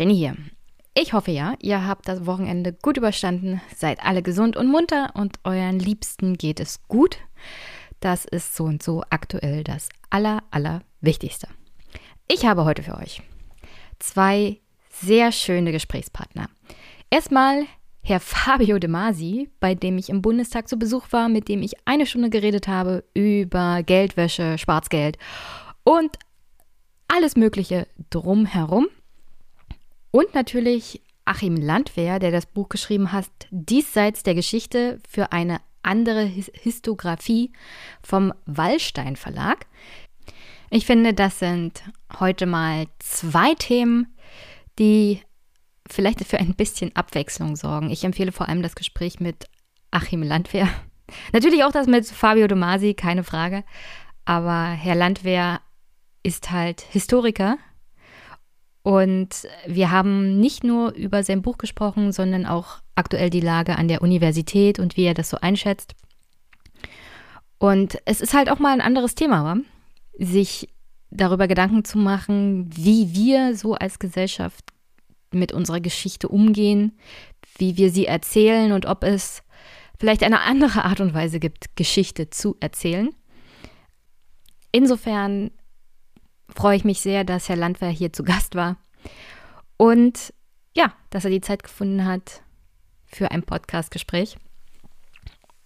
Jenny hier. Ich hoffe ja, ihr habt das Wochenende gut überstanden, seid alle gesund und munter und euren Liebsten geht es gut. Das ist so und so aktuell das Aller, Allerwichtigste. Ich habe heute für euch zwei sehr schöne Gesprächspartner. Erstmal Herr Fabio De Masi, bei dem ich im Bundestag zu Besuch war, mit dem ich eine Stunde geredet habe über Geldwäsche, Schwarzgeld und alles Mögliche drumherum. Und natürlich Achim Landwehr, der das Buch geschrieben hat, Diesseits der Geschichte für eine andere His Histografie vom Wallstein Verlag. Ich finde, das sind heute mal zwei Themen, die vielleicht für ein bisschen Abwechslung sorgen. Ich empfehle vor allem das Gespräch mit Achim Landwehr. Natürlich auch das mit Fabio Domasi, keine Frage. Aber Herr Landwehr ist halt Historiker und wir haben nicht nur über sein Buch gesprochen, sondern auch aktuell die Lage an der Universität und wie er das so einschätzt. Und es ist halt auch mal ein anderes Thema, wa? sich darüber Gedanken zu machen, wie wir so als Gesellschaft mit unserer Geschichte umgehen, wie wir sie erzählen und ob es vielleicht eine andere Art und Weise gibt, Geschichte zu erzählen. Insofern freue ich mich sehr, dass Herr Landwehr hier zu Gast war und ja, dass er die Zeit gefunden hat für ein Podcastgespräch.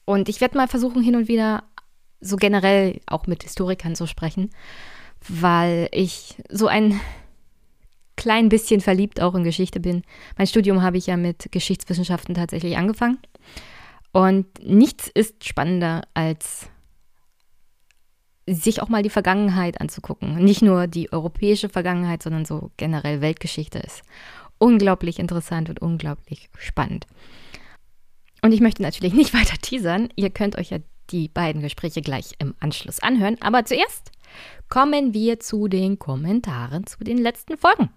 Und ich werde mal versuchen, hin und wieder so generell auch mit Historikern zu sprechen, weil ich so ein klein bisschen verliebt auch in Geschichte bin. Mein Studium habe ich ja mit Geschichtswissenschaften tatsächlich angefangen. Und nichts ist spannender als sich auch mal die Vergangenheit anzugucken. Nicht nur die europäische Vergangenheit, sondern so generell Weltgeschichte ist unglaublich interessant und unglaublich spannend. Und ich möchte natürlich nicht weiter teasern. Ihr könnt euch ja die beiden Gespräche gleich im Anschluss anhören. Aber zuerst kommen wir zu den Kommentaren zu den letzten Folgen.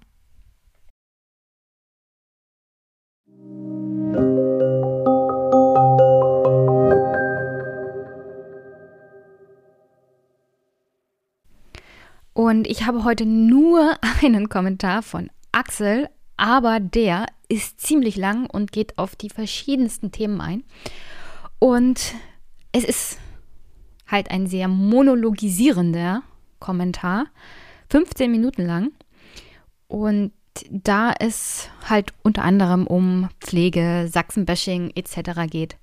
Und ich habe heute nur einen Kommentar von Axel, aber der ist ziemlich lang und geht auf die verschiedensten Themen ein. Und es ist halt ein sehr monologisierender Kommentar, 15 Minuten lang. Und da es halt unter anderem um Pflege, Sachsenbashing etc. geht,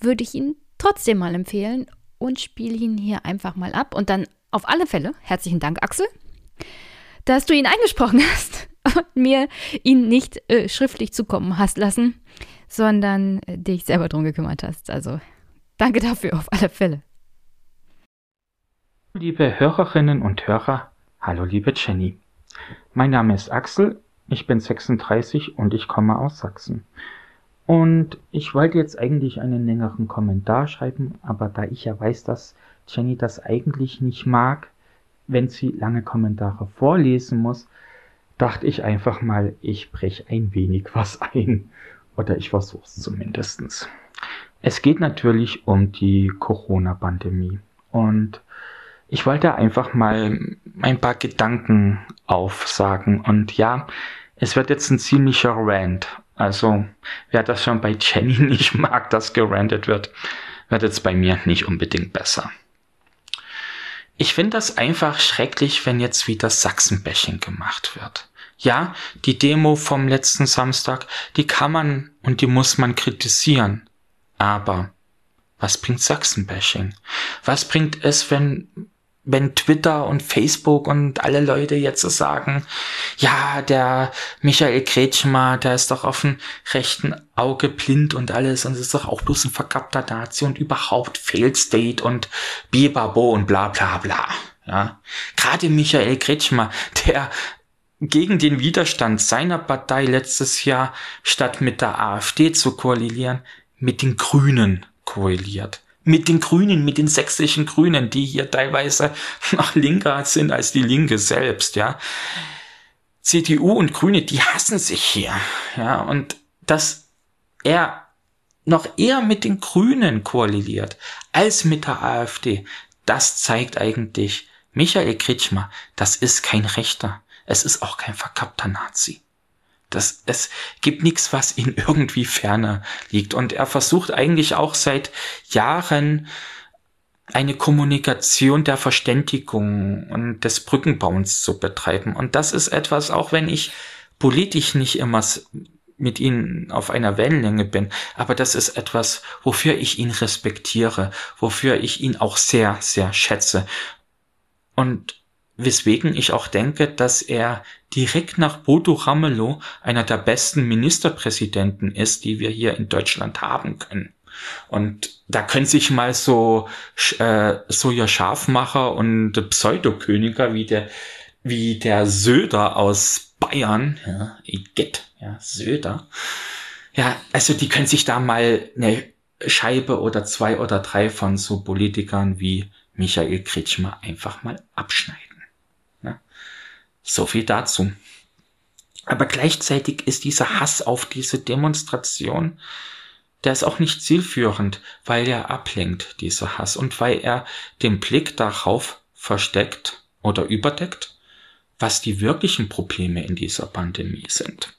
würde ich ihn trotzdem mal empfehlen und spiele ihn hier einfach mal ab und dann auf alle Fälle, herzlichen Dank, Axel, dass du ihn eingesprochen hast und mir ihn nicht äh, schriftlich zukommen hast lassen, sondern äh, dich selber drum gekümmert hast. Also danke dafür auf alle Fälle. Liebe Hörerinnen und Hörer, hallo liebe Jenny. Mein Name ist Axel, ich bin 36 und ich komme aus Sachsen. Und ich wollte jetzt eigentlich einen längeren Kommentar schreiben, aber da ich ja weiß, dass Jenny das eigentlich nicht mag, wenn sie lange Kommentare vorlesen muss, dachte ich einfach mal, ich breche ein wenig was ein. Oder ich versuche es zumindest. Es geht natürlich um die Corona-Pandemie. Und ich wollte einfach mal ein paar Gedanken aufsagen. Und ja, es wird jetzt ein ziemlicher Rant. Also, wer das schon bei Jenny nicht mag, dass gerantet wird, wird jetzt bei mir nicht unbedingt besser. Ich finde das einfach schrecklich, wenn jetzt wieder Sachsenbashing gemacht wird. Ja, die Demo vom letzten Samstag, die kann man und die muss man kritisieren. Aber was bringt Sachsenbashing? Was bringt es, wenn wenn Twitter und Facebook und alle Leute jetzt so sagen, ja, der Michael Kretschmer, der ist doch auf dem rechten Auge blind und alles und ist doch auch bloß ein verkappter Nazi und überhaupt Failed State und Bibabo und bla bla bla. Ja, gerade Michael Kretschmer, der gegen den Widerstand seiner Partei letztes Jahr statt mit der AfD zu koalieren, mit den Grünen koaliert mit den Grünen, mit den sächsischen Grünen, die hier teilweise noch linker sind als die Linke selbst, ja. CDU und Grüne, die hassen sich hier, ja, und dass er noch eher mit den Grünen koaliert als mit der AfD, das zeigt eigentlich, Michael Kretschmer, das ist kein Rechter. Es ist auch kein verkappter Nazi. Das, es gibt nichts, was ihn irgendwie ferner liegt. Und er versucht eigentlich auch seit Jahren eine Kommunikation der Verständigung und des Brückenbauens zu betreiben. Und das ist etwas, auch wenn ich politisch nicht immer mit ihnen auf einer Wellenlänge bin, aber das ist etwas, wofür ich ihn respektiere, wofür ich ihn auch sehr, sehr schätze. Und weswegen ich auch denke, dass er direkt nach Bodo Ramelow einer der besten Ministerpräsidenten ist, die wir hier in Deutschland haben können. Und da können sich mal so, äh, so ja Scharfmacher und Pseudoköniger wie der, wie der Söder aus Bayern, ja, Igitt, ja, Söder, ja, also die können sich da mal eine Scheibe oder zwei oder drei von so Politikern wie Michael Kretschmer einfach mal abschneiden. So viel dazu. Aber gleichzeitig ist dieser Hass auf diese Demonstration der ist auch nicht zielführend, weil er ablenkt, dieser Hass, und weil er den Blick darauf versteckt oder überdeckt, was die wirklichen Probleme in dieser Pandemie sind.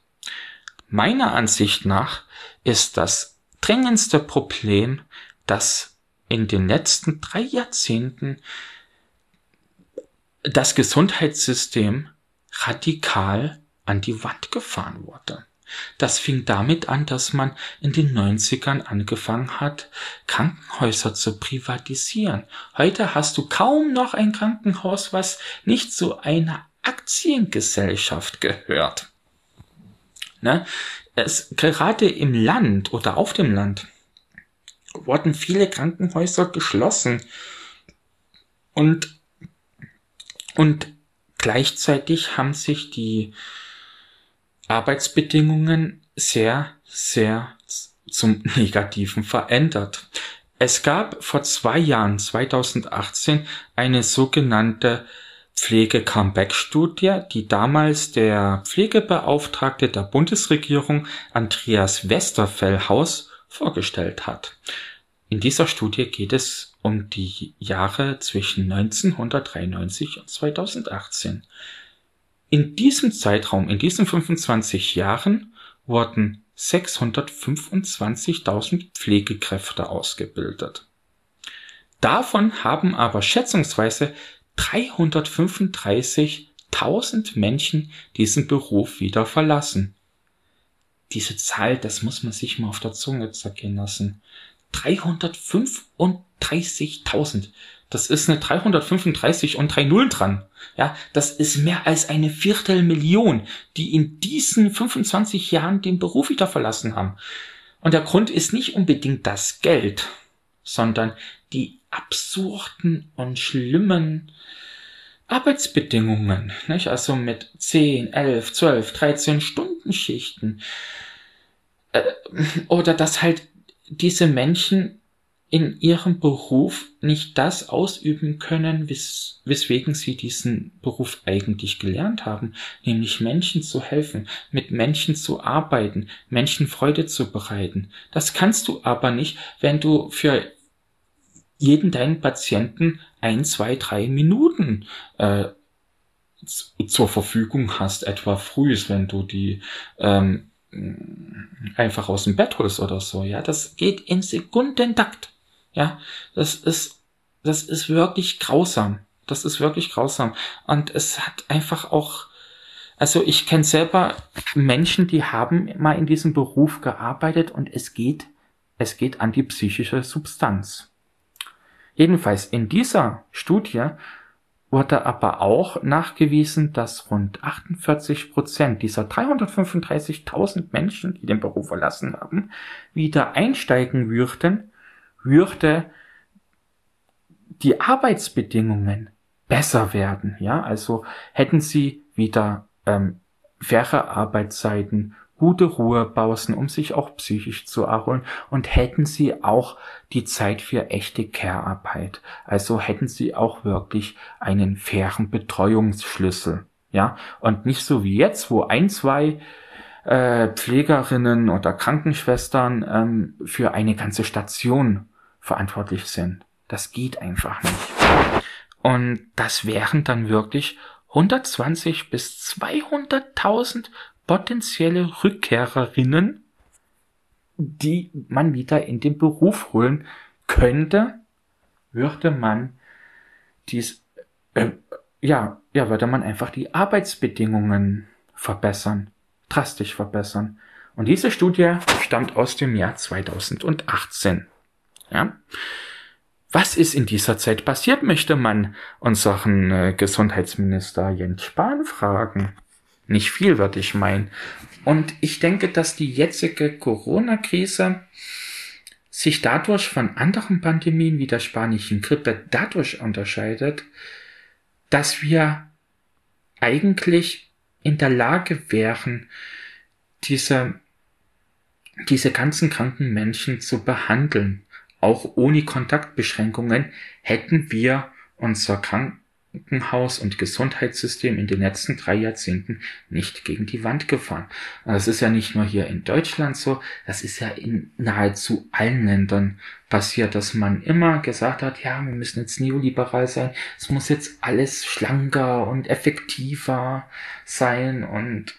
Meiner Ansicht nach ist das dringendste Problem, dass in den letzten drei Jahrzehnten das Gesundheitssystem radikal an die Wand gefahren wurde. Das fing damit an, dass man in den 90ern angefangen hat, Krankenhäuser zu privatisieren. Heute hast du kaum noch ein Krankenhaus, was nicht zu einer Aktiengesellschaft gehört. Ne? Es, gerade im Land oder auf dem Land wurden viele Krankenhäuser geschlossen und, und gleichzeitig haben sich die Arbeitsbedingungen sehr, sehr zum Negativen verändert. Es gab vor zwei Jahren, 2018, eine sogenannte Pflege-Comeback-Studie, die damals der Pflegebeauftragte der Bundesregierung Andreas Westerfellhaus vorgestellt hat. In dieser Studie geht es um die Jahre zwischen 1993 und 2018. In diesem Zeitraum, in diesen 25 Jahren, wurden 625.000 Pflegekräfte ausgebildet. Davon haben aber schätzungsweise 335.000 Menschen diesen Beruf wieder verlassen. Diese Zahl, das muss man sich mal auf der Zunge zergehen lassen. 335.000. Das ist eine 335 und drei Nullen dran. Ja, das ist mehr als eine Viertelmillion, die in diesen 25 Jahren den Beruf wieder verlassen haben. Und der Grund ist nicht unbedingt das Geld, sondern die absurden und schlimmen Arbeitsbedingungen, nicht? Also mit 10, 11, 12, 13 Stunden Schichten. Oder dass halt diese Menschen in ihrem Beruf nicht das ausüben können, wes weswegen sie diesen Beruf eigentlich gelernt haben, nämlich Menschen zu helfen, mit Menschen zu arbeiten, Menschen Freude zu bereiten. Das kannst du aber nicht, wenn du für jeden deinen Patienten ein, zwei, drei Minuten äh, zur Verfügung hast, etwa frühs, wenn du die ähm, einfach aus dem Bett holst oder so. Ja, das geht in Sekundentakt. Ja, das ist, das ist wirklich grausam. Das ist wirklich grausam. Und es hat einfach auch, also ich kenne selber Menschen, die haben mal in diesem Beruf gearbeitet und es geht, es geht an die psychische Substanz. Jedenfalls in dieser Studie wurde aber auch nachgewiesen, dass rund 48 Prozent dieser 335.000 Menschen, die den Beruf verlassen haben, wieder einsteigen würden, würde die Arbeitsbedingungen besser werden. Ja, also hätten sie wieder ähm, faire Arbeitszeiten, gute Ruhepausen, um sich auch psychisch zu erholen und hätten sie auch die Zeit für echte Care-Arbeit. Also hätten sie auch wirklich einen fairen Betreuungsschlüssel. Ja, und nicht so wie jetzt, wo ein, zwei äh, Pflegerinnen oder Krankenschwestern ähm, für eine ganze Station verantwortlich sind. Das geht einfach nicht. Und das wären dann wirklich 120 bis 200.000 potenzielle Rückkehrerinnen, die man wieder in den Beruf holen könnte, würde man dies, äh, ja, ja, würde man einfach die Arbeitsbedingungen verbessern, drastisch verbessern. Und diese Studie stammt aus dem Jahr 2018. Ja. Was ist in dieser Zeit passiert, möchte man unseren äh, Gesundheitsminister Jens Spahn fragen. Nicht viel, würde ich meinen. Und ich denke, dass die jetzige Corona-Krise sich dadurch von anderen Pandemien wie der spanischen Grippe dadurch unterscheidet, dass wir eigentlich in der Lage wären, diese, diese ganzen kranken Menschen zu behandeln. Auch ohne Kontaktbeschränkungen hätten wir unser Kranken Krankenhaus- und Gesundheitssystem in den letzten drei Jahrzehnten nicht gegen die Wand gefahren. Das ist ja nicht nur hier in Deutschland so, das ist ja in nahezu allen Ländern passiert, dass man immer gesagt hat, ja, wir müssen jetzt neoliberal sein, es muss jetzt alles schlanker und effektiver sein und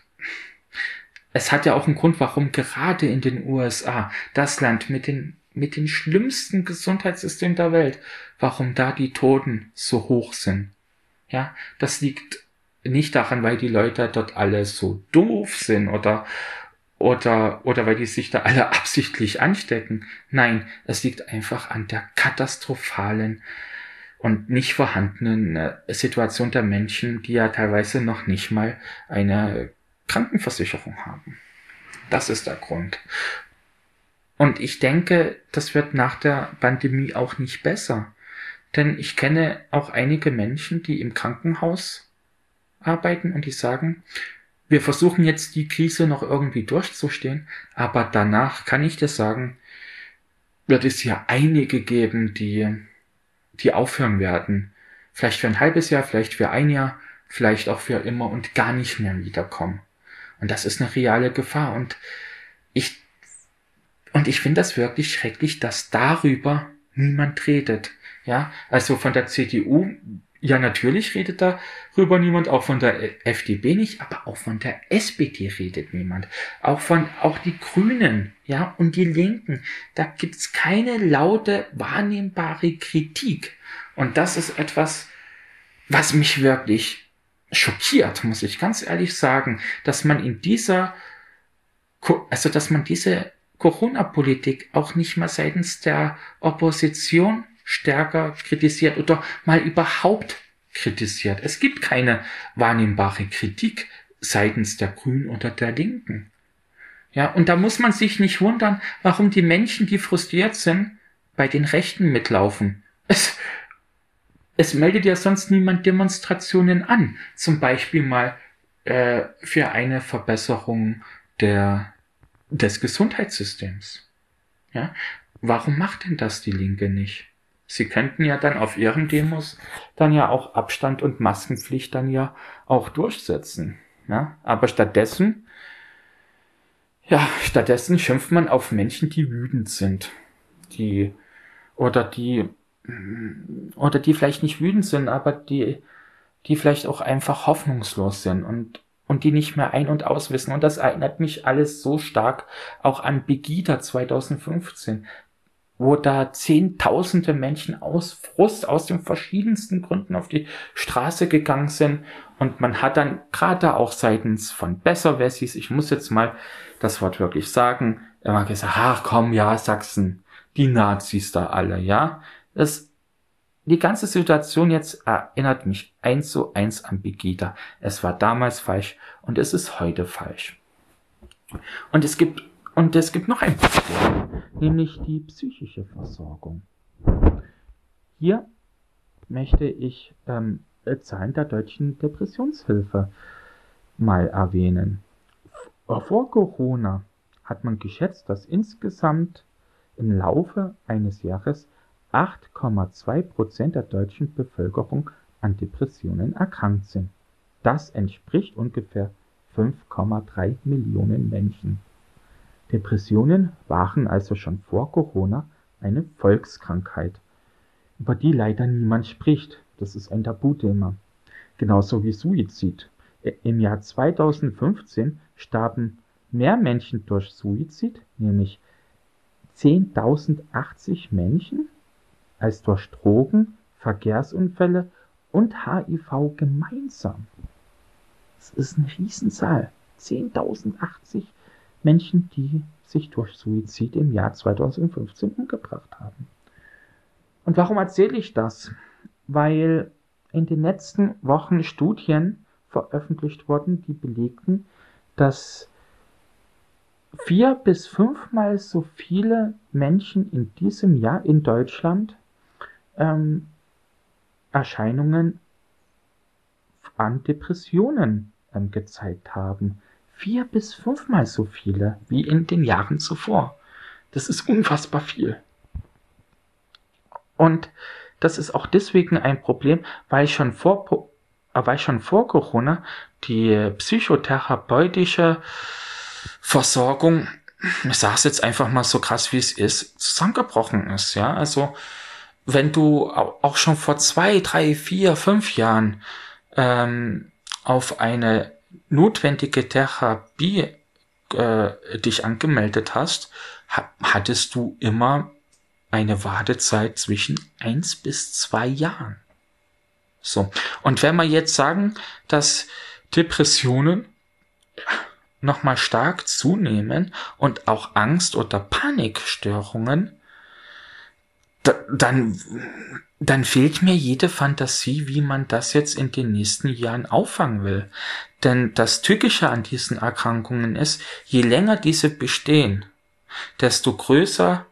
es hat ja auch einen Grund, warum gerade in den USA, das Land mit den mit den schlimmsten Gesundheitssystemen der Welt, warum da die Toten so hoch sind. Ja, das liegt nicht daran, weil die Leute dort alle so doof sind oder oder, oder weil die sich da alle absichtlich anstecken. Nein, es liegt einfach an der katastrophalen und nicht vorhandenen äh, Situation der Menschen, die ja teilweise noch nicht mal eine Krankenversicherung haben. Das ist der Grund. Und ich denke, das wird nach der Pandemie auch nicht besser. Denn ich kenne auch einige Menschen, die im Krankenhaus arbeiten und die sagen, wir versuchen jetzt die Krise noch irgendwie durchzustehen, aber danach kann ich dir sagen, wird es hier einige geben, die, die aufhören werden. Vielleicht für ein halbes Jahr, vielleicht für ein Jahr, vielleicht auch für immer und gar nicht mehr wiederkommen. Und das ist eine reale Gefahr und ich, und ich finde das wirklich schrecklich, dass darüber niemand redet. Ja, also von der CDU, ja natürlich redet darüber niemand, auch von der FDP nicht, aber auch von der SPD redet niemand. Auch von, auch die Grünen, ja, und die Linken. Da gibt's keine laute, wahrnehmbare Kritik. Und das ist etwas, was mich wirklich schockiert, muss ich ganz ehrlich sagen, dass man in dieser, also dass man diese Corona-Politik auch nicht mal seitens der Opposition stärker kritisiert oder mal überhaupt kritisiert. Es gibt keine wahrnehmbare Kritik seitens der Grünen oder der Linken. Ja, und da muss man sich nicht wundern, warum die Menschen, die frustriert sind, bei den Rechten mitlaufen. Es, es meldet ja sonst niemand Demonstrationen an. Zum Beispiel mal äh, für eine Verbesserung der, des Gesundheitssystems. Ja, warum macht denn das die Linke nicht? Sie könnten ja dann auf ihren Demos dann ja auch Abstand und Maskenpflicht dann ja auch durchsetzen. Ja? Aber stattdessen, ja, stattdessen schimpft man auf Menschen, die wütend sind. Die, oder die, oder die vielleicht nicht wütend sind, aber die, die vielleicht auch einfach hoffnungslos sind und, und die nicht mehr ein- und auswissen. Und das erinnert mich alles so stark auch an Begida 2015 wo da zehntausende Menschen aus Frust, aus den verschiedensten Gründen auf die Straße gegangen sind. Und man hat dann gerade auch seitens von Besserwessis, ich muss jetzt mal das Wort wirklich sagen, immer gesagt, ach komm, ja, Sachsen, die Nazis da alle, ja. Das, die ganze Situation jetzt erinnert mich eins zu eins an Begida. Es war damals falsch und es ist heute falsch. Und es gibt und es gibt noch ein Problem, nämlich die psychische Versorgung. Hier möchte ich ähm, Zahlen der deutschen Depressionshilfe mal erwähnen. Vor Corona hat man geschätzt, dass insgesamt im Laufe eines Jahres 8,2 Prozent der deutschen Bevölkerung an Depressionen erkrankt sind. Das entspricht ungefähr 5,3 Millionen Menschen. Depressionen waren also schon vor Corona eine Volkskrankheit, über die leider niemand spricht. Das ist ein Tabuthema. genauso wie Suizid. Im Jahr 2015 starben mehr Menschen durch Suizid, nämlich 10.080 Menschen, als durch Drogen, Verkehrsunfälle und HIV gemeinsam. Das ist eine Riesenzahl. 10.080 Menschen, die sich durch Suizid im Jahr 2015 umgebracht haben. Und warum erzähle ich das? Weil in den letzten Wochen Studien veröffentlicht wurden, die belegten, dass vier bis fünfmal so viele Menschen in diesem Jahr in Deutschland ähm, Erscheinungen an Depressionen ähm, gezeigt haben. Vier bis fünfmal so viele wie in den Jahren zuvor. Das ist unfassbar viel. Und das ist auch deswegen ein Problem, weil schon vor, äh, weil schon vor Corona die psychotherapeutische Versorgung, ich sage es jetzt einfach mal so krass wie es ist, zusammengebrochen ist. Ja, also wenn du auch schon vor zwei, drei, vier, fünf Jahren ähm, auf eine notwendige Therapie äh, dich angemeldet hast, ha hattest du immer eine Wartezeit zwischen eins bis zwei Jahren. So. Und wenn wir jetzt sagen, dass Depressionen nochmal stark zunehmen und auch Angst oder Panikstörungen, dann, dann fehlt mir jede Fantasie, wie man das jetzt in den nächsten Jahren auffangen will. Denn das Tückische an diesen Erkrankungen ist, je länger diese bestehen, desto größer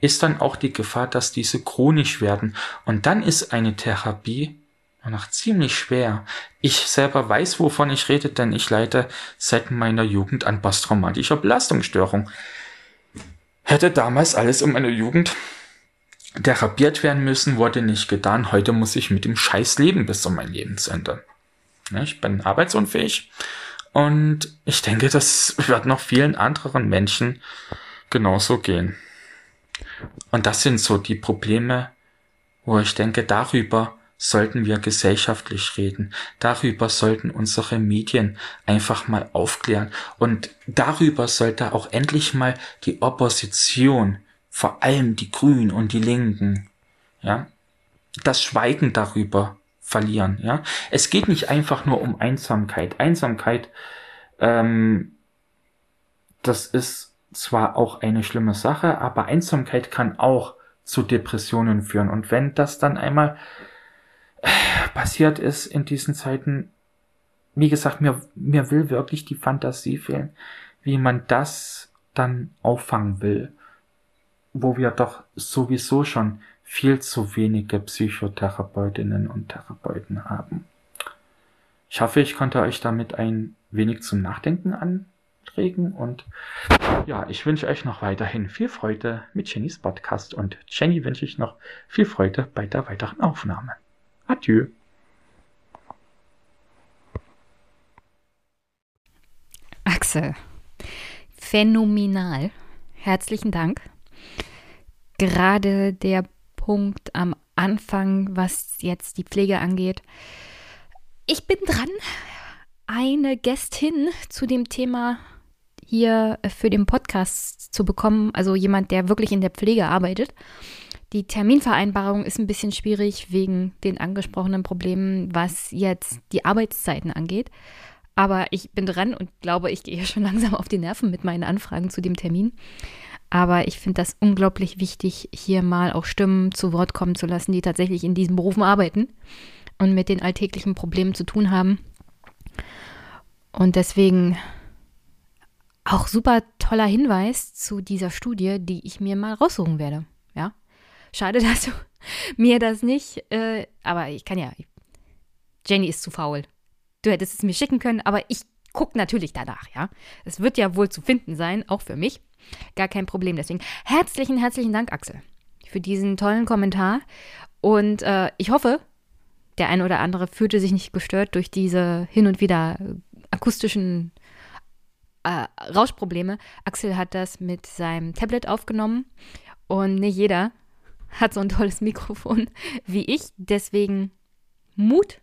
ist dann auch die Gefahr, dass diese chronisch werden. Und dann ist eine Therapie noch ziemlich schwer. Ich selber weiß, wovon ich rede, denn ich leide seit meiner Jugend an posttraumatischer Belastungsstörung. Hätte damals alles in meiner Jugend therapiert werden müssen, wurde nicht getan. Heute muss ich mit dem Scheiß leben bis zu meinem Lebensende. Ich bin arbeitsunfähig und ich denke, das wird noch vielen anderen Menschen genauso gehen. Und das sind so die Probleme, wo ich denke, darüber sollten wir gesellschaftlich reden. Darüber sollten unsere Medien einfach mal aufklären. Und darüber sollte auch endlich mal die Opposition, vor allem die Grünen und die Linken, ja, das Schweigen darüber verlieren, ja. Es geht nicht einfach nur um Einsamkeit. Einsamkeit, ähm, das ist zwar auch eine schlimme Sache, aber Einsamkeit kann auch zu Depressionen führen. Und wenn das dann einmal passiert ist in diesen Zeiten, wie gesagt, mir, mir will wirklich die Fantasie fehlen, wie man das dann auffangen will, wo wir doch sowieso schon viel zu wenige Psychotherapeutinnen und Therapeuten haben. Ich hoffe, ich konnte euch damit ein wenig zum Nachdenken anregen und ja, ich wünsche euch noch weiterhin viel Freude mit Jennys Podcast und Jenny wünsche ich noch viel Freude bei der weiteren Aufnahme. Adieu. Axel, phänomenal. Herzlichen Dank. Gerade der Punkt am Anfang, was jetzt die Pflege angeht. Ich bin dran, eine Gästin zu dem Thema hier für den Podcast zu bekommen, also jemand, der wirklich in der Pflege arbeitet. Die Terminvereinbarung ist ein bisschen schwierig wegen den angesprochenen Problemen, was jetzt die Arbeitszeiten angeht. Aber ich bin dran und glaube, ich gehe schon langsam auf die Nerven mit meinen Anfragen zu dem Termin. Aber ich finde das unglaublich wichtig, hier mal auch Stimmen zu Wort kommen zu lassen, die tatsächlich in diesen Berufen arbeiten und mit den alltäglichen Problemen zu tun haben. Und deswegen auch super toller Hinweis zu dieser Studie, die ich mir mal raussuchen werde. Ja, Schade, dass du mir das nicht, äh, aber ich kann ja. Jenny ist zu faul. Du hättest es mir schicken können, aber ich gucke natürlich danach, ja. Es wird ja wohl zu finden sein, auch für mich. Gar kein Problem. Deswegen herzlichen, herzlichen Dank, Axel, für diesen tollen Kommentar. Und äh, ich hoffe, der eine oder andere fühlte sich nicht gestört durch diese hin und wieder akustischen äh, Rauschprobleme. Axel hat das mit seinem Tablet aufgenommen und nicht jeder hat so ein tolles Mikrofon wie ich. Deswegen Mut.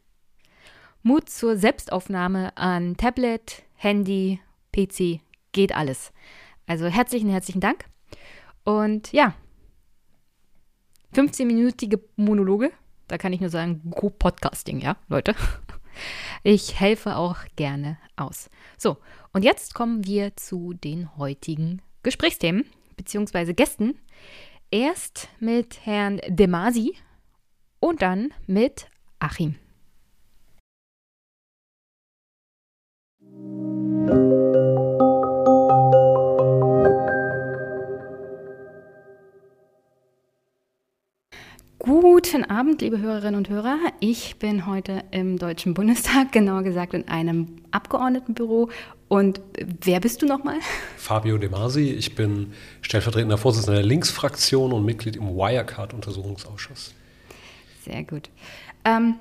Mut zur Selbstaufnahme an Tablet, Handy, PC, geht alles. Also herzlichen, herzlichen Dank. Und ja, 15-minütige Monologe. Da kann ich nur sagen, go Podcasting, ja, Leute. Ich helfe auch gerne aus. So, und jetzt kommen wir zu den heutigen Gesprächsthemen bzw. Gästen. Erst mit Herrn Demasi und dann mit Achim. Guten Abend, liebe Hörerinnen und Hörer. Ich bin heute im Deutschen Bundestag, genauer gesagt in einem Abgeordnetenbüro. Und wer bist du nochmal? Fabio De Masi. Ich bin stellvertretender Vorsitzender der Linksfraktion und Mitglied im Wirecard-Untersuchungsausschuss. Sehr gut. Ähm,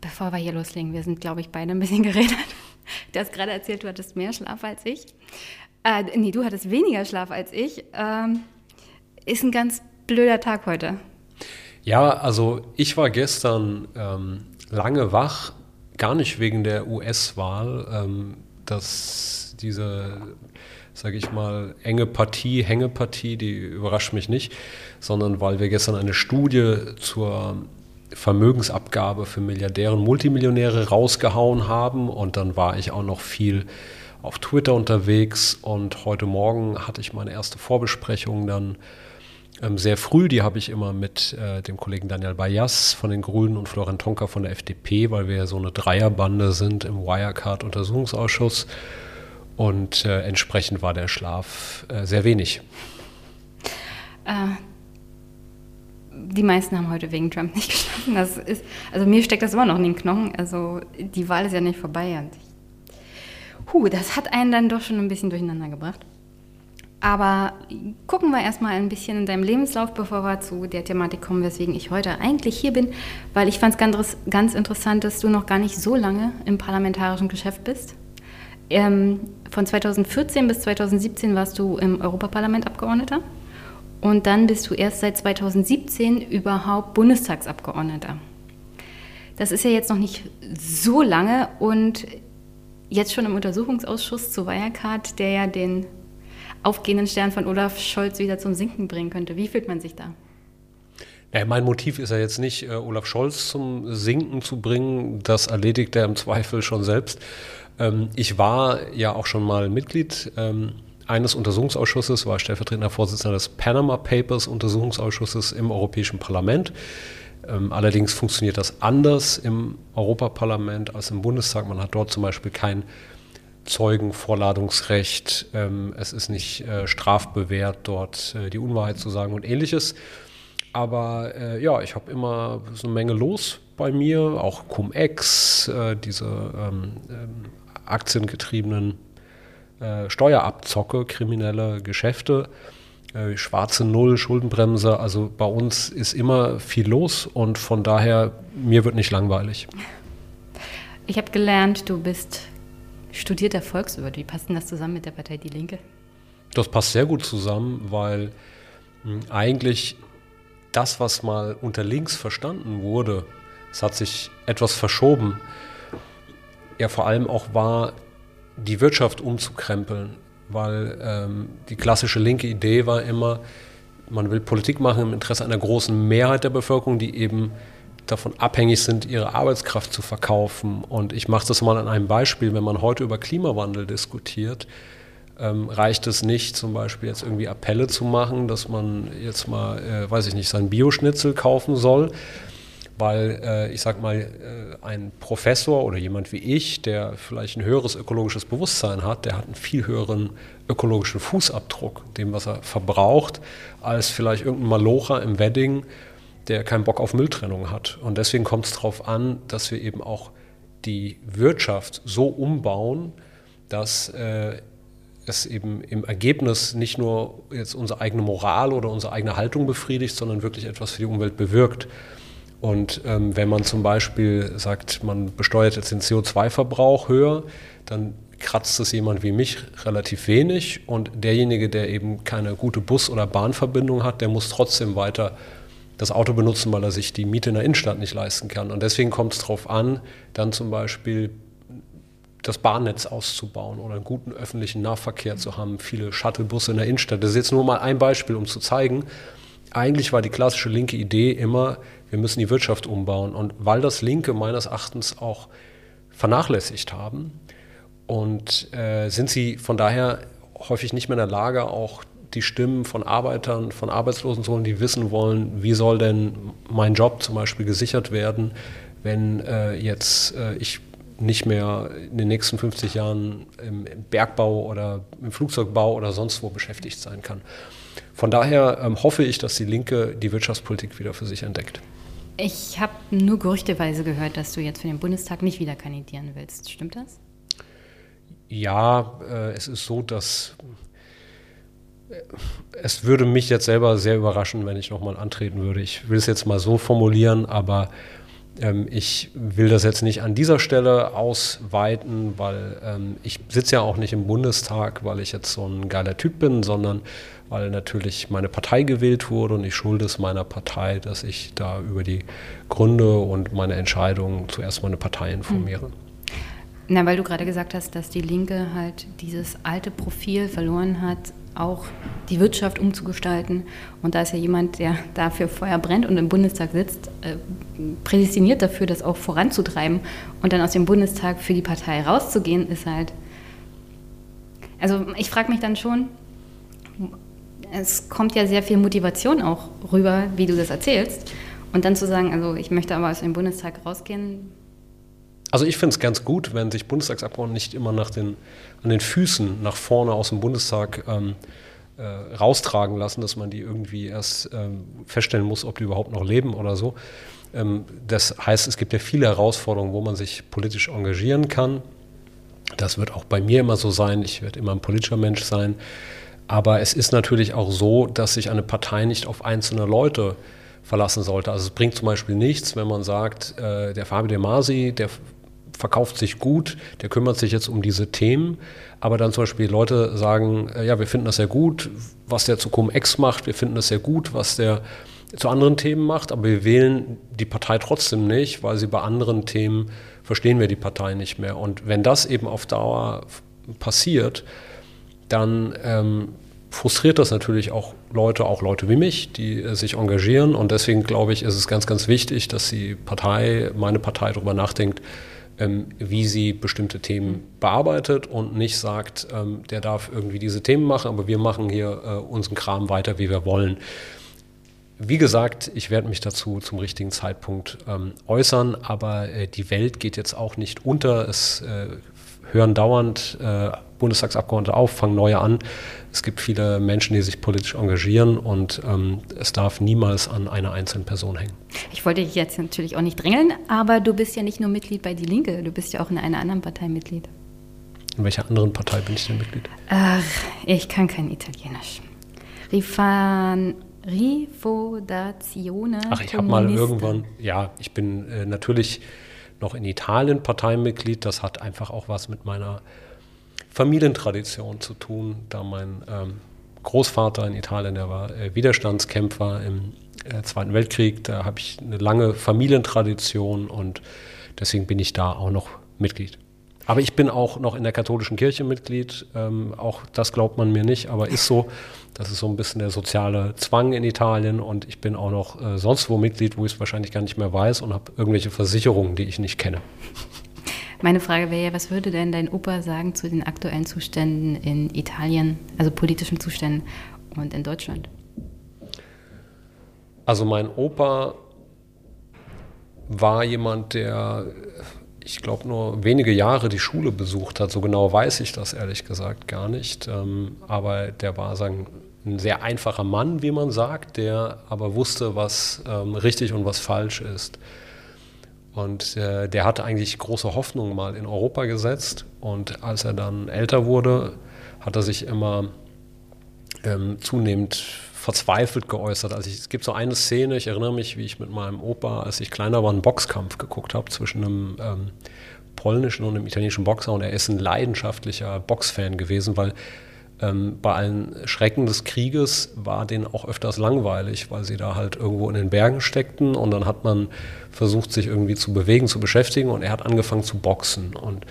bevor wir hier loslegen, wir sind, glaube ich, beide ein bisschen geredet. Du hast gerade erzählt, du hattest mehr Schlaf als ich. Äh, nee, du hattest weniger Schlaf als ich. Ähm, ist ein ganz blöder Tag heute. Ja, also ich war gestern ähm, lange wach, gar nicht wegen der US-Wahl, ähm, dass diese, sage ich mal, enge Partie, Hängepartie, die überrascht mich nicht, sondern weil wir gestern eine Studie zur Vermögensabgabe für Milliardäre und Multimillionäre rausgehauen haben und dann war ich auch noch viel auf Twitter unterwegs und heute Morgen hatte ich meine erste Vorbesprechung dann ähm, sehr früh. Die habe ich immer mit äh, dem Kollegen Daniel Bayas von den Grünen und Florian Tonka von der FDP, weil wir ja so eine Dreierbande sind im Wirecard-Untersuchungsausschuss. Und äh, entsprechend war der Schlaf äh, sehr wenig. Äh, die meisten haben heute wegen Trump nicht geschlafen. Das ist, also mir steckt das immer noch in den Knochen. Also die Wahl ist ja nicht vorbei. Und ich, huh, das hat einen dann doch schon ein bisschen durcheinander gebracht. Aber gucken wir erstmal ein bisschen in deinem Lebenslauf, bevor wir zu der Thematik kommen, weswegen ich heute eigentlich hier bin, weil ich fand es ganz, ganz interessant, dass du noch gar nicht so lange im parlamentarischen Geschäft bist. Ähm, von 2014 bis 2017 warst du im Europaparlament Abgeordneter und dann bist du erst seit 2017 überhaupt Bundestagsabgeordneter. Das ist ja jetzt noch nicht so lange und jetzt schon im Untersuchungsausschuss zu Wirecard, der ja den aufgehenden Stern von Olaf Scholz wieder zum Sinken bringen könnte. Wie fühlt man sich da? Ja, mein Motiv ist ja jetzt nicht, äh, Olaf Scholz zum Sinken zu bringen. Das erledigt er im Zweifel schon selbst. Ähm, ich war ja auch schon mal Mitglied ähm, eines Untersuchungsausschusses, war stellvertretender Vorsitzender des Panama Papers Untersuchungsausschusses im Europäischen Parlament. Ähm, allerdings funktioniert das anders im Europaparlament als im Bundestag. Man hat dort zum Beispiel kein Zeugenvorladungsrecht, ähm, es ist nicht äh, strafbewehrt, dort äh, die Unwahrheit zu sagen und ähnliches. Aber äh, ja, ich habe immer so eine Menge los bei mir, auch Cum-Ex, äh, diese ähm, ähm, aktiengetriebenen äh, Steuerabzocke, kriminelle Geschäfte, äh, schwarze Null, Schuldenbremse. Also bei uns ist immer viel los und von daher, mir wird nicht langweilig. Ich habe gelernt, du bist studierter Volkswirt. Wie passt denn das zusammen mit der Partei Die Linke? Das passt sehr gut zusammen, weil hm, eigentlich das, was mal unter links verstanden wurde, es hat sich etwas verschoben. Ja, vor allem auch war, die Wirtschaft umzukrempeln, weil ähm, die klassische linke Idee war immer, man will Politik machen im Interesse einer großen Mehrheit der Bevölkerung, die eben davon abhängig sind, ihre Arbeitskraft zu verkaufen. Und ich mache das mal an einem Beispiel. Wenn man heute über Klimawandel diskutiert, ähm, reicht es nicht, zum Beispiel jetzt irgendwie Appelle zu machen, dass man jetzt mal, äh, weiß ich nicht, sein Bioschnitzel kaufen soll, weil äh, ich sag mal, äh, ein Professor oder jemand wie ich, der vielleicht ein höheres ökologisches Bewusstsein hat, der hat einen viel höheren ökologischen Fußabdruck, dem was er verbraucht, als vielleicht irgendein Malocher im Wedding, der keinen Bock auf Mülltrennung hat. Und deswegen kommt es darauf an, dass wir eben auch die Wirtschaft so umbauen, dass äh, es eben im Ergebnis nicht nur jetzt unsere eigene Moral oder unsere eigene Haltung befriedigt, sondern wirklich etwas für die Umwelt bewirkt. Und ähm, wenn man zum Beispiel sagt, man besteuert jetzt den CO2-Verbrauch höher, dann kratzt es jemand wie mich relativ wenig und derjenige, der eben keine gute Bus- oder Bahnverbindung hat, der muss trotzdem weiter das Auto benutzen, weil er sich die Miete in der Innenstadt nicht leisten kann. Und deswegen kommt es darauf an, dann zum Beispiel das Bahnnetz auszubauen oder einen guten öffentlichen Nahverkehr zu haben, viele Shuttlebusse in der Innenstadt. Das ist jetzt nur mal ein Beispiel, um zu zeigen, eigentlich war die klassische linke Idee immer, wir müssen die Wirtschaft umbauen. Und weil das Linke meines Erachtens auch vernachlässigt haben und äh, sind sie von daher häufig nicht mehr in der Lage, auch die Stimmen von Arbeitern, von Arbeitslosen zu holen, die wissen wollen, wie soll denn mein Job zum Beispiel gesichert werden, wenn äh, jetzt äh, ich nicht mehr in den nächsten 50 Jahren im, Bergbau oder im Flugzeugbau oder sonst wo beschäftigt sein kann. Von daher ähm, hoffe ich, dass die Linke die Wirtschaftspolitik wieder für sich entdeckt. Ich habe nur gerüchteweise gehört, dass du jetzt für den Bundestag nicht wieder kandidieren willst. Stimmt das? Ja, äh, es ist so, dass es würde mich jetzt selber sehr überraschen, wenn ich nochmal antreten würde. Ich will es jetzt mal so formulieren, aber ähm, ich will das jetzt nicht an dieser Stelle ausweiten, weil ähm, ich sitze ja auch nicht im Bundestag, weil ich jetzt so ein geiler Typ bin, sondern weil natürlich meine Partei gewählt wurde und ich schulde es meiner Partei, dass ich da über die Gründe und meine Entscheidungen zuerst meine Partei informiere. Hm. Na, weil du gerade gesagt hast, dass die Linke halt dieses alte Profil verloren hat, auch die Wirtschaft umzugestalten. Und da ist ja jemand, der dafür Feuer brennt und im Bundestag sitzt, äh, prädestiniert dafür, das auch voranzutreiben. Und dann aus dem Bundestag für die Partei rauszugehen, ist halt. Also ich frage mich dann schon, es kommt ja sehr viel Motivation auch rüber, wie du das erzählst. Und dann zu sagen, also ich möchte aber aus dem Bundestag rausgehen, also ich finde es ganz gut, wenn sich Bundestagsabgeordnete nicht immer nach den, an den Füßen nach vorne aus dem Bundestag ähm, äh, raustragen lassen, dass man die irgendwie erst ähm, feststellen muss, ob die überhaupt noch leben oder so. Ähm, das heißt, es gibt ja viele Herausforderungen, wo man sich politisch engagieren kann. Das wird auch bei mir immer so sein. Ich werde immer ein politischer Mensch sein. Aber es ist natürlich auch so, dass sich eine Partei nicht auf einzelne Leute verlassen sollte. Also es bringt zum Beispiel nichts, wenn man sagt, äh, der Fabio De Masi, der verkauft sich gut, der kümmert sich jetzt um diese Themen, aber dann zum Beispiel Leute sagen, äh, ja, wir finden das sehr gut, was der zu Cum-Ex macht, wir finden das sehr gut, was der zu anderen Themen macht, aber wir wählen die Partei trotzdem nicht, weil sie bei anderen Themen verstehen wir die Partei nicht mehr. Und wenn das eben auf Dauer passiert, dann ähm, frustriert das natürlich auch Leute, auch Leute wie mich, die äh, sich engagieren. Und deswegen glaube ich, ist es ganz, ganz wichtig, dass die Partei, meine Partei darüber nachdenkt, ähm, wie sie bestimmte Themen bearbeitet und nicht sagt, ähm, der darf irgendwie diese Themen machen, aber wir machen hier äh, unseren Kram weiter, wie wir wollen. Wie gesagt, ich werde mich dazu zum richtigen Zeitpunkt ähm, äußern, aber äh, die Welt geht jetzt auch nicht unter. Es äh, hören dauernd äh, Bundestagsabgeordnete auf, fangen neue an. Es gibt viele Menschen, die sich politisch engagieren und ähm, es darf niemals an einer einzelnen Person hängen. Ich wollte dich jetzt natürlich auch nicht drängeln, aber du bist ja nicht nur Mitglied bei Die Linke, du bist ja auch in einer anderen Partei Mitglied. In welcher anderen Partei bin ich denn Mitglied? Ach, ich kann kein Italienisch. Rifan, Rifodazione. Ach, ich habe mal irgendwann, ja, ich bin äh, natürlich noch in Italien Parteimitglied. Das hat einfach auch was mit meiner Familientradition zu tun, da mein ähm, Großvater in Italien, der war äh, Widerstandskämpfer im äh, Zweiten Weltkrieg, da habe ich eine lange Familientradition und deswegen bin ich da auch noch Mitglied. Aber ich bin auch noch in der katholischen Kirche Mitglied. Ähm, auch das glaubt man mir nicht, aber ist so. Das ist so ein bisschen der soziale Zwang in Italien und ich bin auch noch äh, sonst wo Mitglied, wo ich es wahrscheinlich gar nicht mehr weiß und habe irgendwelche Versicherungen, die ich nicht kenne. Meine Frage wäre ja, was würde denn dein Opa sagen zu den aktuellen Zuständen in Italien, also politischen Zuständen und in Deutschland? Also mein Opa war jemand, der ich glaube, nur wenige Jahre die Schule besucht hat. So genau weiß ich das ehrlich gesagt gar nicht. Ähm, aber der war sagen, ein sehr einfacher Mann, wie man sagt, der aber wusste, was ähm, richtig und was falsch ist. Und äh, der hatte eigentlich große Hoffnung mal in Europa gesetzt. Und als er dann älter wurde, hat er sich immer ähm, zunehmend verzweifelt geäußert. Also ich, es gibt so eine Szene, ich erinnere mich, wie ich mit meinem Opa, als ich kleiner war, einen Boxkampf geguckt habe zwischen einem ähm, polnischen und einem italienischen Boxer und er ist ein leidenschaftlicher Boxfan gewesen, weil ähm, bei allen Schrecken des Krieges war denen auch öfters langweilig, weil sie da halt irgendwo in den Bergen steckten und dann hat man versucht, sich irgendwie zu bewegen, zu beschäftigen und er hat angefangen zu boxen und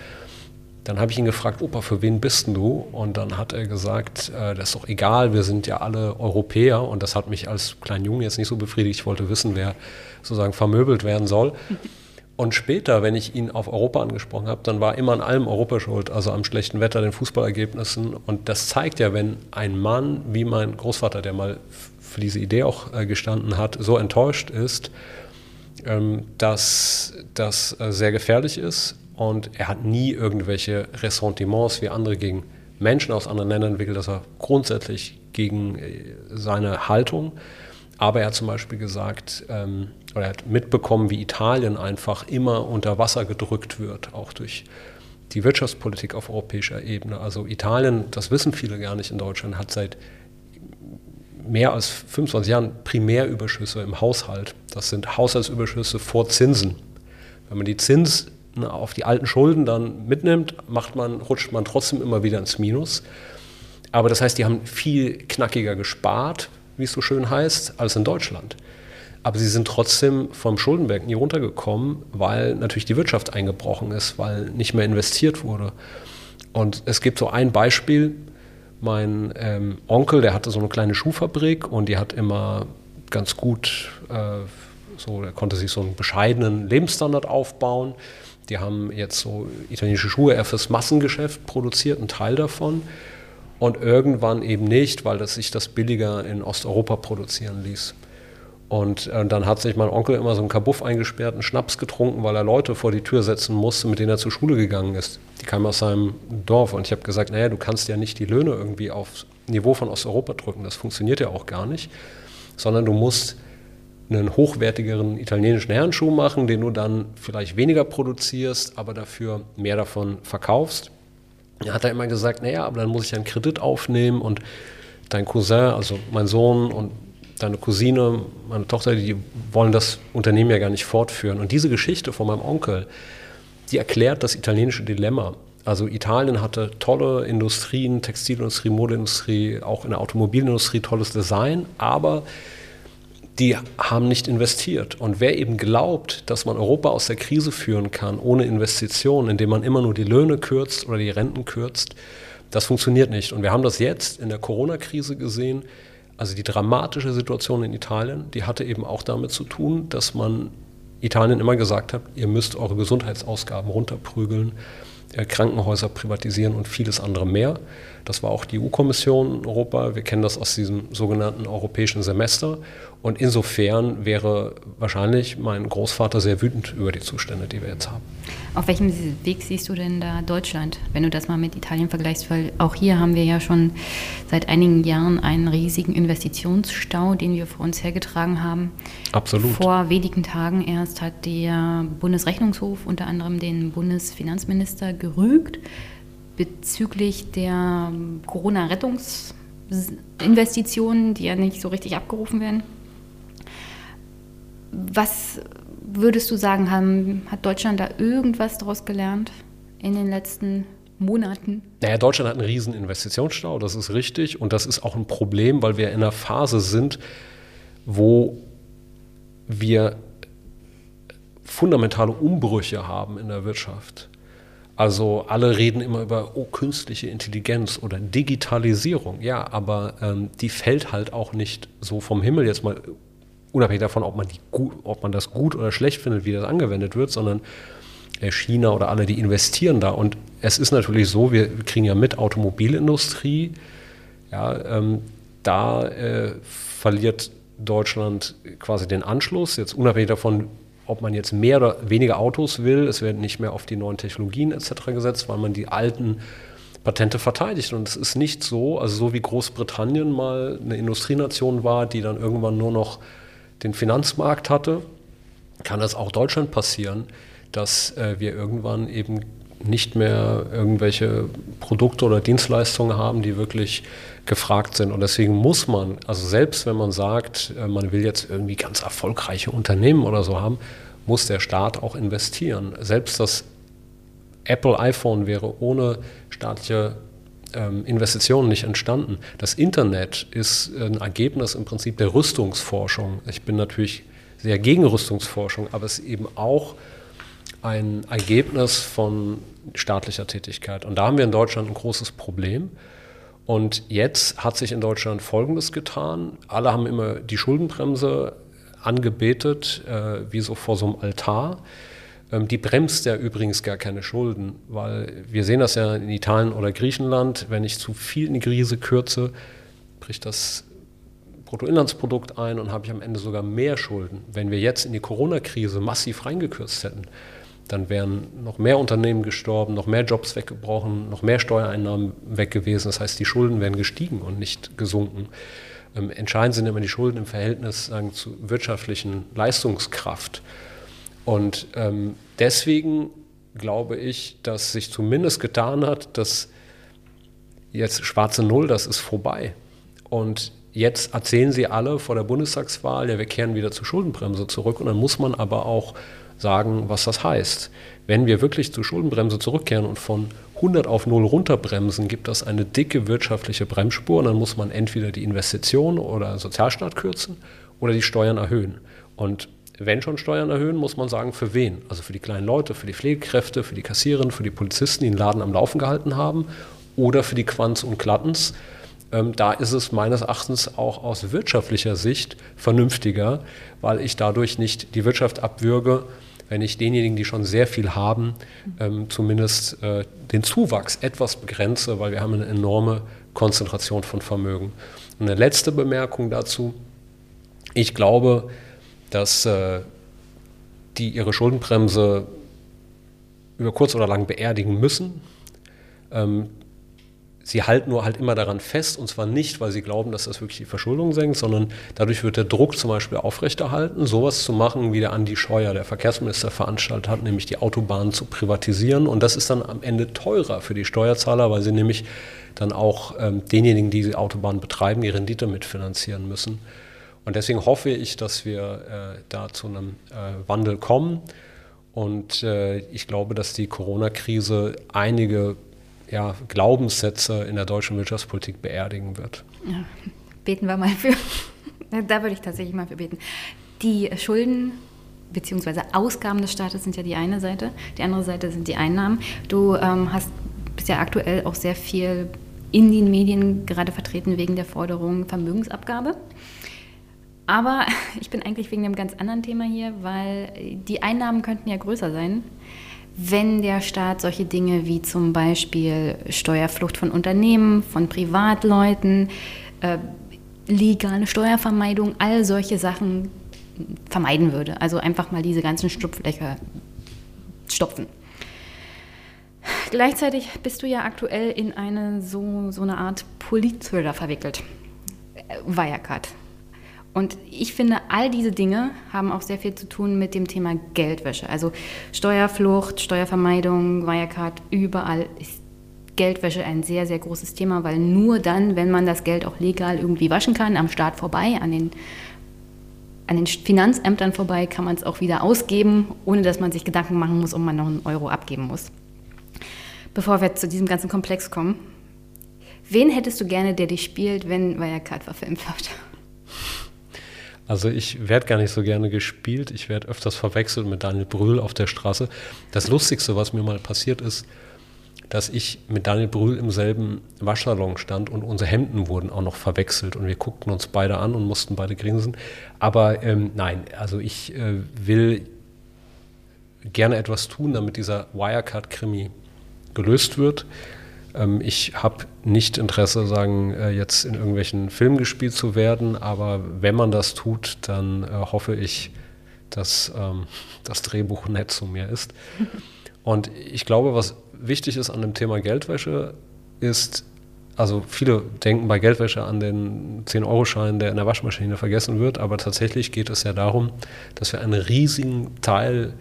dann habe ich ihn gefragt, Opa, für wen bist denn du? Und dann hat er gesagt, äh, das ist doch egal, wir sind ja alle Europäer. Und das hat mich als kleinen Jungen jetzt nicht so befriedigt. Ich wollte wissen, wer sozusagen vermöbelt werden soll. Und später, wenn ich ihn auf Europa angesprochen habe, dann war immer an allem Europa schuld, also am schlechten Wetter, den Fußballergebnissen. Und das zeigt ja, wenn ein Mann wie mein Großvater, der mal für diese Idee auch äh, gestanden hat, so enttäuscht ist, ähm, dass das äh, sehr gefährlich ist. Und er hat nie irgendwelche Ressentiments wie andere gegen Menschen aus anderen Ländern entwickelt, dass er grundsätzlich gegen äh, seine Haltung. Aber er hat zum Beispiel gesagt, ähm, oder er hat mitbekommen, wie Italien einfach immer unter Wasser gedrückt wird, auch durch die Wirtschaftspolitik auf europäischer Ebene. Also Italien, das wissen viele gar nicht in Deutschland, hat seit mehr als 25 Jahren Primärüberschüsse im Haushalt. Das sind Haushaltsüberschüsse vor Zinsen. Wenn man die Zins auf die alten Schulden dann mitnimmt, macht man, rutscht man trotzdem immer wieder ins Minus. Aber das heißt, die haben viel knackiger gespart, wie es so schön heißt, als in Deutschland. Aber sie sind trotzdem vom Schuldenberg nie runtergekommen, weil natürlich die Wirtschaft eingebrochen ist, weil nicht mehr investiert wurde. Und es gibt so ein Beispiel, mein ähm, Onkel, der hatte so eine kleine Schuhfabrik und die hat immer ganz gut, äh, so, der konnte sich so einen bescheidenen Lebensstandard aufbauen. Die haben jetzt so italienische Schuhe eher fürs Massengeschäft produziert, einen Teil davon. Und irgendwann eben nicht, weil das sich das billiger in Osteuropa produzieren ließ. Und äh, dann hat sich mein Onkel immer so einen Kabuff eingesperrt, einen Schnaps getrunken, weil er Leute vor die Tür setzen musste, mit denen er zur Schule gegangen ist. Die kamen aus seinem Dorf. Und ich habe gesagt, naja, du kannst ja nicht die Löhne irgendwie aufs Niveau von Osteuropa drücken. Das funktioniert ja auch gar nicht. Sondern du musst einen hochwertigeren italienischen Herrenschuh machen, den du dann vielleicht weniger produzierst, aber dafür mehr davon verkaufst. Da hat er immer gesagt, naja, aber dann muss ich einen Kredit aufnehmen und dein Cousin, also mein Sohn und deine Cousine, meine Tochter, die wollen das Unternehmen ja gar nicht fortführen. Und diese Geschichte von meinem Onkel, die erklärt das italienische Dilemma. Also Italien hatte tolle Industrien, Textilindustrie, Modeindustrie, auch in der Automobilindustrie tolles Design, aber die haben nicht investiert. Und wer eben glaubt, dass man Europa aus der Krise führen kann ohne Investitionen, indem man immer nur die Löhne kürzt oder die Renten kürzt, das funktioniert nicht. Und wir haben das jetzt in der Corona-Krise gesehen. Also die dramatische Situation in Italien, die hatte eben auch damit zu tun, dass man Italien immer gesagt hat, ihr müsst eure Gesundheitsausgaben runterprügeln, äh, Krankenhäuser privatisieren und vieles andere mehr. Das war auch die EU-Kommission in Europa. Wir kennen das aus diesem sogenannten europäischen Semester. Und insofern wäre wahrscheinlich mein Großvater sehr wütend über die Zustände, die wir jetzt haben. Auf welchem Weg siehst du denn da Deutschland, wenn du das mal mit Italien vergleichst? Weil auch hier haben wir ja schon seit einigen Jahren einen riesigen Investitionsstau, den wir vor uns hergetragen haben. Absolut. Vor wenigen Tagen erst hat der Bundesrechnungshof unter anderem den Bundesfinanzminister gerügt bezüglich der Corona-Rettungsinvestitionen, die ja nicht so richtig abgerufen werden. Was würdest du sagen, haben, hat Deutschland da irgendwas daraus gelernt in den letzten Monaten? Naja, Deutschland hat einen riesen Investitionsstau, das ist richtig. Und das ist auch ein Problem, weil wir in einer Phase sind, wo wir fundamentale Umbrüche haben in der Wirtschaft. Also alle reden immer über oh, künstliche Intelligenz oder Digitalisierung. Ja, aber ähm, die fällt halt auch nicht so vom Himmel jetzt mal unabhängig davon, ob man, die, ob man das gut oder schlecht findet, wie das angewendet wird, sondern äh, China oder alle, die investieren da. Und es ist natürlich so, wir kriegen ja mit Automobilindustrie, ja, ähm, da äh, verliert Deutschland quasi den Anschluss, jetzt unabhängig davon, ob man jetzt mehr oder weniger Autos will, es werden nicht mehr auf die neuen Technologien etc. gesetzt, weil man die alten Patente verteidigt. Und es ist nicht so, also so wie Großbritannien mal eine Industrienation war, die dann irgendwann nur noch den Finanzmarkt hatte, kann das auch Deutschland passieren, dass äh, wir irgendwann eben nicht mehr irgendwelche Produkte oder Dienstleistungen haben, die wirklich gefragt sind. Und deswegen muss man, also selbst wenn man sagt, äh, man will jetzt irgendwie ganz erfolgreiche Unternehmen oder so haben, muss der Staat auch investieren. Selbst das Apple iPhone wäre ohne staatliche ähm, Investitionen nicht entstanden. Das Internet ist ein Ergebnis im Prinzip der Rüstungsforschung. Ich bin natürlich sehr gegen Rüstungsforschung, aber es ist eben auch ein Ergebnis von staatlicher Tätigkeit. Und da haben wir in Deutschland ein großes Problem. Und jetzt hat sich in Deutschland Folgendes getan. Alle haben immer die Schuldenbremse angebetet, äh, wie so vor so einem Altar. Ähm, die bremst ja übrigens gar keine Schulden, weil wir sehen das ja in Italien oder Griechenland, wenn ich zu viel in die Krise kürze, bricht das Bruttoinlandsprodukt ein und habe ich am Ende sogar mehr Schulden. Wenn wir jetzt in die Corona-Krise massiv reingekürzt hätten, dann wären noch mehr Unternehmen gestorben, noch mehr Jobs weggebrochen, noch mehr Steuereinnahmen weg gewesen. Das heißt, die Schulden wären gestiegen und nicht gesunken. Ähm, entscheidend sind immer die Schulden im Verhältnis sagen, zur wirtschaftlichen Leistungskraft. Und ähm, deswegen glaube ich, dass sich zumindest getan hat, dass jetzt schwarze Null, das ist vorbei. Und jetzt erzählen sie alle vor der Bundestagswahl, ja, wir kehren wieder zur Schuldenbremse zurück. Und dann muss man aber auch sagen, was das heißt. Wenn wir wirklich zur Schuldenbremse zurückkehren und von 100 auf 0 runterbremsen, gibt das eine dicke wirtschaftliche Bremsspur. Und dann muss man entweder die Investitionen oder Sozialstaat kürzen oder die Steuern erhöhen. Und wenn schon Steuern erhöhen, muss man sagen, für wen? Also für die kleinen Leute, für die Pflegekräfte, für die Kassiererinnen, für die Polizisten, die den Laden am Laufen gehalten haben oder für die Quants und Klattens. Ähm, da ist es meines Erachtens auch aus wirtschaftlicher Sicht vernünftiger, weil ich dadurch nicht die Wirtschaft abwürge, wenn ich denjenigen, die schon sehr viel haben, ähm, zumindest äh, den Zuwachs etwas begrenze, weil wir haben eine enorme Konzentration von Vermögen. Und eine letzte Bemerkung dazu. Ich glaube, dass äh, die ihre Schuldenbremse über kurz oder lang beerdigen müssen. Ähm, sie halten nur halt immer daran fest, und zwar nicht, weil sie glauben, dass das wirklich die Verschuldung senkt, sondern dadurch wird der Druck zum Beispiel aufrechterhalten, sowas zu machen, wie der Andi Scheuer, der Verkehrsminister, veranstaltet hat, nämlich die Autobahnen zu privatisieren. Und das ist dann am Ende teurer für die Steuerzahler, weil sie nämlich dann auch ähm, denjenigen, die die Autobahn betreiben, die Rendite mitfinanzieren müssen. Und deswegen hoffe ich, dass wir äh, da zu einem äh, Wandel kommen. Und äh, ich glaube, dass die Corona-Krise einige ja, Glaubenssätze in der deutschen Wirtschaftspolitik beerdigen wird. Ja, beten wir mal für. da würde ich tatsächlich mal für beten. Die Schulden bzw. Ausgaben des Staates sind ja die eine Seite, die andere Seite sind die Einnahmen. Du ähm, hast bist ja aktuell auch sehr viel in den Medien gerade vertreten wegen der Forderung Vermögensabgabe. Aber ich bin eigentlich wegen einem ganz anderen Thema hier, weil die Einnahmen könnten ja größer sein, wenn der Staat solche Dinge wie zum Beispiel Steuerflucht von Unternehmen, von Privatleuten, äh, legale Steuervermeidung, all solche Sachen vermeiden würde. Also einfach mal diese ganzen Stupflöcher stopfen. Gleichzeitig bist du ja aktuell in eine so, so eine Art Politthriller verwickelt. Wirecard. Und ich finde, all diese Dinge haben auch sehr viel zu tun mit dem Thema Geldwäsche. Also Steuerflucht, Steuervermeidung, Wirecard, überall ist Geldwäsche ein sehr, sehr großes Thema, weil nur dann, wenn man das Geld auch legal irgendwie waschen kann, am Staat vorbei, an den, an den Finanzämtern vorbei, kann man es auch wieder ausgeben, ohne dass man sich Gedanken machen muss, ob man noch einen Euro abgeben muss. Bevor wir zu diesem ganzen Komplex kommen, wen hättest du gerne, der dich spielt, wenn Wirecard verfilmt wird? Also ich werde gar nicht so gerne gespielt. Ich werde öfters verwechselt mit Daniel Brühl auf der Straße. Das Lustigste, was mir mal passiert ist, dass ich mit Daniel Brühl im selben Waschsalon stand und unsere Hemden wurden auch noch verwechselt und wir guckten uns beide an und mussten beide grinsen. Aber ähm, nein, also ich äh, will gerne etwas tun, damit dieser Wirecard-Krimi gelöst wird. Ähm, ich habe nicht Interesse, sagen, äh, jetzt in irgendwelchen Filmen gespielt zu werden, aber wenn man das tut, dann äh, hoffe ich, dass ähm, das Drehbuch nett zu mir ist. Und ich glaube, was wichtig ist an dem Thema Geldwäsche, ist, also viele denken bei Geldwäsche an den 10-Euro-Schein, der in der Waschmaschine vergessen wird, aber tatsächlich geht es ja darum, dass wir einen riesigen Teil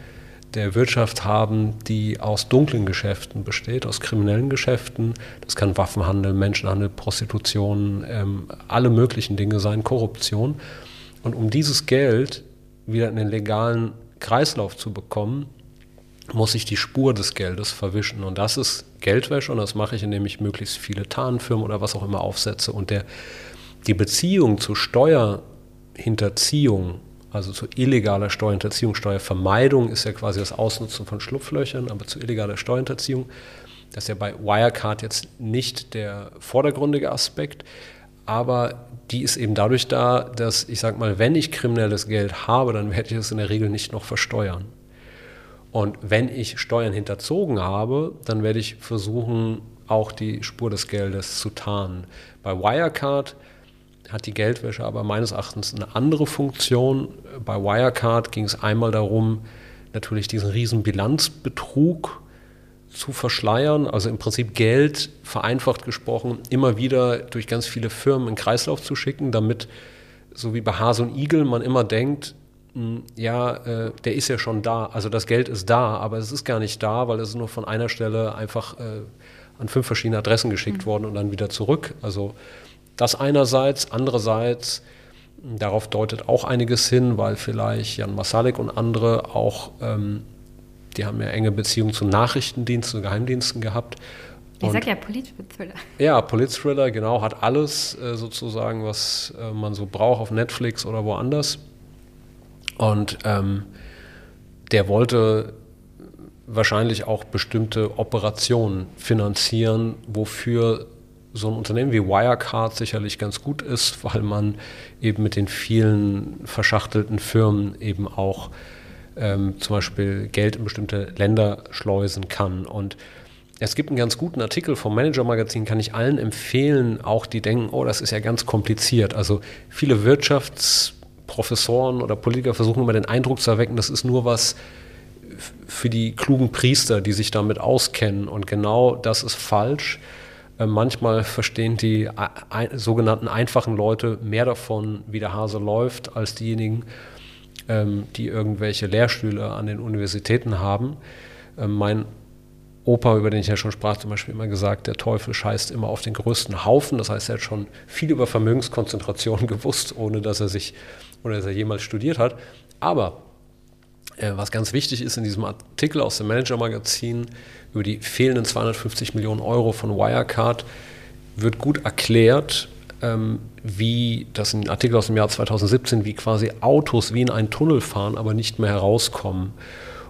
der Wirtschaft haben, die aus dunklen Geschäften besteht, aus kriminellen Geschäften. Das kann Waffenhandel, Menschenhandel, Prostitution, ähm, alle möglichen Dinge sein, Korruption. Und um dieses Geld wieder in den legalen Kreislauf zu bekommen, muss ich die Spur des Geldes verwischen. Und das ist Geldwäsche und das mache ich, indem ich möglichst viele Tarnfirmen oder was auch immer aufsetze. Und der, die Beziehung zu Steuerhinterziehung, also zu illegaler Steuerhinterziehung, Steuervermeidung ist ja quasi das Ausnutzen von Schlupflöchern, aber zu illegaler Steuerhinterziehung, das ist ja bei Wirecard jetzt nicht der vordergründige Aspekt, aber die ist eben dadurch da, dass ich sage mal, wenn ich kriminelles Geld habe, dann werde ich es in der Regel nicht noch versteuern. Und wenn ich Steuern hinterzogen habe, dann werde ich versuchen, auch die Spur des Geldes zu tarnen. Bei Wirecard hat die Geldwäsche aber meines Erachtens eine andere Funktion. Bei Wirecard ging es einmal darum, natürlich diesen riesen Bilanzbetrug zu verschleiern, also im Prinzip Geld, vereinfacht gesprochen, immer wieder durch ganz viele Firmen in Kreislauf zu schicken, damit, so wie bei Hase und Igel, man immer denkt, hm, ja, äh, der ist ja schon da, also das Geld ist da, aber es ist gar nicht da, weil es ist nur von einer Stelle einfach äh, an fünf verschiedene Adressen geschickt mhm. worden und dann wieder zurück. Also das einerseits, andererseits, hm, darauf deutet auch einiges hin, weil vielleicht Jan Masalik und andere auch, ähm, die haben ja enge Beziehungen zu Nachrichtendiensten und Geheimdiensten gehabt. Ich sag ja Polit-Thriller. Ja, Polit-Thriller, genau, hat alles äh, sozusagen, was äh, man so braucht auf Netflix oder woanders. Und ähm, der wollte wahrscheinlich auch bestimmte Operationen finanzieren, wofür so ein Unternehmen wie Wirecard sicherlich ganz gut ist, weil man eben mit den vielen verschachtelten Firmen eben auch ähm, zum Beispiel Geld in bestimmte Länder schleusen kann. Und es gibt einen ganz guten Artikel vom Manager Magazin, kann ich allen empfehlen, auch die denken, oh, das ist ja ganz kompliziert. Also viele Wirtschafts- Professoren oder Politiker versuchen immer den Eindruck zu erwecken, das ist nur was für die klugen Priester, die sich damit auskennen. Und genau das ist falsch. Äh, manchmal verstehen die sogenannten einfachen Leute mehr davon, wie der Hase läuft, als diejenigen, ähm, die irgendwelche Lehrstühle an den Universitäten haben. Ähm, mein Opa, über den ich ja schon sprach, zum Beispiel immer gesagt, der Teufel scheißt immer auf den größten Haufen. Das heißt, er hat schon viel über Vermögenskonzentration gewusst, ohne dass er sich oder dass er jemals studiert hat. Aber äh, was ganz wichtig ist in diesem Artikel aus dem Manager-Magazin über die fehlenden 250 Millionen Euro von Wirecard, wird gut erklärt, ähm, wie das ein Artikel aus dem Jahr 2017, wie quasi Autos wie in einen Tunnel fahren, aber nicht mehr herauskommen.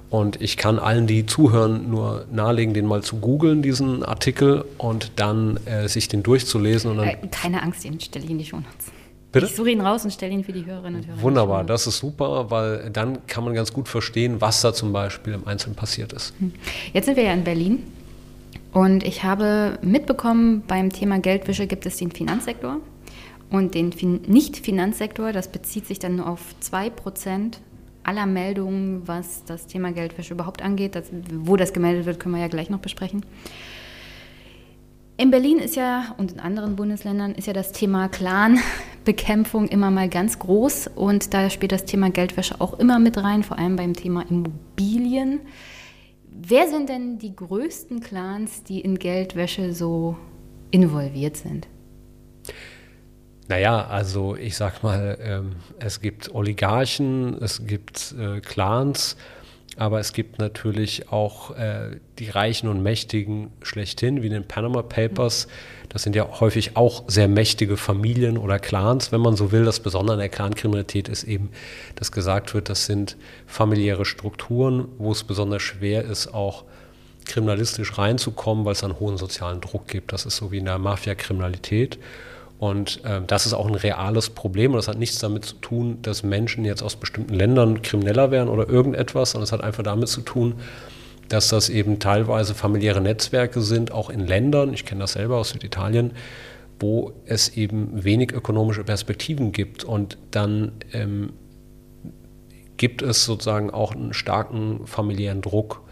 Und ich kann allen, die zuhören, nur nahelegen, den mal zu googeln, diesen Artikel, und dann äh, sich den durchzulesen. Und dann äh, keine Angst, den stelle ich in die Shownotes. Bitte? Ich suche ihn raus und stelle ihn für die Hörerinnen und Hörer. Wunderbar, das ist super, weil dann kann man ganz gut verstehen, was da zum Beispiel im Einzelnen passiert ist. Hm. Jetzt sind wir ja in Berlin und ich habe mitbekommen, beim Thema Geldwäsche gibt es den Finanzsektor und den fin Nicht-Finanzsektor. Das bezieht sich dann nur auf 2% aller Meldungen, was das Thema Geldwäsche überhaupt angeht. Das, wo das gemeldet wird, können wir ja gleich noch besprechen. In Berlin ist ja und in anderen Bundesländern ist ja das Thema Clanbekämpfung immer mal ganz groß und da spielt das Thema Geldwäsche auch immer mit rein, vor allem beim Thema Immobilien. Wer sind denn die größten Clans, die in Geldwäsche so involviert sind? Naja, also ich sag mal, ähm, es gibt Oligarchen, es gibt äh, Clans, aber es gibt natürlich auch äh, die Reichen und Mächtigen schlechthin, wie in den Panama Papers. Das sind ja häufig auch sehr mächtige Familien oder Clans, wenn man so will. Das Besondere an der Clankriminalität ist eben, dass gesagt wird, das sind familiäre Strukturen, wo es besonders schwer ist, auch kriminalistisch reinzukommen, weil es einen hohen sozialen Druck gibt. Das ist so wie in der Mafia-Kriminalität. Und äh, das ist auch ein reales Problem. Und das hat nichts damit zu tun, dass Menschen jetzt aus bestimmten Ländern krimineller wären oder irgendetwas, sondern es hat einfach damit zu tun, dass das eben teilweise familiäre Netzwerke sind, auch in Ländern, ich kenne das selber aus Süditalien, wo es eben wenig ökonomische Perspektiven gibt. Und dann ähm, gibt es sozusagen auch einen starken familiären Druck.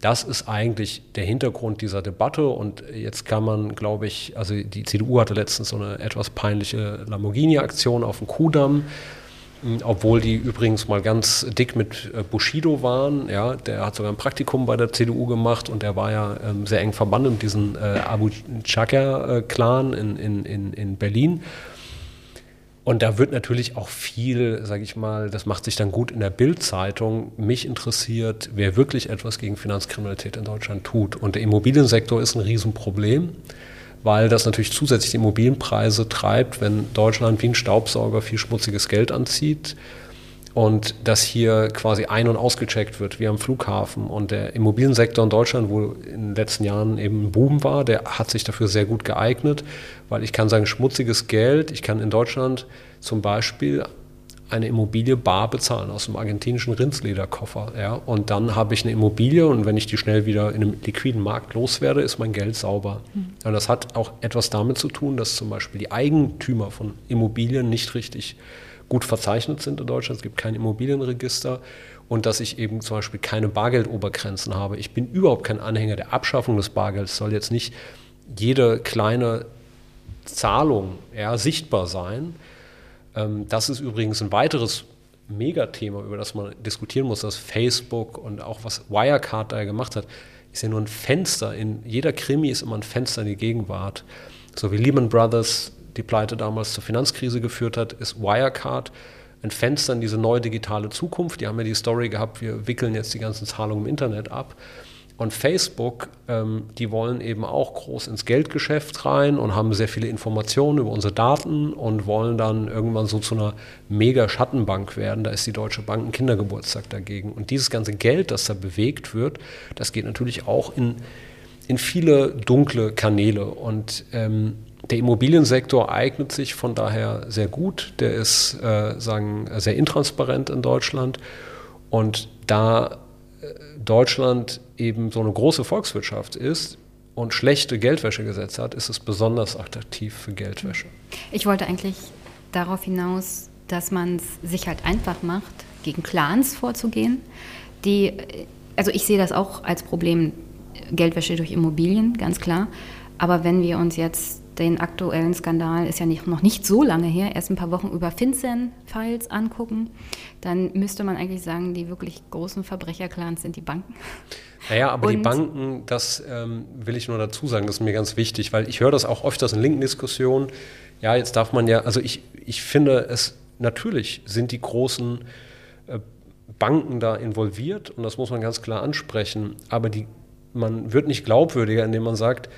Das ist eigentlich der Hintergrund dieser Debatte und jetzt kann man, glaube ich, also die CDU hatte letztens so eine etwas peinliche Lamborghini-Aktion auf dem Kudamm, hm, obwohl die übrigens mal ganz dick mit äh, Bushido waren. Ja, der hat sogar ein Praktikum bei der CDU gemacht und der war ja ähm, sehr eng verbunden mit diesem äh, Abu Chaka-Clan in, in, in, in Berlin. Und da wird natürlich auch viel, sage ich mal, das macht sich dann gut in der Bild-Zeitung. Mich interessiert, wer wirklich etwas gegen Finanzkriminalität in Deutschland tut. Und der Immobiliensektor ist ein Riesenproblem, weil das natürlich zusätzlich die Immobilienpreise treibt, wenn Deutschland wie ein Staubsauger viel schmutziges Geld anzieht und das hier quasi ein- und ausgecheckt wird, wie am Flughafen. Und der Immobiliensektor in Deutschland, wo in den letzten Jahren eben ein Boom war, der hat sich dafür sehr gut geeignet, weil ich kann sagen, schmutziges Geld, ich kann in Deutschland zum Beispiel eine Immobilie bar bezahlen aus dem argentinischen Rindslederkoffer. Ja? Und dann habe ich eine Immobilie und wenn ich die schnell wieder in einem liquiden Markt loswerde, ist mein Geld sauber. Mhm. Und das hat auch etwas damit zu tun, dass zum Beispiel die Eigentümer von Immobilien nicht richtig gut verzeichnet sind in Deutschland. Es gibt kein Immobilienregister und dass ich eben zum Beispiel keine Bargeldobergrenzen habe. Ich bin überhaupt kein Anhänger der Abschaffung des Bargelds. Soll jetzt nicht jede kleine Zahlung ja, sichtbar sein. Ähm, das ist übrigens ein weiteres Megathema, über das man diskutieren muss, dass Facebook und auch was Wirecard da gemacht hat, ist ja nur ein Fenster. In jeder Krimi ist immer ein Fenster in die Gegenwart. So wie Lehman Brothers die Pleite damals zur Finanzkrise geführt hat, ist Wirecard ein Fenster in diese neue digitale Zukunft. Die haben ja die Story gehabt, wir wickeln jetzt die ganzen Zahlungen im Internet ab. Und Facebook, ähm, die wollen eben auch groß ins Geldgeschäft rein und haben sehr viele Informationen über unsere Daten und wollen dann irgendwann so zu einer Mega-Schattenbank werden. Da ist die Deutsche Bank ein Kindergeburtstag dagegen. Und dieses ganze Geld, das da bewegt wird, das geht natürlich auch in, in viele dunkle Kanäle. Und ähm, der Immobiliensektor eignet sich von daher sehr gut. Der ist äh, sagen, sehr intransparent in Deutschland. Und da Deutschland eben so eine große Volkswirtschaft ist und schlechte Geldwäschegesetze hat, ist es besonders attraktiv für Geldwäsche. Ich wollte eigentlich darauf hinaus, dass man es sich halt einfach macht, gegen Clans vorzugehen. Die, also ich sehe das auch als Problem, Geldwäsche durch Immobilien, ganz klar. Aber wenn wir uns jetzt den aktuellen Skandal ist ja nicht, noch nicht so lange her, erst ein paar Wochen über FinCEN-Files angucken, dann müsste man eigentlich sagen, die wirklich großen Verbrecherclans sind die Banken. Naja, aber Und die Banken, das ähm, will ich nur dazu sagen, das ist mir ganz wichtig, weil ich höre das auch öfters in linken Diskussionen. Ja, jetzt darf man ja, also ich, ich finde es, natürlich sind die großen äh, Banken da involviert und das muss man ganz klar ansprechen, aber die, man wird nicht glaubwürdiger, indem man sagt,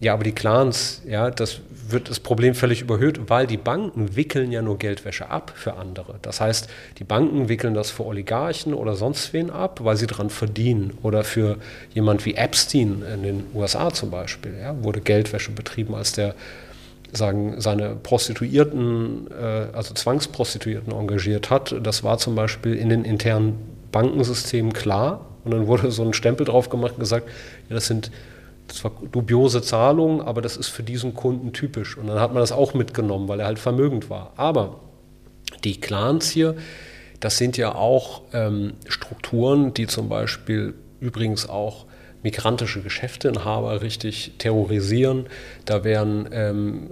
ja, aber die Clans, ja, das wird das Problem völlig überhöht, weil die Banken wickeln ja nur Geldwäsche ab für andere. Das heißt, die Banken wickeln das für Oligarchen oder sonst wen ab, weil sie daran verdienen. Oder für jemand wie Epstein in den USA zum Beispiel, ja, wurde Geldwäsche betrieben, als der sagen, seine Prostituierten, äh, also Zwangsprostituierten engagiert hat. Das war zum Beispiel in den internen Bankensystemen klar. Und dann wurde so ein Stempel drauf gemacht und gesagt, ja, das sind zwar dubiose Zahlungen, aber das ist für diesen Kunden typisch. Und dann hat man das auch mitgenommen, weil er halt vermögend war. Aber die Clans hier, das sind ja auch ähm, Strukturen, die zum Beispiel übrigens auch migrantische Geschäfteinhaber richtig terrorisieren. Da werden ähm,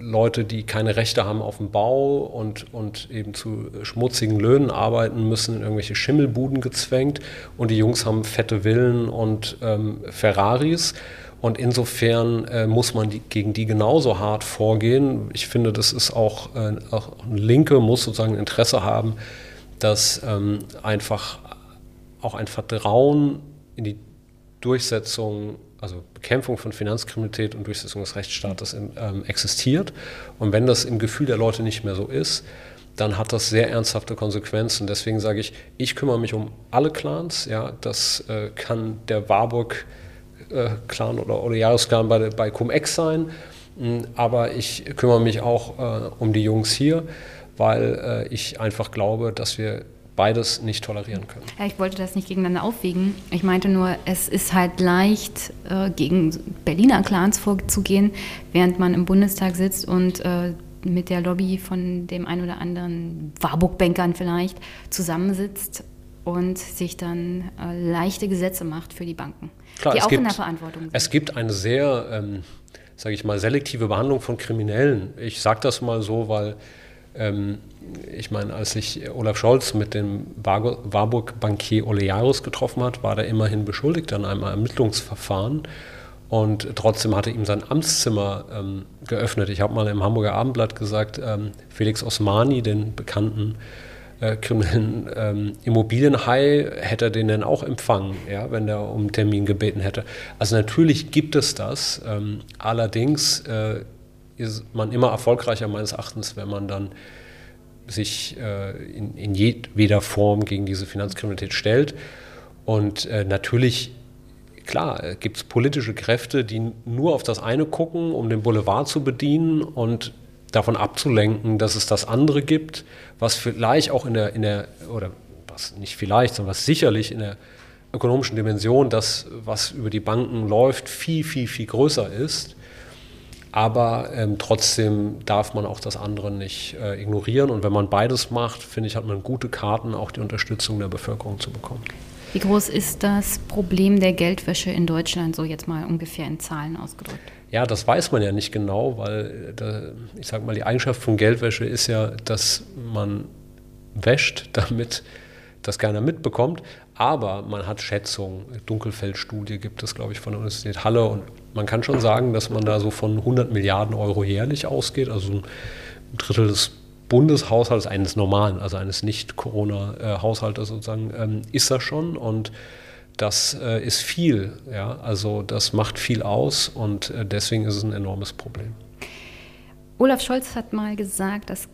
Leute, die keine Rechte haben auf dem Bau und, und eben zu schmutzigen Löhnen arbeiten müssen, in irgendwelche Schimmelbuden gezwängt. Und die Jungs haben fette Villen und ähm, Ferraris. Und insofern äh, muss man die, gegen die genauso hart vorgehen. Ich finde, das ist auch, äh, auch eine Linke muss sozusagen Interesse haben, dass ähm, einfach auch ein Vertrauen in die Durchsetzung also Bekämpfung von Finanzkriminalität und Durchsetzung des Rechtsstaates ähm, existiert. Und wenn das im Gefühl der Leute nicht mehr so ist, dann hat das sehr ernsthafte Konsequenzen. Deswegen sage ich, ich kümmere mich um alle Clans. Ja, das äh, kann der Warburg-Clan äh, oder, Jahresklan bei, bei Cum-Ex sein. Mm, aber ich kümmere mich auch äh, um die Jungs hier, weil äh, ich einfach glaube, dass wir beides nicht tolerieren können. Ja, ich wollte das nicht gegeneinander aufwiegen. Ich meinte nur, es ist halt leicht, äh, gegen Berliner Clans vorzugehen, während man im Bundestag sitzt und äh, mit der Lobby von dem einen oder anderen Warburg-Bankern vielleicht zusammensitzt und sich dann äh, leichte Gesetze macht für die Banken, Klar, die auch gibt, in der Verantwortung sind. Es gibt eine sehr, ähm, sage ich mal, selektive Behandlung von Kriminellen. Ich sage das mal so, weil ähm, ich meine, als sich Olaf Scholz mit dem Warburg-Bankier Olearus getroffen hat, war er immerhin beschuldigt an einem Ermittlungsverfahren. Und trotzdem hatte ihm sein Amtszimmer ähm, geöffnet. Ich habe mal im Hamburger Abendblatt gesagt, ähm, Felix Osmani, den bekannten äh, kriminellen ähm, Immobilienhai, hätte er den dann auch empfangen, ja, wenn er um einen Termin gebeten hätte. Also natürlich gibt es das. Ähm, allerdings äh, ist man immer erfolgreicher meines Erachtens, wenn man dann sich äh, in, in jedweder Form gegen diese Finanzkriminalität stellt. Und äh, natürlich klar, äh, gibt es politische Kräfte, die nur auf das eine gucken, um den Boulevard zu bedienen und davon abzulenken, dass es das andere gibt, was vielleicht auch in der, in der oder was nicht vielleicht, sondern was sicherlich in der ökonomischen Dimension, das, was über die Banken läuft, viel, viel, viel größer ist. Aber ähm, trotzdem darf man auch das andere nicht äh, ignorieren. Und wenn man beides macht, finde ich, hat man gute Karten, auch die Unterstützung der Bevölkerung zu bekommen. Wie groß ist das Problem der Geldwäsche in Deutschland, so jetzt mal ungefähr in Zahlen ausgedrückt? Ja, das weiß man ja nicht genau, weil da, ich sage mal, die Eigenschaft von Geldwäsche ist ja, dass man wäscht, damit das keiner mitbekommt. Aber man hat Schätzungen, Dunkelfeldstudie gibt es, glaube ich, von der Universität Halle. Und man kann schon sagen, dass man da so von 100 Milliarden Euro jährlich ausgeht, also ein Drittel des Bundeshaushalts, eines normalen, also eines Nicht-Corona-Haushaltes sozusagen, ähm, ist das schon. Und das äh, ist viel. Ja? Also das macht viel aus und äh, deswegen ist es ein enormes Problem. Olaf Scholz hat mal gesagt, dass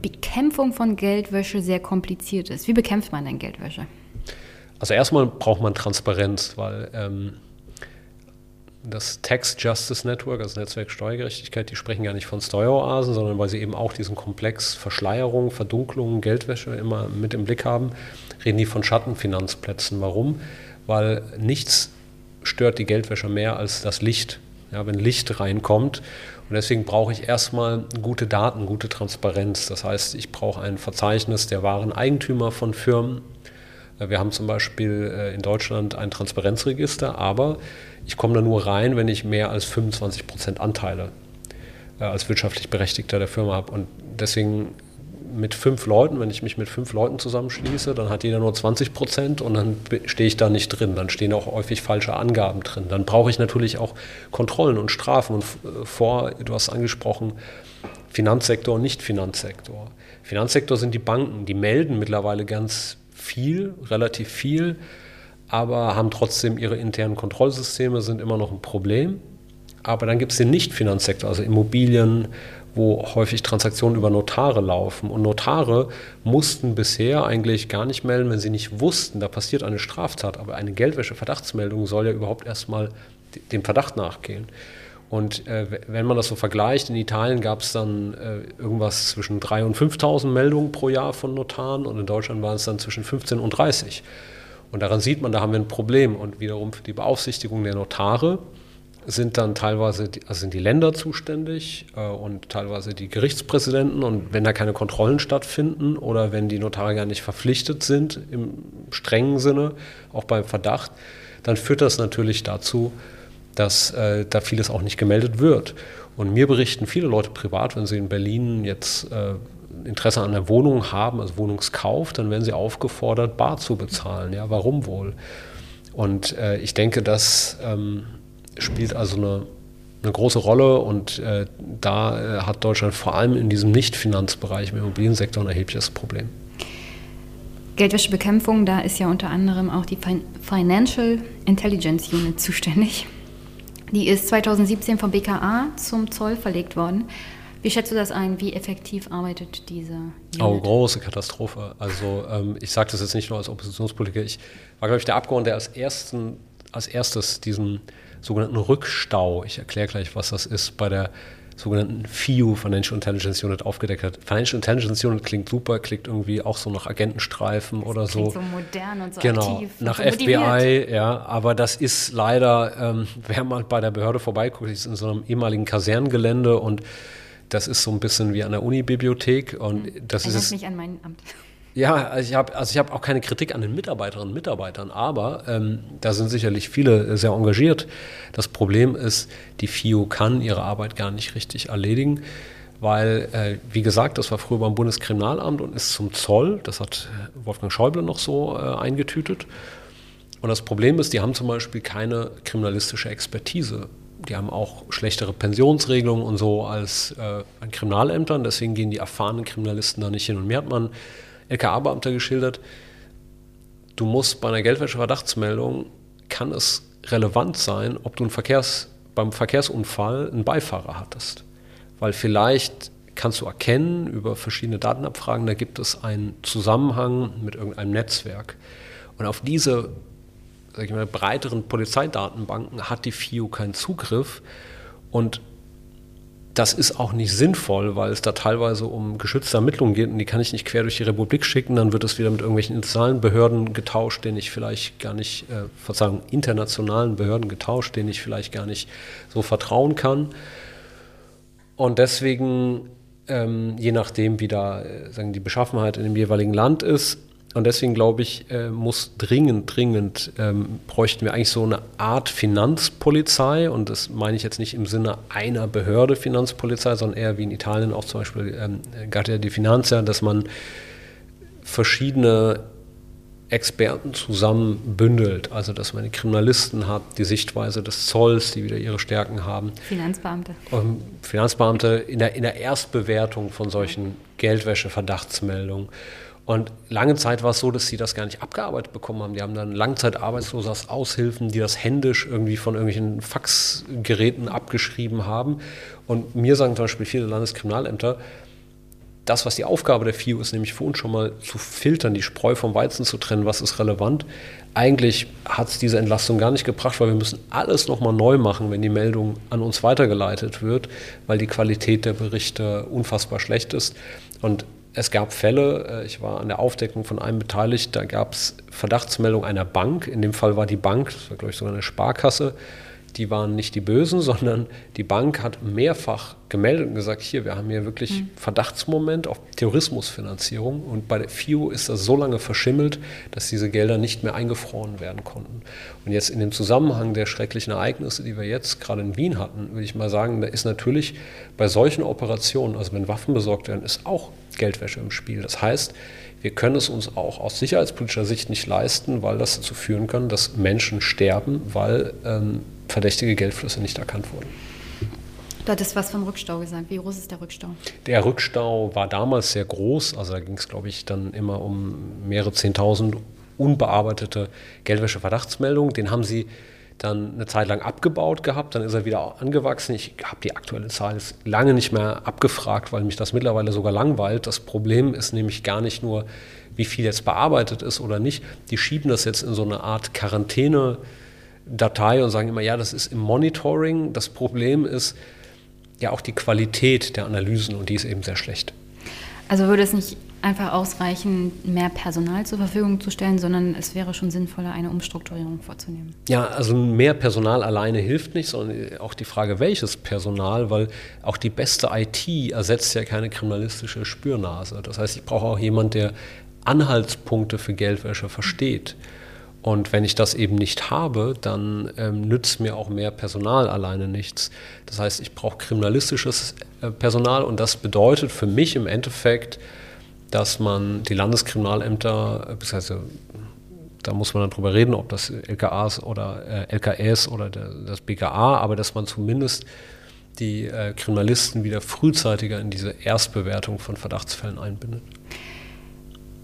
Bekämpfung von Geldwäsche sehr kompliziert ist. Wie bekämpft man denn Geldwäsche? Also erstmal braucht man Transparenz, weil ähm, das Tax Justice Network, also Netzwerk Steuergerechtigkeit, die sprechen gar nicht von Steueroasen, sondern weil sie eben auch diesen Komplex Verschleierung, Verdunklung, Geldwäsche immer mit im Blick haben, reden die von Schattenfinanzplätzen. Warum? Weil nichts stört die Geldwäsche mehr als das Licht. Ja, wenn Licht reinkommt. Und deswegen brauche ich erstmal gute Daten, gute Transparenz. Das heißt, ich brauche ein Verzeichnis der wahren Eigentümer von Firmen. Wir haben zum Beispiel äh, in Deutschland ein Transparenzregister, aber ich komme da nur rein, wenn ich mehr als 25 Prozent Anteile äh, als wirtschaftlich Berechtigter der Firma habe. Und deswegen mit fünf Leuten, wenn ich mich mit fünf Leuten zusammenschließe, dann hat jeder nur 20 Prozent und dann stehe ich da nicht drin. Dann stehen auch häufig falsche Angaben drin. Dann brauche ich natürlich auch Kontrollen und Strafen. Und äh, vor, du hast angesprochen, Finanzsektor und Nicht-Finanzsektor. Finanzsektor sind die Banken, die melden mittlerweile ganz viel, relativ viel aber haben trotzdem ihre internen Kontrollsysteme, sind immer noch ein Problem. Aber dann gibt es den Nicht-Finanzsektor, also Immobilien, wo häufig Transaktionen über Notare laufen. Und Notare mussten bisher eigentlich gar nicht melden, wenn sie nicht wussten, da passiert eine Straftat. Aber eine Geldwäsche-Verdachtsmeldung soll ja überhaupt erstmal dem Verdacht nachgehen. Und äh, wenn man das so vergleicht, in Italien gab es dann äh, irgendwas zwischen 3.000 und 5.000 Meldungen pro Jahr von Notaren und in Deutschland waren es dann zwischen 15 und 30. Und daran sieht man, da haben wir ein Problem. Und wiederum für die Beaufsichtigung der Notare sind dann teilweise die, also sind die Länder zuständig äh, und teilweise die Gerichtspräsidenten. Und wenn da keine Kontrollen stattfinden oder wenn die Notare gar nicht verpflichtet sind im strengen Sinne, auch beim Verdacht, dann führt das natürlich dazu, dass äh, da vieles auch nicht gemeldet wird. Und mir berichten viele Leute privat, wenn sie in Berlin jetzt äh, Interesse an der Wohnung haben, also Wohnungskauf, dann werden sie aufgefordert, bar zu bezahlen. Ja, warum wohl? Und äh, ich denke, das ähm, spielt also eine, eine, große Rolle und äh, da äh, hat Deutschland vor allem in diesem Nicht-Finanzbereich im Immobiliensektor ein erhebliches Problem. Geldwäschebekämpfung, da ist ja unter anderem auch die Financial Intelligence Unit zuständig. Die ist 2017 vom BKA zum Zoll verlegt worden. Wie schätzt du das ein? Wie effektiv arbeitet diese Unit? Oh, große Katastrophe. Also ähm, ich sage das jetzt nicht nur als Oppositionspolitiker. Ich war, glaube ich, der Abgeordnete, der als, ersten, als erstes diesen sogenannten Rückstau, ich erkläre gleich, was das ist, bei der sogenannten FIU, Financial Intelligence Unit, aufgedeckt hat. Financial Intelligence Unit klingt super, klingt irgendwie auch so nach Agentenstreifen das oder so. so modern und so genau, aktiv. Nach so FBI, ja, aber das ist leider, ähm, wer mal bei der Behörde vorbeiguckt, ist in so einem ehemaligen Kaserngelände und das ist so ein bisschen wie an der Unibibliothek und hm. das Erinnert ist mich an mein Amt. Ja, also ich habe also hab auch keine Kritik an den Mitarbeiterinnen und Mitarbeitern, aber ähm, da sind sicherlich viele sehr engagiert. Das Problem ist, die FIO kann ihre Arbeit gar nicht richtig erledigen, weil, äh, wie gesagt, das war früher beim Bundeskriminalamt und ist zum Zoll, das hat Wolfgang Schäuble noch so äh, eingetütet. Und das Problem ist, die haben zum Beispiel keine kriminalistische Expertise. Die haben auch schlechtere Pensionsregelungen und so als äh, an Kriminalämtern. Deswegen gehen die erfahrenen Kriminalisten da nicht hin. Und mir hat man LKA-Beamter geschildert, du musst bei einer Geldwäsche-Verdachtsmeldung, kann es relevant sein, ob du einen Verkehrs, beim Verkehrsunfall einen Beifahrer hattest. Weil vielleicht kannst du erkennen über verschiedene Datenabfragen, da gibt es einen Zusammenhang mit irgendeinem Netzwerk. Und auf diese sag ich mal, breiteren Polizeidatenbanken hat die FIU keinen Zugriff. Und das ist auch nicht sinnvoll, weil es da teilweise um geschützte Ermittlungen geht und die kann ich nicht quer durch die Republik schicken. Dann wird es wieder mit irgendwelchen internationalen Behörden getauscht, den ich vielleicht gar nicht, äh, Verzeihung, internationalen Behörden getauscht, denen ich vielleicht gar nicht so vertrauen kann. Und deswegen, ähm, je nachdem, wie da äh, sagen, die Beschaffenheit in dem jeweiligen Land ist, und deswegen glaube ich, äh, muss dringend, dringend, ähm, bräuchten wir eigentlich so eine Art Finanzpolizei. Und das meine ich jetzt nicht im Sinne einer Behörde Finanzpolizei, sondern eher wie in Italien auch zum Beispiel ähm, Guardia di Finanza, dass man verschiedene Experten zusammen bündelt. Also dass man die Kriminalisten hat, die Sichtweise des Zolls, die wieder ihre Stärken haben. Finanzbeamte. Ähm, Finanzbeamte in der, in der Erstbewertung von solchen Geldwäsche-Verdachtsmeldungen. Und lange Zeit war es so, dass sie das gar nicht abgearbeitet bekommen haben. Die haben dann Langzeitarbeitslose als Aushilfen, die das händisch irgendwie von irgendwelchen Faxgeräten abgeschrieben haben. Und mir sagen zum Beispiel viele Landeskriminalämter, das, was die Aufgabe der FIU ist, nämlich für uns schon mal zu filtern, die Spreu vom Weizen zu trennen, was ist relevant. Eigentlich hat es diese Entlastung gar nicht gebracht, weil wir müssen alles nochmal neu machen, wenn die Meldung an uns weitergeleitet wird, weil die Qualität der Berichte unfassbar schlecht ist. Und es gab Fälle, äh, ich war an der Aufdeckung von einem beteiligt, da gab es Verdachtsmeldung einer Bank. In dem Fall war die Bank, das war glaube ich sogar eine Sparkasse, die waren nicht die Bösen, sondern die Bank hat mehrfach gemeldet und gesagt, hier, wir haben hier wirklich mhm. Verdachtsmoment auf Terrorismusfinanzierung und bei der FIU ist das so lange verschimmelt, dass diese Gelder nicht mehr eingefroren werden konnten. Und jetzt in dem Zusammenhang der schrecklichen Ereignisse, die wir jetzt gerade in Wien hatten, würde ich mal sagen, da ist natürlich bei solchen Operationen, also wenn Waffen besorgt werden, ist auch Geldwäsche im Spiel. Das heißt, wir können es uns auch aus sicherheitspolitischer Sicht nicht leisten, weil das dazu führen kann, dass Menschen sterben, weil ähm, verdächtige Geldflüsse nicht erkannt wurden. Du hattest was vom Rückstau gesagt. Wie groß ist der Rückstau? Der Rückstau war damals sehr groß. Also da ging es, glaube ich, dann immer um mehrere Zehntausend unbearbeitete Geldwäsche-Verdachtsmeldungen. Den haben sie dann eine Zeit lang abgebaut gehabt, dann ist er wieder angewachsen. Ich habe die aktuelle Zahl jetzt lange nicht mehr abgefragt, weil mich das mittlerweile sogar langweilt. Das Problem ist nämlich gar nicht nur, wie viel jetzt bearbeitet ist oder nicht. Die schieben das jetzt in so eine Art Quarantäne-Datei und sagen immer, ja, das ist im Monitoring. Das Problem ist ja auch die Qualität der Analysen und die ist eben sehr schlecht. Also würde es nicht einfach ausreichen, mehr Personal zur Verfügung zu stellen, sondern es wäre schon sinnvoller, eine Umstrukturierung vorzunehmen. Ja, also mehr Personal alleine hilft nicht, sondern auch die Frage, welches Personal, weil auch die beste IT ersetzt ja keine kriminalistische Spürnase. Das heißt, ich brauche auch jemanden, der Anhaltspunkte für Geldwäsche versteht. Und wenn ich das eben nicht habe, dann ähm, nützt mir auch mehr Personal alleine nichts. Das heißt, ich brauche kriminalistisches äh, Personal und das bedeutet für mich im Endeffekt, dass man die Landeskriminalämter, beziehungsweise da muss man dann drüber reden, ob das LKAs oder äh, LKS oder der, das BKA, aber dass man zumindest die äh, Kriminalisten wieder frühzeitiger in diese Erstbewertung von Verdachtsfällen einbindet.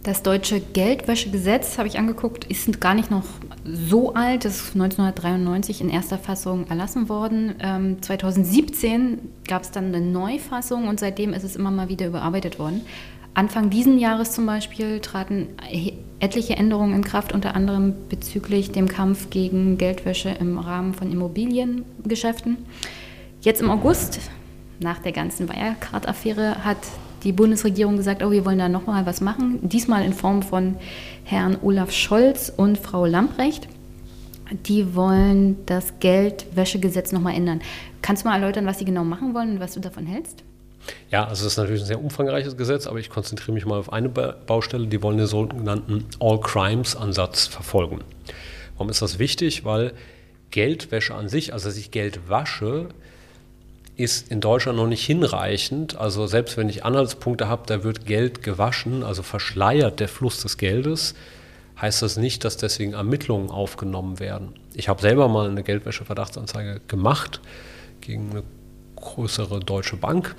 Das deutsche Geldwäschegesetz, habe ich angeguckt, ist gar nicht noch so alt. Das ist 1993 in erster Fassung erlassen worden. Ähm, 2017 gab es dann eine Neufassung und seitdem ist es immer mal wieder überarbeitet worden. Anfang diesen Jahres zum Beispiel traten etliche Änderungen in Kraft, unter anderem bezüglich dem Kampf gegen Geldwäsche im Rahmen von Immobiliengeschäften. Jetzt im August, nach der ganzen Wirecard-Affäre, hat die Bundesregierung gesagt, oh, wir wollen da nochmal was machen. Diesmal in Form von Herrn Olaf Scholz und Frau Lamprecht. Die wollen das Geldwäschegesetz nochmal ändern. Kannst du mal erläutern, was sie genau machen wollen und was du davon hältst? Ja, also es ist natürlich ein sehr umfangreiches Gesetz, aber ich konzentriere mich mal auf eine Baustelle. Die wollen den sogenannten All-Crimes-Ansatz verfolgen. Warum ist das wichtig? Weil Geldwäsche an sich, also dass ich Geld wasche, ist in Deutschland noch nicht hinreichend. Also selbst wenn ich Anhaltspunkte habe, da wird Geld gewaschen, also verschleiert der Fluss des Geldes, heißt das nicht, dass deswegen Ermittlungen aufgenommen werden. Ich habe selber mal eine Geldwäsche-Verdachtsanzeige gemacht gegen eine größere deutsche Bank.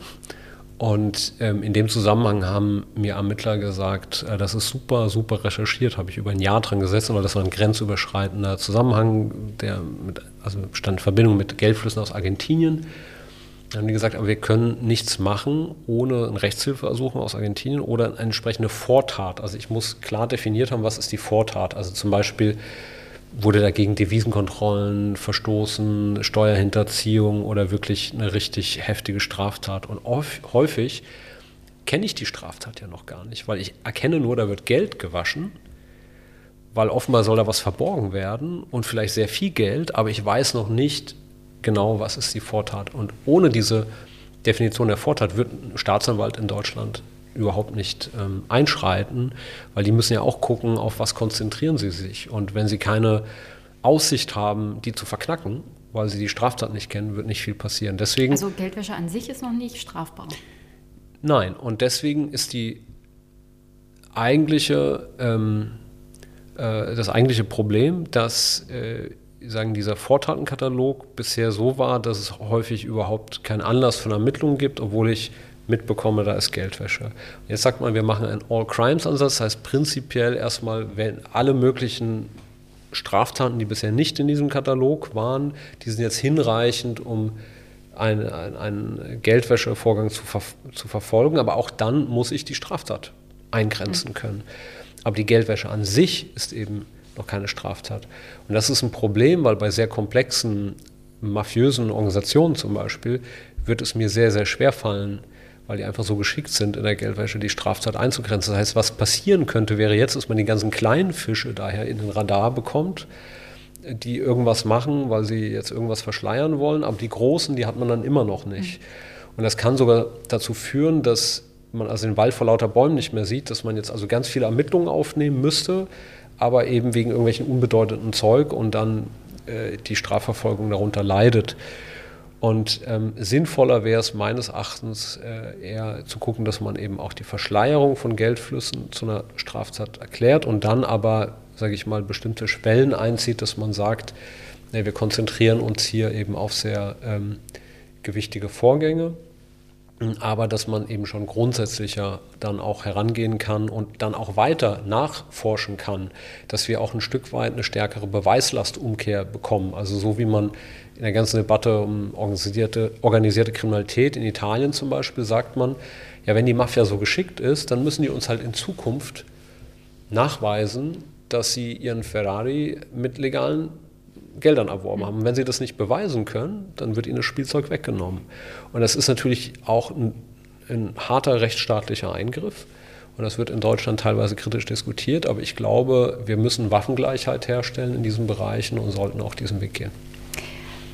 Und ähm, in dem Zusammenhang haben mir Ermittler gesagt, äh, das ist super, super recherchiert, habe ich über ein Jahr dran gesessen, weil das war ein grenzüberschreitender Zusammenhang, der mit, also stand in Verbindung mit Geldflüssen aus Argentinien. Dann haben die gesagt, aber wir können nichts machen ohne ein Rechtshilfeersuchen aus Argentinien oder eine entsprechende Vortat. Also ich muss klar definiert haben, was ist die Vortat. Also zum Beispiel wurde dagegen Devisenkontrollen verstoßen, Steuerhinterziehung oder wirklich eine richtig heftige Straftat. Und häufig kenne ich die Straftat ja noch gar nicht, weil ich erkenne nur, da wird Geld gewaschen, weil offenbar soll da was verborgen werden und vielleicht sehr viel Geld, aber ich weiß noch nicht genau, was ist die Vortat. Und ohne diese Definition der Vortat wird ein Staatsanwalt in Deutschland überhaupt nicht ähm, einschreiten, weil die müssen ja auch gucken, auf was konzentrieren sie sich. Und wenn sie keine Aussicht haben, die zu verknacken, weil sie die Straftat nicht kennen, wird nicht viel passieren. Deswegen, also Geldwäsche an sich ist noch nicht strafbar. Nein, und deswegen ist die eigentliche, ähm, äh, das eigentliche Problem, dass äh, sagen, dieser Vortatenkatalog bisher so war, dass es häufig überhaupt keinen Anlass von Ermittlungen gibt, obwohl ich mitbekomme, da ist Geldwäsche. Jetzt sagt man, wir machen einen All-Crimes-Ansatz, das heißt prinzipiell erstmal, wenn alle möglichen Straftaten, die bisher nicht in diesem Katalog waren, die sind jetzt hinreichend, um einen, einen Geldwäschevorgang zu, ver zu verfolgen. Aber auch dann muss ich die Straftat eingrenzen mhm. können. Aber die Geldwäsche an sich ist eben noch keine Straftat. Und das ist ein Problem, weil bei sehr komplexen mafiösen Organisationen zum Beispiel wird es mir sehr, sehr schwer fallen, weil die einfach so geschickt sind, in der Geldwäsche die Straftat einzugrenzen. Das heißt, was passieren könnte, wäre jetzt, dass man die ganzen kleinen Fische daher in den Radar bekommt, die irgendwas machen, weil sie jetzt irgendwas verschleiern wollen, aber die großen, die hat man dann immer noch nicht. Und das kann sogar dazu führen, dass man also den Wald vor lauter Bäumen nicht mehr sieht, dass man jetzt also ganz viele Ermittlungen aufnehmen müsste, aber eben wegen irgendwelchen unbedeutenden Zeug und dann äh, die Strafverfolgung darunter leidet. Und ähm, sinnvoller wäre es meines Erachtens äh, eher zu gucken, dass man eben auch die Verschleierung von Geldflüssen zu einer Straftat erklärt und dann aber, sage ich mal, bestimmte Schwellen einzieht, dass man sagt, nee, wir konzentrieren uns hier eben auf sehr ähm, gewichtige Vorgänge aber dass man eben schon grundsätzlicher dann auch herangehen kann und dann auch weiter nachforschen kann, dass wir auch ein Stück weit eine stärkere Beweislastumkehr bekommen. Also so wie man in der ganzen Debatte um organisierte, organisierte Kriminalität in Italien zum Beispiel sagt man, ja, wenn die Mafia so geschickt ist, dann müssen die uns halt in Zukunft nachweisen, dass sie ihren Ferrari mit legalen Geldern erworben haben. Und wenn sie das nicht beweisen können, dann wird ihnen das Spielzeug weggenommen. Und das ist natürlich auch ein, ein harter rechtsstaatlicher Eingriff. Und das wird in Deutschland teilweise kritisch diskutiert. Aber ich glaube, wir müssen Waffengleichheit herstellen in diesen Bereichen und sollten auch diesen Weg gehen.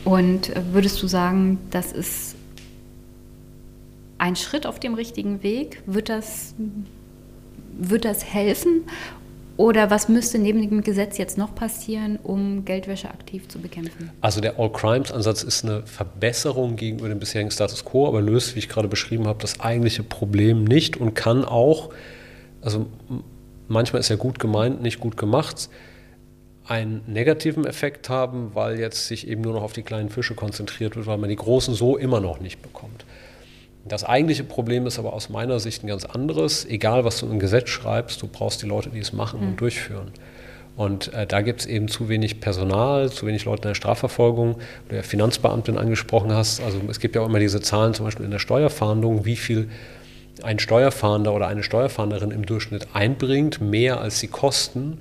Und würdest du sagen, das ist ein Schritt auf dem richtigen Weg? Wird das, wird das helfen? Oder was müsste neben dem Gesetz jetzt noch passieren, um Geldwäsche aktiv zu bekämpfen? Also der All-Crimes-Ansatz ist eine Verbesserung gegenüber dem bisherigen Status quo, aber löst, wie ich gerade beschrieben habe, das eigentliche Problem nicht und kann auch, also manchmal ist ja gut gemeint, nicht gut gemacht, einen negativen Effekt haben, weil jetzt sich eben nur noch auf die kleinen Fische konzentriert wird, weil man die großen so immer noch nicht bekommt. Das eigentliche Problem ist aber aus meiner Sicht ein ganz anderes. Egal, was du im Gesetz schreibst, du brauchst die Leute, die es machen mhm. und durchführen. Und äh, da gibt es eben zu wenig Personal, zu wenig Leute in der Strafverfolgung. Du ja Finanzbeamtin angesprochen hast. Also es gibt ja auch immer diese Zahlen, zum Beispiel in der Steuerfahndung, wie viel ein Steuerfahnder oder eine Steuerfahnderin im Durchschnitt einbringt, mehr als sie kosten.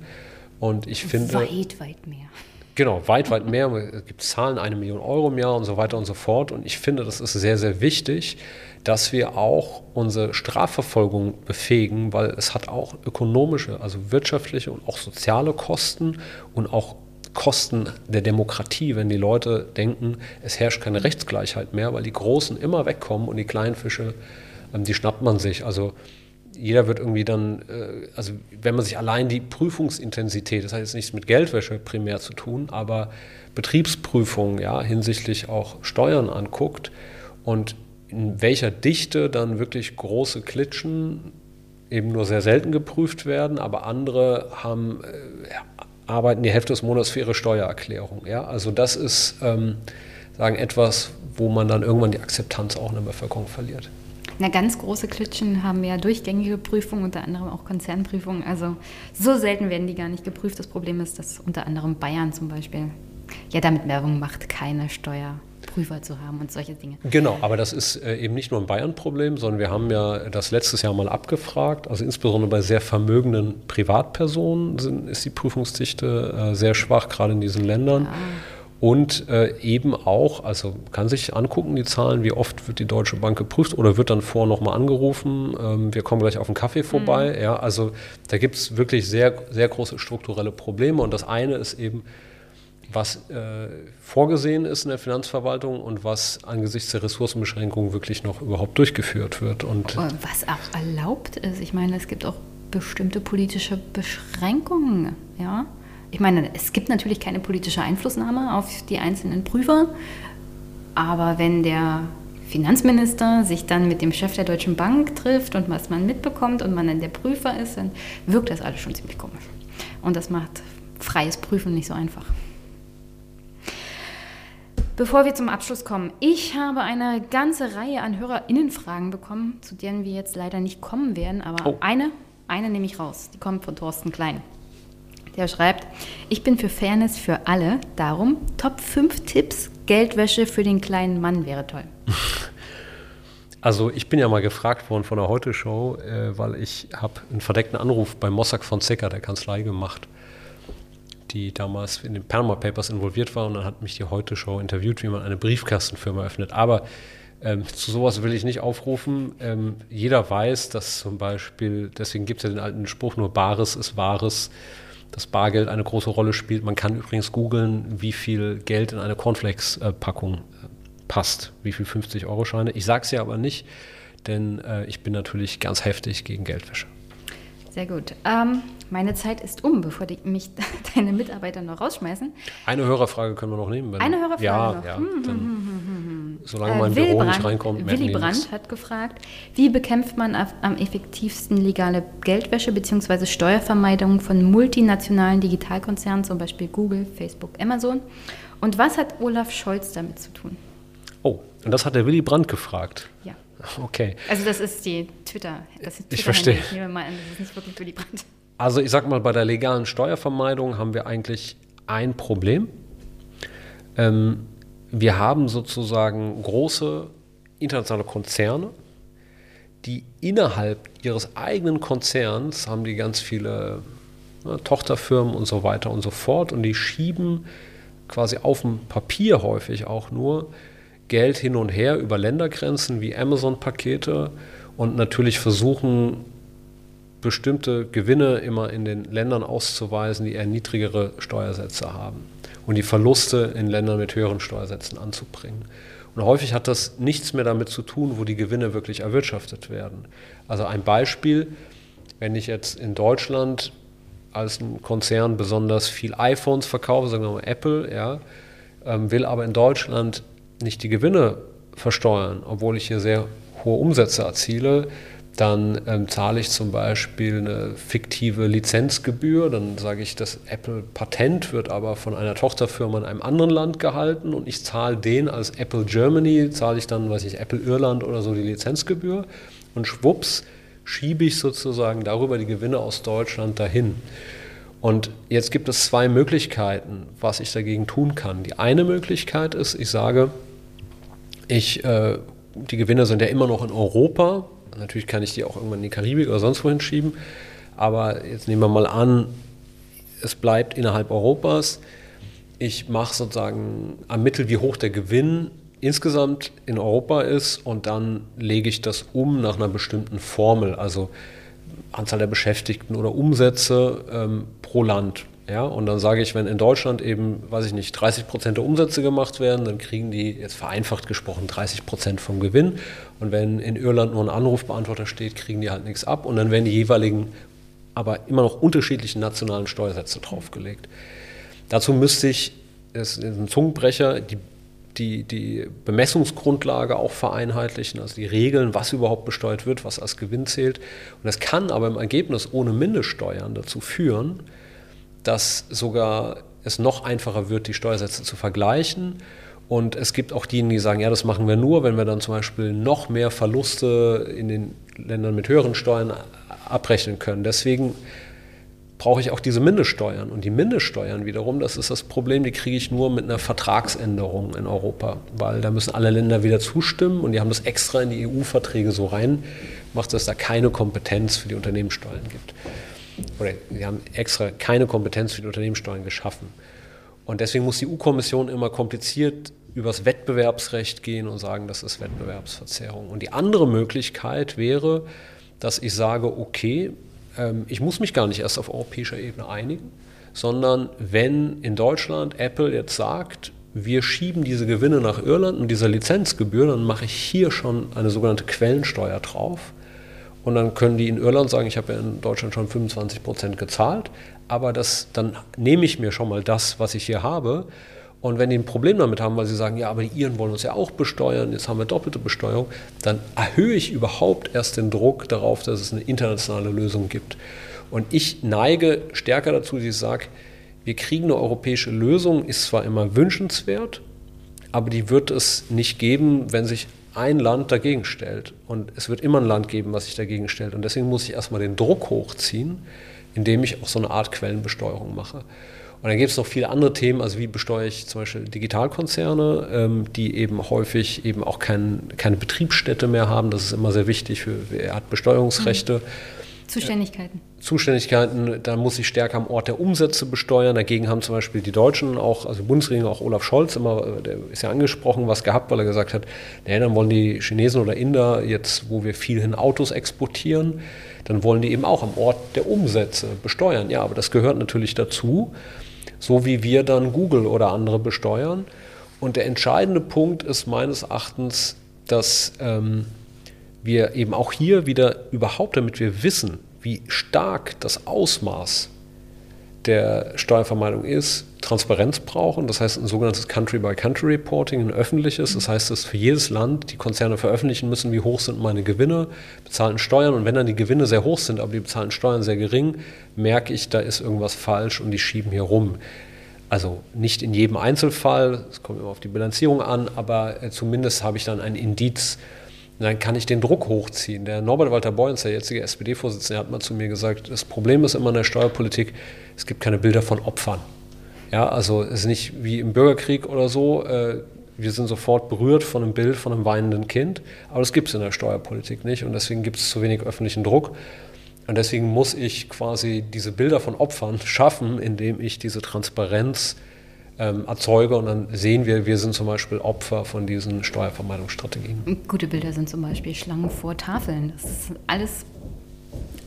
Und ich finde. Weit, weit mehr. Genau, weit, weit mehr. Es gibt Zahlen, eine Million Euro im Jahr und so weiter und so fort. Und ich finde, das ist sehr, sehr wichtig, dass wir auch unsere Strafverfolgung befähigen, weil es hat auch ökonomische, also wirtschaftliche und auch soziale Kosten und auch Kosten der Demokratie, wenn die Leute denken, es herrscht keine Rechtsgleichheit mehr, weil die Großen immer wegkommen und die kleinen Fische, ähm, die schnappt man sich. Also jeder wird irgendwie dann, äh, also wenn man sich allein die Prüfungsintensität, das hat jetzt nichts mit Geldwäsche primär zu tun, aber Betriebsprüfungen, ja, hinsichtlich auch Steuern anguckt und in welcher Dichte dann wirklich große Klitschen eben nur sehr selten geprüft werden, aber andere haben, äh, arbeiten die Hälfte des Monats für ihre Steuererklärung. Ja? Also das ist ähm, sagen, etwas, wo man dann irgendwann die Akzeptanz auch in der Bevölkerung verliert. Na, ganz große Klitschen haben ja durchgängige Prüfungen, unter anderem auch Konzernprüfungen. Also so selten werden die gar nicht geprüft. Das Problem ist, dass unter anderem Bayern zum Beispiel ja damit Werbung macht, keine Steuerprüfer zu haben und solche Dinge. Genau, aber das ist äh, eben nicht nur ein Bayern-Problem, sondern wir haben ja das letztes Jahr mal abgefragt. Also insbesondere bei sehr vermögenden Privatpersonen sind, ist die Prüfungsdichte äh, sehr schwach, gerade in diesen Ländern. Ja. Und äh, eben auch, also kann sich angucken, die Zahlen, wie oft wird die Deutsche Bank geprüft oder wird dann vor nochmal angerufen. Ähm, wir kommen gleich auf den Kaffee vorbei. Mhm. Ja, also da gibt es wirklich sehr, sehr große strukturelle Probleme. Und das eine ist eben, was äh, vorgesehen ist in der Finanzverwaltung und was angesichts der Ressourcenbeschränkungen wirklich noch überhaupt durchgeführt wird. Und was auch erlaubt ist. Ich meine, es gibt auch bestimmte politische Beschränkungen. Ja? Ich meine, es gibt natürlich keine politische Einflussnahme auf die einzelnen Prüfer, aber wenn der Finanzminister sich dann mit dem Chef der Deutschen Bank trifft und was man mitbekommt und man dann der Prüfer ist, dann wirkt das alles schon ziemlich komisch. Und das macht freies Prüfen nicht so einfach. Bevor wir zum Abschluss kommen, ich habe eine ganze Reihe an HörerInnenfragen bekommen, zu denen wir jetzt leider nicht kommen werden, aber oh. eine, eine nehme ich raus. Die kommt von Thorsten Klein. Der schreibt, ich bin für Fairness für alle, darum Top 5 Tipps, Geldwäsche für den kleinen Mann wäre toll. Also ich bin ja mal gefragt worden von der Heute-Show, äh, weil ich habe einen verdeckten Anruf bei Mossack Fonseca, der Kanzlei, gemacht, die damals in den Panama Papers involviert war und dann hat mich die Heute-Show interviewt, wie man eine Briefkastenfirma öffnet. Aber ähm, zu sowas will ich nicht aufrufen. Ähm, jeder weiß, dass zum Beispiel, deswegen gibt es ja den alten Spruch, nur Bares ist Wahres dass Bargeld eine große Rolle spielt. Man kann übrigens googeln, wie viel Geld in eine Cornflakes-Packung äh, passt, wie viel 50-Euro-Scheine. Ich sage es ja aber nicht, denn äh, ich bin natürlich ganz heftig gegen Geldwäsche. Sehr gut. Ähm, meine Zeit ist um, bevor die, mich deine Mitarbeiter noch rausschmeißen. Eine Hörerfrage können wir noch nehmen. Eine Hörerfrage ja, noch. Ja, hm, hm, hm, hm, solange äh, mein Büro Brandt, nicht reinkommt. Willy Brandt hat gefragt, wie bekämpft man am effektivsten legale Geldwäsche bzw. Steuervermeidung von multinationalen Digitalkonzernen, zum Beispiel Google, Facebook, Amazon? Und was hat Olaf Scholz damit zu tun? Oh, und das hat der Willy Brandt gefragt. Ja. Okay. Also das ist die Twitter. Das ist Twitter ich verstehe. Ich nehme mal an, das ist nicht wirklich Willy Brandt. Also ich sag mal, bei der legalen Steuervermeidung haben wir eigentlich ein Problem. Ähm, wir haben sozusagen große internationale Konzerne, die innerhalb ihres eigenen Konzerns haben die ganz viele ne, Tochterfirmen und so weiter und so fort und die schieben quasi auf dem Papier häufig auch nur Geld hin und her über Ländergrenzen wie Amazon-Pakete und natürlich versuchen bestimmte Gewinne immer in den Ländern auszuweisen, die eher niedrigere Steuersätze haben und die Verluste in Ländern mit höheren Steuersätzen anzubringen. Und häufig hat das nichts mehr damit zu tun, wo die Gewinne wirklich erwirtschaftet werden. Also ein Beispiel, wenn ich jetzt in Deutschland als ein Konzern besonders viel iPhones verkaufe, sagen wir mal Apple, ja, ähm, will aber in Deutschland nicht die Gewinne versteuern, obwohl ich hier sehr hohe Umsätze erziele, dann ähm, zahle ich zum Beispiel eine fiktive Lizenzgebühr. Dann sage ich, das Apple-Patent wird aber von einer Tochterfirma in einem anderen Land gehalten und ich zahle den als Apple Germany, zahle ich dann, weiß ich, Apple Irland oder so die Lizenzgebühr. Und schwupps schiebe ich sozusagen darüber die Gewinne aus Deutschland dahin. Und jetzt gibt es zwei Möglichkeiten, was ich dagegen tun kann. Die eine Möglichkeit ist, ich sage, ich, äh, die Gewinne sind ja immer noch in Europa, Natürlich kann ich die auch irgendwann in die Karibik oder sonst wohin schieben. Aber jetzt nehmen wir mal an, es bleibt innerhalb Europas. Ich mache sozusagen ermittle, wie hoch der Gewinn insgesamt in Europa ist und dann lege ich das um nach einer bestimmten Formel, also Anzahl der Beschäftigten oder Umsätze ähm, pro Land. Ja, und dann sage ich, wenn in Deutschland eben, weiß ich nicht, 30 Prozent der Umsätze gemacht werden, dann kriegen die, jetzt vereinfacht gesprochen, 30 Prozent vom Gewinn. Und wenn in Irland nur ein Anrufbeantworter steht, kriegen die halt nichts ab. Und dann werden die jeweiligen, aber immer noch unterschiedlichen nationalen Steuersätze draufgelegt. Dazu müsste ich, das ist ein Zungenbrecher, die, die, die Bemessungsgrundlage auch vereinheitlichen, also die Regeln, was überhaupt besteuert wird, was als Gewinn zählt. Und das kann aber im Ergebnis ohne Mindeststeuern dazu führen, dass sogar es noch einfacher wird, die Steuersätze zu vergleichen. Und es gibt auch diejenigen, die sagen, ja, das machen wir nur, wenn wir dann zum Beispiel noch mehr Verluste in den Ländern mit höheren Steuern abrechnen können. Deswegen brauche ich auch diese Mindeststeuern. Und die Mindeststeuern wiederum, das ist das Problem, die kriege ich nur mit einer Vertragsänderung in Europa, weil da müssen alle Länder wieder zustimmen und die haben das extra in die EU-Verträge so rein, macht, dass da keine Kompetenz für die Unternehmenssteuern gibt. Oder sie haben extra keine Kompetenz für die Unternehmenssteuern geschaffen. Und deswegen muss die EU-Kommission immer kompliziert übers Wettbewerbsrecht gehen und sagen, das ist Wettbewerbsverzerrung. Und die andere Möglichkeit wäre, dass ich sage, okay, ähm, ich muss mich gar nicht erst auf europäischer Ebene einigen, sondern wenn in Deutschland Apple jetzt sagt, wir schieben diese Gewinne nach Irland und dieser Lizenzgebühr, dann mache ich hier schon eine sogenannte Quellensteuer drauf. Und dann können die in Irland sagen, ich habe ja in Deutschland schon 25 Prozent gezahlt, aber das, dann nehme ich mir schon mal das, was ich hier habe. Und wenn die ein Problem damit haben, weil sie sagen, ja, aber die Iren wollen uns ja auch besteuern, jetzt haben wir doppelte Besteuerung, dann erhöhe ich überhaupt erst den Druck darauf, dass es eine internationale Lösung gibt. Und ich neige stärker dazu, dass ich sage, wir kriegen eine europäische Lösung, ist zwar immer wünschenswert, aber die wird es nicht geben, wenn sich ein Land dagegen stellt. Und es wird immer ein Land geben, was sich dagegen stellt. Und deswegen muss ich erstmal den Druck hochziehen, indem ich auch so eine Art Quellenbesteuerung mache. Und dann gibt es noch viele andere Themen, also wie besteuere ich zum Beispiel Digitalkonzerne, ähm, die eben häufig eben auch kein, keine Betriebsstätte mehr haben. Das ist immer sehr wichtig für, er hat Besteuerungsrechte. Mhm. Zuständigkeiten. Zuständigkeiten, da muss ich stärker am Ort der Umsätze besteuern. Dagegen haben zum Beispiel die Deutschen auch, also Bundesregierung, auch Olaf Scholz immer, der ist ja angesprochen, was gehabt, weil er gesagt hat, nee, dann wollen die Chinesen oder Inder jetzt, wo wir viel hin Autos exportieren, dann wollen die eben auch am Ort der Umsätze besteuern. Ja, aber das gehört natürlich dazu, so wie wir dann Google oder andere besteuern. Und der entscheidende Punkt ist meines Erachtens, dass ähm, wir eben auch hier wieder überhaupt, damit wir wissen, wie stark das Ausmaß der Steuervermeidung ist, Transparenz brauchen. Das heißt ein sogenanntes Country-by-Country-Reporting, ein öffentliches. Das heißt, dass für jedes Land die Konzerne veröffentlichen müssen, wie hoch sind meine Gewinne, bezahlen Steuern. Und wenn dann die Gewinne sehr hoch sind, aber die bezahlen Steuern sehr gering, merke ich, da ist irgendwas falsch und die schieben hier rum. Also nicht in jedem Einzelfall, es kommt immer auf die Bilanzierung an, aber äh, zumindest habe ich dann ein Indiz, dann kann ich den Druck hochziehen. Der Norbert Walter Boyens, der jetzige SPD-Vorsitzende, hat mal zu mir gesagt, das Problem ist immer in der Steuerpolitik, es gibt keine Bilder von Opfern. Ja, also es ist nicht wie im Bürgerkrieg oder so, äh, wir sind sofort berührt von einem Bild von einem weinenden Kind, aber das gibt es in der Steuerpolitik nicht und deswegen gibt es zu wenig öffentlichen Druck. Und deswegen muss ich quasi diese Bilder von Opfern schaffen, indem ich diese Transparenz ähm, erzeuge. Und dann sehen wir, wir sind zum Beispiel Opfer von diesen Steuervermeidungsstrategien. Gute Bilder sind zum Beispiel Schlangen vor Tafeln. Das ist alles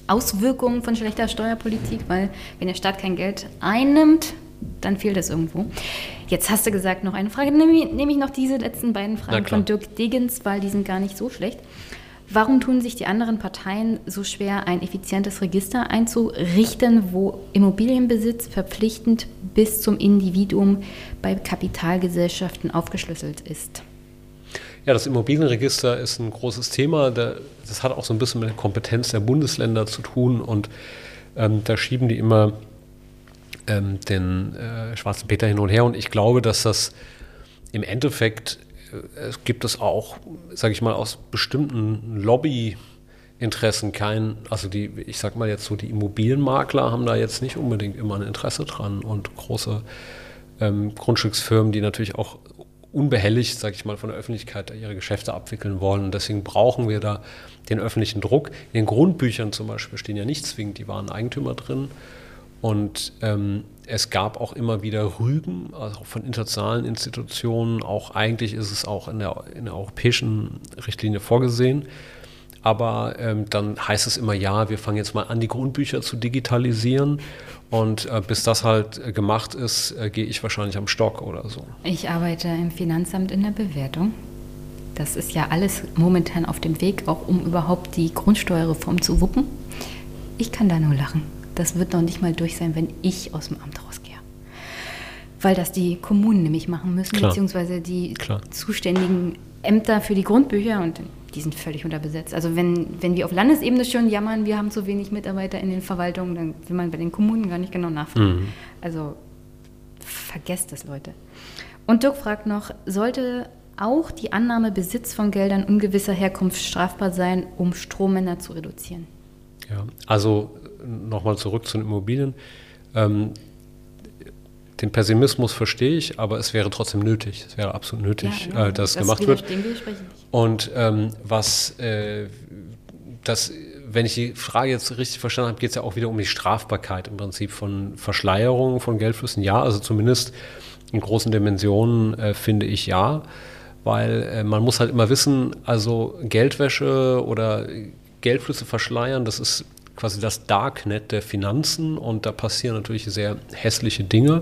Auswirkungen von schlechter Steuerpolitik, weil wenn der Staat kein Geld einnimmt, dann fehlt es irgendwo. Jetzt hast du gesagt, noch eine Frage. Nehme nehm ich noch diese letzten beiden Fragen von Dirk Degens, weil die sind gar nicht so schlecht. Warum tun sich die anderen Parteien so schwer, ein effizientes Register einzurichten, wo Immobilienbesitz verpflichtend bis zum Individuum bei Kapitalgesellschaften aufgeschlüsselt ist? Ja, das Immobilienregister ist ein großes Thema. Das hat auch so ein bisschen mit der Kompetenz der Bundesländer zu tun und ähm, da schieben die immer ähm, den äh, schwarzen Peter hin und her. Und ich glaube, dass das im Endeffekt es gibt es auch, sage ich mal, aus bestimmten Lobbyinteressen kein, also die, ich sag mal jetzt so, die Immobilienmakler haben da jetzt nicht unbedingt immer ein Interesse dran und große ähm, Grundstücksfirmen, die natürlich auch unbehelligt, sage ich mal, von der Öffentlichkeit ihre Geschäfte abwickeln wollen. Und deswegen brauchen wir da den öffentlichen Druck. In den Grundbüchern zum Beispiel stehen ja nicht zwingend die wahren Eigentümer drin. Und ähm, es gab auch immer wieder Rügen, also von internationalen Institutionen. Auch eigentlich ist es auch in der, in der europäischen Richtlinie vorgesehen. Aber ähm, dann heißt es immer, ja, wir fangen jetzt mal an, die Grundbücher zu digitalisieren. Und äh, bis das halt äh, gemacht ist, äh, gehe ich wahrscheinlich am Stock oder so. Ich arbeite im Finanzamt in der Bewertung. Das ist ja alles momentan auf dem Weg, auch um überhaupt die Grundsteuerreform zu wuppen. Ich kann da nur lachen. Das wird noch nicht mal durch sein, wenn ich aus dem Amt rausgehe. Weil das die Kommunen nämlich machen müssen, Klar. beziehungsweise die Klar. zuständigen Ämter für die Grundbücher und die sind völlig unterbesetzt. Also wenn, wenn wir auf Landesebene schon jammern, wir haben zu wenig Mitarbeiter in den Verwaltungen, dann will man bei den Kommunen gar nicht genau nachfragen. Mhm. Also vergesst das, Leute. Und Dirk fragt noch, sollte auch die Annahme Besitz von Geldern ungewisser Herkunft strafbar sein, um Strommänner zu reduzieren? Ja, also nochmal zurück zu den Immobilien. Ähm, den Pessimismus verstehe ich, aber es wäre trotzdem nötig. Es wäre absolut nötig, genau. äh, dass es gemacht wird. Und ähm, was äh, das, wenn ich die Frage jetzt richtig verstanden habe, geht es ja auch wieder um die Strafbarkeit im Prinzip von Verschleierungen von Geldflüssen. Ja, also zumindest in großen Dimensionen äh, finde ich ja, weil äh, man muss halt immer wissen, also Geldwäsche oder Geldflüsse verschleiern, das ist quasi das Darknet der Finanzen und da passieren natürlich sehr hässliche Dinge.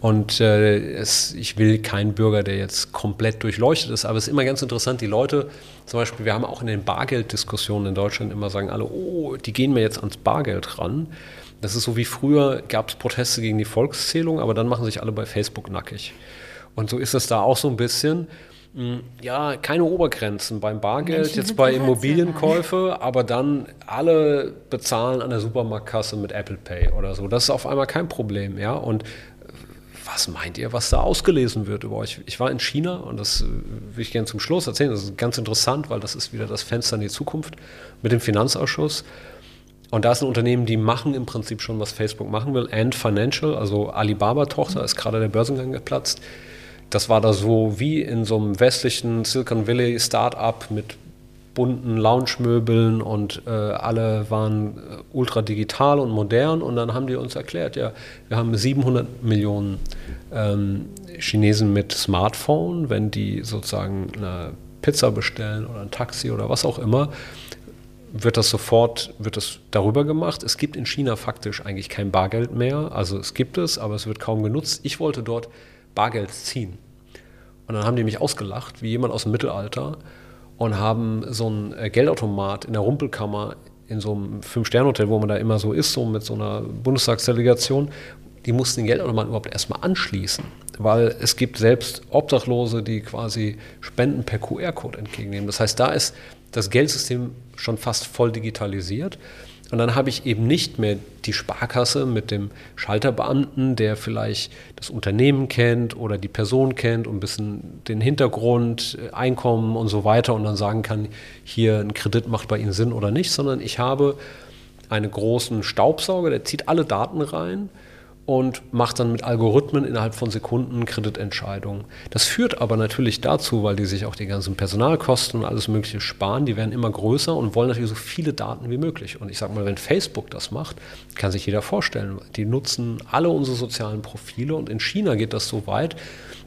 Und äh, es, ich will keinen Bürger, der jetzt komplett durchleuchtet ist, aber es ist immer ganz interessant, die Leute, zum Beispiel, wir haben auch in den Bargelddiskussionen in Deutschland immer sagen alle, oh, die gehen mir jetzt ans Bargeld ran. Das ist so wie früher, gab es Proteste gegen die Volkszählung, aber dann machen sich alle bei Facebook nackig. Und so ist es da auch so ein bisschen. Ja, keine Obergrenzen beim Bargeld, Menschen jetzt bei. Immobilienkäufe, aber dann alle bezahlen an der Supermarktkasse mit Apple Pay oder so. Das ist auf einmal kein Problem, ja. Und was meint ihr, was da ausgelesen wird über euch? Ich war in China und das will ich gerne zum Schluss erzählen. Das ist ganz interessant, weil das ist wieder das Fenster in die Zukunft mit dem Finanzausschuss. Und da ist ein Unternehmen, die machen im Prinzip schon, was Facebook machen will. Ant Financial, also Alibaba-Tochter, ist gerade der Börsengang geplatzt. Das war da so wie in so einem westlichen Silicon Valley Start-up mit bunten Lounge-Möbeln und äh, alle waren äh, ultra digital und modern. Und dann haben die uns erklärt, ja, wir haben 700 Millionen ähm, Chinesen mit Smartphone, wenn die sozusagen eine Pizza bestellen oder ein Taxi oder was auch immer, wird das sofort, wird das darüber gemacht. Es gibt in China faktisch eigentlich kein Bargeld mehr. Also es gibt es, aber es wird kaum genutzt. Ich wollte dort Bargeld ziehen. Und dann haben die mich ausgelacht, wie jemand aus dem Mittelalter, und haben so einen äh, Geldautomat in der Rumpelkammer in so einem Fünf-Sterne-Hotel, wo man da immer so ist, so mit so einer Bundestagsdelegation, die mussten den Geldautomaten überhaupt erstmal anschließen. Weil es gibt selbst Obdachlose, die quasi Spenden per QR-Code entgegennehmen. Das heißt, da ist das Geldsystem schon fast voll digitalisiert. Und dann habe ich eben nicht mehr die Sparkasse mit dem Schalterbeamten, der vielleicht das Unternehmen kennt oder die Person kennt und ein bisschen den Hintergrund, äh, Einkommen und so weiter und dann sagen kann, hier ein Kredit macht bei Ihnen Sinn oder nicht, sondern ich habe einen großen Staubsauger, der zieht alle Daten rein und macht dann mit Algorithmen innerhalb von Sekunden Kreditentscheidungen. Das führt aber natürlich dazu, weil die sich auch die ganzen Personalkosten und alles Mögliche sparen, die werden immer größer und wollen natürlich so viele Daten wie möglich. Und ich sage mal, wenn Facebook das macht, kann sich jeder vorstellen. Die nutzen alle unsere sozialen Profile und in China geht das so weit.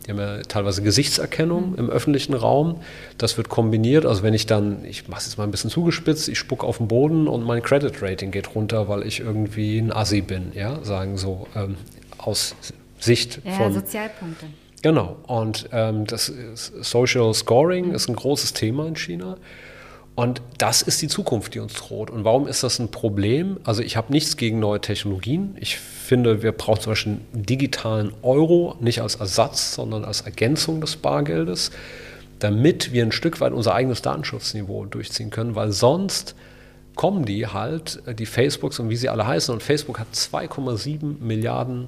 Die haben ja teilweise Gesichtserkennung im öffentlichen Raum. Das wird kombiniert. Also wenn ich dann, ich mache es jetzt mal ein bisschen zugespitzt, ich spucke auf den Boden und mein Credit Rating geht runter, weil ich irgendwie ein Assi bin, ja, sagen so ähm, aus Sicht Ja, von Sozialpunkte. Genau, und ähm, das Social Scoring ist ein großes Thema in China. Und das ist die Zukunft, die uns droht. Und warum ist das ein Problem? Also ich habe nichts gegen neue Technologien. Ich finde, wir brauchen zum Beispiel einen digitalen Euro, nicht als Ersatz, sondern als Ergänzung des Bargeldes, damit wir ein Stück weit unser eigenes Datenschutzniveau durchziehen können, weil sonst kommen die halt, äh, die Facebooks und wie sie alle heißen. Und Facebook hat 2,7 Milliarden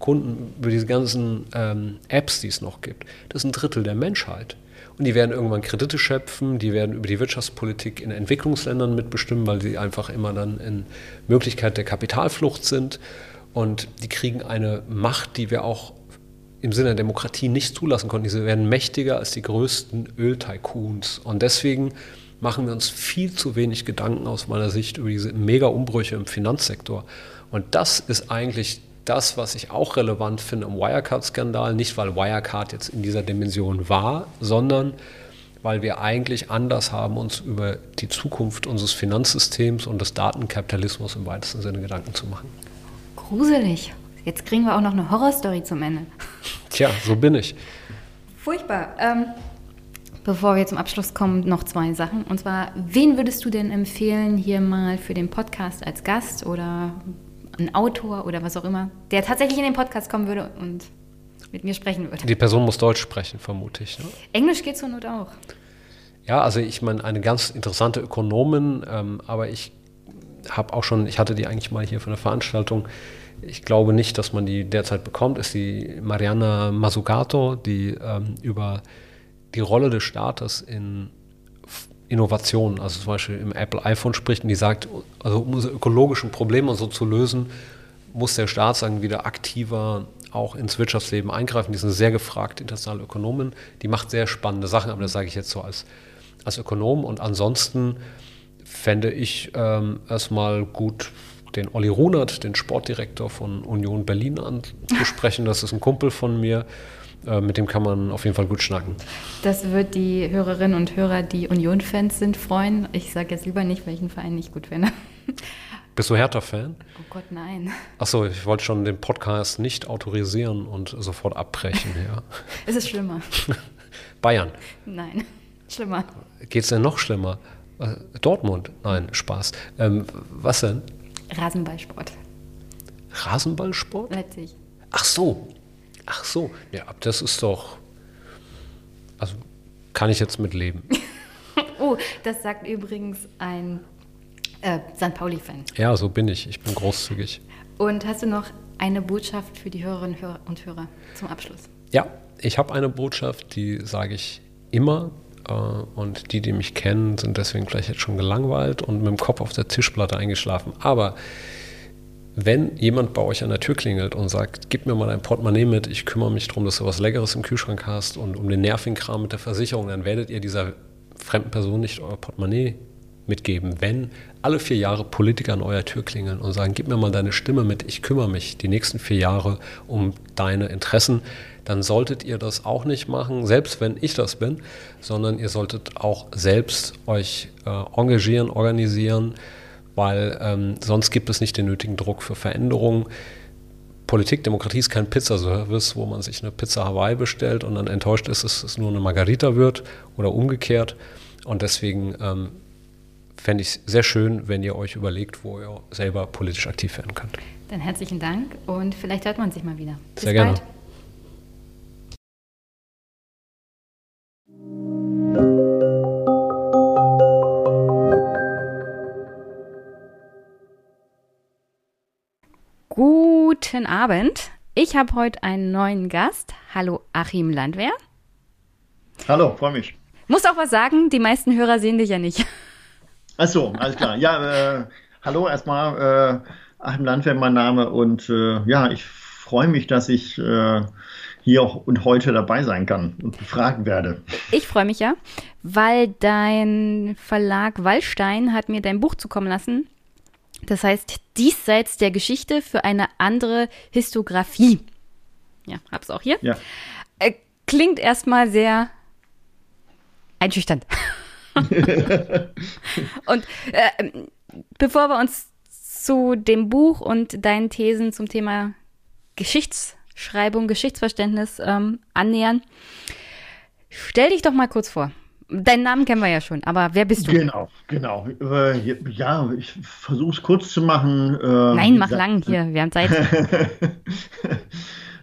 Kunden über diese ganzen ähm, Apps, die es noch gibt. Das ist ein Drittel der Menschheit. Und die werden irgendwann Kredite schöpfen, die werden über die Wirtschaftspolitik in Entwicklungsländern mitbestimmen, weil sie einfach immer dann in Möglichkeit der Kapitalflucht sind. Und die kriegen eine Macht, die wir auch im Sinne der Demokratie nicht zulassen konnten. Diese werden mächtiger als die größten Öltycoons. Und deswegen machen wir uns viel zu wenig Gedanken aus meiner Sicht über diese Mega-Umbrüche im Finanzsektor. Und das ist eigentlich das, was ich auch relevant finde am Wirecard-Skandal. Nicht, weil Wirecard jetzt in dieser Dimension war, sondern weil wir eigentlich anders haben, uns über die Zukunft unseres Finanzsystems und des Datenkapitalismus im weitesten Sinne Gedanken zu machen. Gruselig. Jetzt kriegen wir auch noch eine Horrorstory zum Ende. Tja, so bin ich. Furchtbar. Ähm, bevor wir zum Abschluss kommen, noch zwei Sachen. Und zwar, wen würdest du denn empfehlen, hier mal für den Podcast als Gast oder ein Autor oder was auch immer, der tatsächlich in den Podcast kommen würde und mit mir sprechen würde. Die Person muss Deutsch sprechen, vermute ich. Ne? Englisch geht zur Not auch. Ja, also ich meine, eine ganz interessante Ökonomin, ähm, aber ich habe auch schon, ich hatte die eigentlich mal hier für eine Veranstaltung, ich glaube nicht, dass man die derzeit bekommt, ist die Mariana Mazzucato, die ähm, über die Rolle des Staates in Innovation, also zum Beispiel im Apple iPhone spricht und die sagt, also um unsere ökologischen Probleme so zu lösen, muss der Staat sagen, wieder aktiver auch ins Wirtschaftsleben eingreifen. Die sind sehr gefragt, internationale Ökonomen. Die macht sehr spannende Sachen, aber das sage ich jetzt so als, als Ökonom. Und ansonsten fände ich ähm, erstmal gut, den Olli Runert, den Sportdirektor von Union Berlin, anzusprechen. Das ist ein Kumpel von mir. Äh, mit dem kann man auf jeden Fall gut schnacken. Das wird die Hörerinnen und Hörer, die Union-Fans sind, freuen. Ich sage jetzt lieber nicht, welchen Verein ich gut finde. Bist du Hertha-Fan? Oh Gott, nein. Achso, ich wollte schon den Podcast nicht autorisieren und sofort abbrechen. Ja. es ist schlimmer. Bayern? Nein, schlimmer. Geht es denn noch schlimmer? Äh, Dortmund? Nein, Spaß. Ähm, was denn? Rasenballsport. Rasenballsport? Leipzig. Ach so. Ach so. Ja, das ist doch. Also kann ich jetzt mit leben. oh, das sagt übrigens ein äh, St. Pauli-Fan. Ja, so bin ich. Ich bin großzügig. Und hast du noch eine Botschaft für die Hörerinnen und Hörer zum Abschluss? Ja, ich habe eine Botschaft, die sage ich immer. Äh, und die, die mich kennen, sind deswegen vielleicht jetzt schon gelangweilt und mit dem Kopf auf der Tischplatte eingeschlafen. Aber wenn jemand bei euch an der Tür klingelt und sagt, gib mir mal dein Portemonnaie mit, ich kümmere mich darum, dass du was Leckeres im Kühlschrank hast und um den Nervenkram mit der Versicherung, dann werdet ihr dieser fremden Person nicht euer Portemonnaie mitgeben. Wenn alle vier Jahre Politiker an eurer Tür klingeln und sagen, gib mir mal deine Stimme mit, ich kümmere mich die nächsten vier Jahre um deine Interessen, dann solltet ihr das auch nicht machen, selbst wenn ich das bin, sondern ihr solltet auch selbst euch äh, engagieren, organisieren, weil ähm, sonst gibt es nicht den nötigen Druck für Veränderungen. Politik, Demokratie ist kein Pizzaservice, wo man sich eine Pizza Hawaii bestellt und dann enttäuscht ist, dass es nur eine Margarita wird oder umgekehrt. Und deswegen ähm, fände ich es sehr schön, wenn ihr euch überlegt, wo ihr selber politisch aktiv werden könnt. Dann herzlichen Dank und vielleicht hört man sich mal wieder. Bis sehr gerne. Bald. Guten Abend. Ich habe heute einen neuen Gast. Hallo Achim Landwehr. Hallo, freue mich. Muss auch was sagen, die meisten Hörer sehen dich ja nicht. Achso, alles klar. Ja, äh, hallo erstmal, äh, Achim Landwehr mein Name und äh, ja, ich freue mich, dass ich äh, hier und heute dabei sein kann und befragen werde. Ich freue mich ja, weil dein Verlag Wallstein hat mir dein Buch zukommen lassen das heißt, diesseits der Geschichte für eine andere Histografie. Ja, hab's auch hier. Ja. Äh, klingt erstmal sehr einschüchternd. und äh, bevor wir uns zu dem Buch und deinen Thesen zum Thema Geschichtsschreibung, Geschichtsverständnis ähm, annähern, stell dich doch mal kurz vor. Deinen Namen kennen wir ja schon, aber wer bist du? Genau, genau. Äh, ja, ich versuche es kurz zu machen. Äh, Nein, mach lang hier, wir haben Zeit.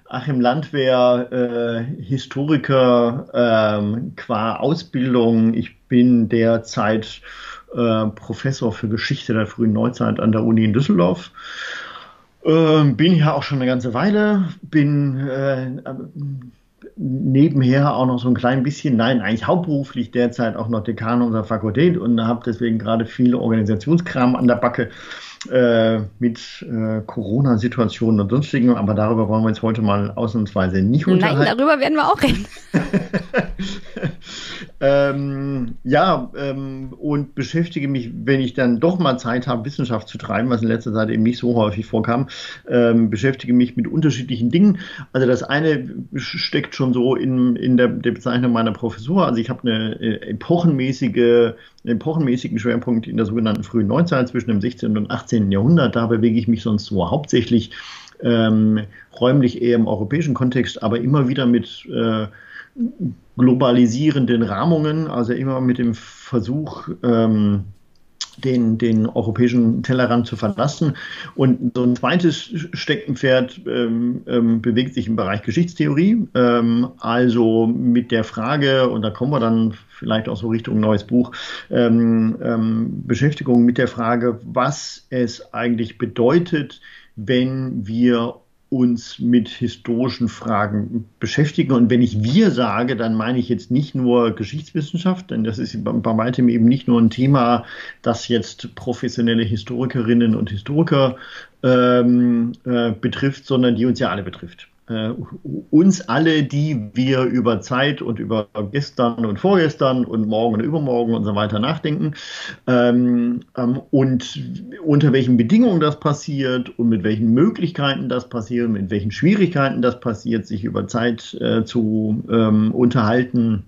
Achim Landwehr, äh, Historiker ähm, qua Ausbildung. Ich bin derzeit äh, Professor für Geschichte der frühen Neuzeit an der Uni in Düsseldorf. Ähm, bin hier auch schon eine ganze Weile, bin äh, nebenher auch noch so ein klein bisschen, nein, eigentlich hauptberuflich derzeit auch noch Dekan unserer Fakultät und habe deswegen gerade viele Organisationskram an der Backe äh, mit äh, Corona-Situationen und sonstigen, aber darüber wollen wir uns heute mal ausnahmsweise nicht unterhalten. Nein, darüber werden wir auch reden. ähm, ja, ähm, und beschäftige mich, wenn ich dann doch mal Zeit habe, Wissenschaft zu treiben, was in letzter Zeit eben nicht so häufig vorkam, ähm, beschäftige mich mit unterschiedlichen Dingen. Also das eine steckt schon so in, in der, der Bezeichnung meiner Professur. Also ich habe eine äh, epochenmäßige epochenmäßigen Schwerpunkt in der sogenannten frühen Neuzeit zwischen dem 16. und 18. Jahrhundert. Da bewege ich mich sonst so hauptsächlich ähm, räumlich eher im europäischen Kontext, aber immer wieder mit äh, globalisierenden Rahmungen, also immer mit dem Versuch, ähm, den, den europäischen Tellerrand zu verlassen. Und so ein zweites Steckenpferd ähm, ähm, bewegt sich im Bereich Geschichtstheorie. Ähm, also mit der Frage, und da kommen wir dann vielleicht auch so Richtung neues Buch, ähm, ähm, Beschäftigung mit der Frage, was es eigentlich bedeutet, wenn wir uns mit historischen Fragen beschäftigen. Und wenn ich wir sage, dann meine ich jetzt nicht nur Geschichtswissenschaft, denn das ist bei weitem eben nicht nur ein Thema, das jetzt professionelle Historikerinnen und Historiker ähm, äh, betrifft, sondern die uns ja alle betrifft uns alle, die wir über Zeit und über gestern und vorgestern und morgen und übermorgen und so weiter nachdenken ähm, ähm, und unter welchen Bedingungen das passiert und mit welchen Möglichkeiten das passiert, mit welchen Schwierigkeiten das passiert, sich über Zeit äh, zu ähm, unterhalten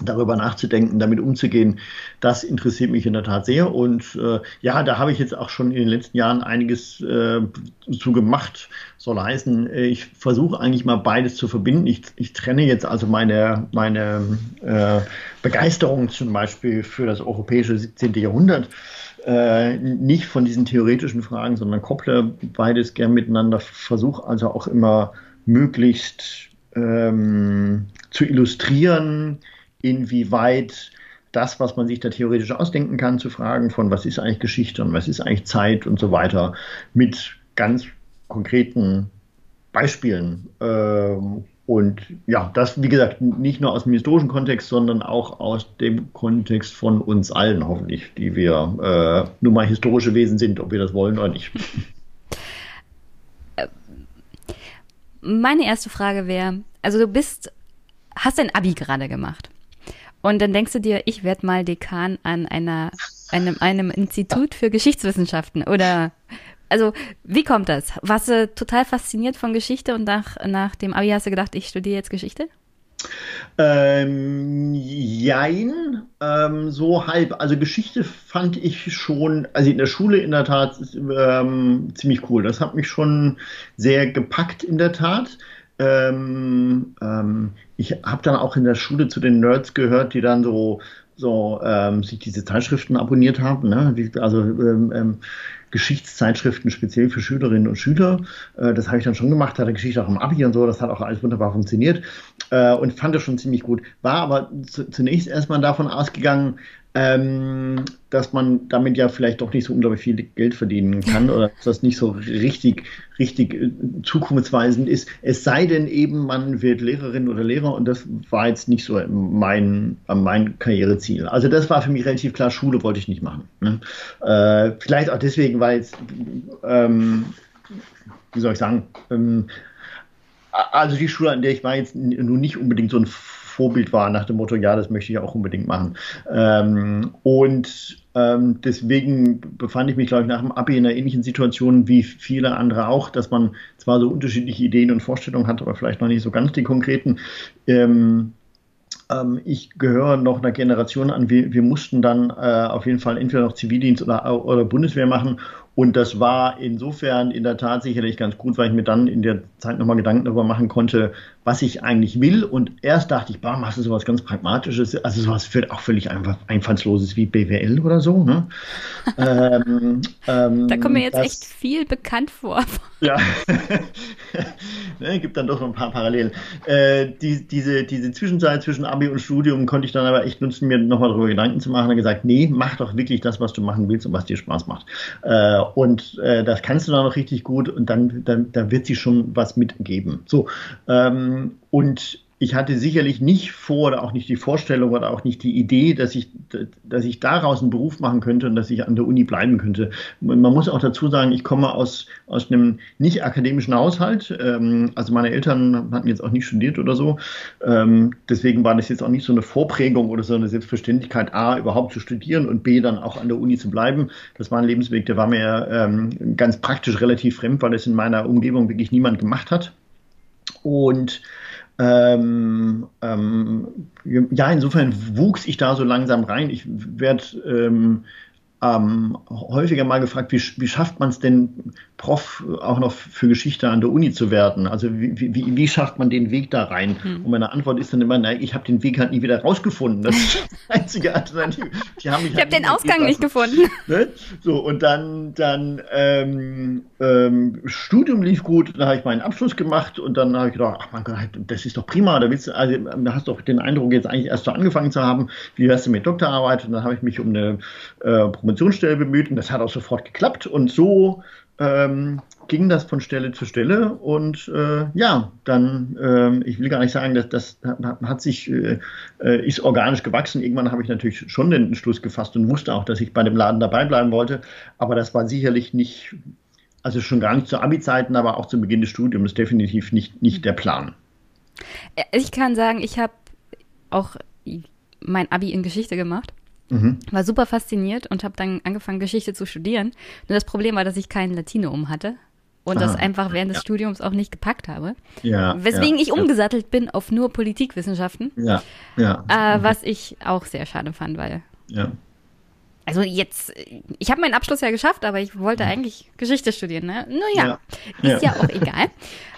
darüber nachzudenken, damit umzugehen, das interessiert mich in der Tat sehr. Und äh, ja, da habe ich jetzt auch schon in den letzten Jahren einiges äh, zu gemacht. Soll heißen, ich versuche eigentlich mal beides zu verbinden. Ich, ich trenne jetzt also meine, meine äh, Begeisterung zum Beispiel für das europäische 17. Jahrhundert äh, nicht von diesen theoretischen Fragen, sondern kopple beides gern miteinander. Versuche also auch immer möglichst ähm, zu illustrieren, inwieweit das, was man sich da theoretisch ausdenken kann, zu fragen von, was ist eigentlich Geschichte und was ist eigentlich Zeit und so weiter, mit ganz konkreten Beispielen. Ähm, und ja, das, wie gesagt, nicht nur aus dem historischen Kontext, sondern auch aus dem Kontext von uns allen, hoffentlich, die wir äh, nun mal historische Wesen sind, ob wir das wollen oder nicht. Meine erste Frage wäre, also du bist, hast dein Abi gerade gemacht. Und dann denkst du dir, ich werde mal Dekan an einer, einem, einem Institut für Geschichtswissenschaften oder also wie kommt das? Warst du total fasziniert von Geschichte und nach, nach dem Abi hast du gedacht, ich studiere jetzt Geschichte? Ähm, jein, ähm, so halb. Also Geschichte fand ich schon, also in der Schule in der Tat ähm, ziemlich cool. Das hat mich schon sehr gepackt in der Tat. Ähm, ähm, ich habe dann auch in der Schule zu den Nerds gehört, die dann so, so ähm, sich diese Zeitschriften abonniert haben. Ne? Die, also ähm, ähm, Geschichtszeitschriften speziell für Schülerinnen und Schüler. Äh, das habe ich dann schon gemacht, hatte Geschichte auch im Abi und so, das hat auch alles wunderbar funktioniert äh, und fand das schon ziemlich gut. War aber zu, zunächst erstmal davon ausgegangen, ähm, dass man damit ja vielleicht doch nicht so unglaublich viel Geld verdienen kann oder dass das nicht so richtig, richtig äh, zukunftsweisend ist. Es sei denn eben, man wird Lehrerin oder Lehrer und das war jetzt nicht so mein, mein Karriereziel. Also das war für mich relativ klar, Schule wollte ich nicht machen. Ne? Äh, vielleicht auch deswegen, weil es, ähm, wie soll ich sagen, ähm, also die Schule, an der ich war, jetzt nun nicht unbedingt so ein Vorbild war nach dem Motto, ja, das möchte ich auch unbedingt machen. Ähm, und ähm, deswegen befand ich mich, glaube ich, nach dem Abi in einer ähnlichen Situation wie viele andere auch, dass man zwar so unterschiedliche Ideen und Vorstellungen hat, aber vielleicht noch nicht so ganz die konkreten. Ähm, ähm ich gehöre noch einer Generation an. Wir, wir mussten dann äh, auf jeden Fall entweder noch Zivildienst oder, oder Bundeswehr machen und das war insofern in der Tat sicherlich ganz gut, weil ich mir dann in der Zeit nochmal Gedanken darüber machen konnte, was ich eigentlich will. Und erst dachte ich, bah, machst du sowas ganz Pragmatisches, also sowas für auch völlig einfach, einfallsloses wie BWL oder so. Ne? ähm, ähm, da kommt mir jetzt das, echt viel bekannt vor. Ja, ne, gibt dann doch noch ein paar Parallelen. Äh, die, diese, diese Zwischenzeit zwischen Abi und Studium konnte ich dann aber echt nutzen, mir nochmal darüber Gedanken zu machen und gesagt, nee, mach doch wirklich das, was du machen willst und was dir Spaß macht. Äh, und äh, das kannst du dann auch richtig gut und dann, dann, dann wird sie schon was mitgeben. So, ähm, und ich hatte sicherlich nicht vor oder auch nicht die Vorstellung oder auch nicht die Idee, dass ich, dass ich daraus einen Beruf machen könnte und dass ich an der Uni bleiben könnte. Man muss auch dazu sagen, ich komme aus, aus einem nicht akademischen Haushalt. Ähm, also meine Eltern hatten jetzt auch nicht studiert oder so. Ähm, deswegen war das jetzt auch nicht so eine Vorprägung oder so eine Selbstverständlichkeit, A, überhaupt zu studieren und B, dann auch an der Uni zu bleiben. Das war ein Lebensweg, der war mir ähm, ganz praktisch relativ fremd, weil es in meiner Umgebung wirklich niemand gemacht hat. Und ähm, ähm, ja, insofern wuchs ich da so langsam rein. Ich werde ähm, ähm, häufiger mal gefragt, wie, wie schafft man es denn, Prof auch noch für Geschichte an der Uni zu werden? Also wie, wie, wie schafft man den Weg da rein? Hm. Und meine Antwort ist dann immer, nein, ich habe den Weg halt nie wieder rausgefunden. Das ist die einzige Alternative. ich habe halt den Ausgang nicht gefunden. Ne? So, und dann, dann ähm, ähm, Studium lief gut, dann habe ich meinen Abschluss gemacht und dann habe ich gedacht, ach mein Gott, das ist doch prima, da, willst du, also, da hast du doch den Eindruck, jetzt eigentlich erst so angefangen zu haben, wie wärst du mit Doktorarbeit? Und dann habe ich mich um eine äh, Promotionsstelle bemüht und das hat auch sofort geklappt und so ähm, ging das von Stelle zu Stelle und äh, ja, dann, ähm, ich will gar nicht sagen, dass das hat sich, äh, äh, ist organisch gewachsen. Irgendwann habe ich natürlich schon den Entschluss gefasst und wusste auch, dass ich bei dem Laden dabei bleiben wollte, aber das war sicherlich nicht, also schon gar nicht zu Abi-Zeiten, aber auch zu Beginn des Studiums definitiv nicht, nicht der Plan. Ich kann sagen, ich habe auch mein Abi in Geschichte gemacht. Mhm. War super fasziniert und habe dann angefangen, Geschichte zu studieren. Nur das Problem war, dass ich kein Latino hatte und Aha. das einfach während des ja. Studiums auch nicht gepackt habe. Ja, Weswegen ja, ich umgesattelt bin auf nur Politikwissenschaften. Ja, ja. Äh, was ich auch sehr schade fand, weil. Ja. Also jetzt, ich habe meinen Abschluss ja geschafft, aber ich wollte eigentlich Geschichte studieren. Ne? Naja, ja. ist ja. ja auch egal.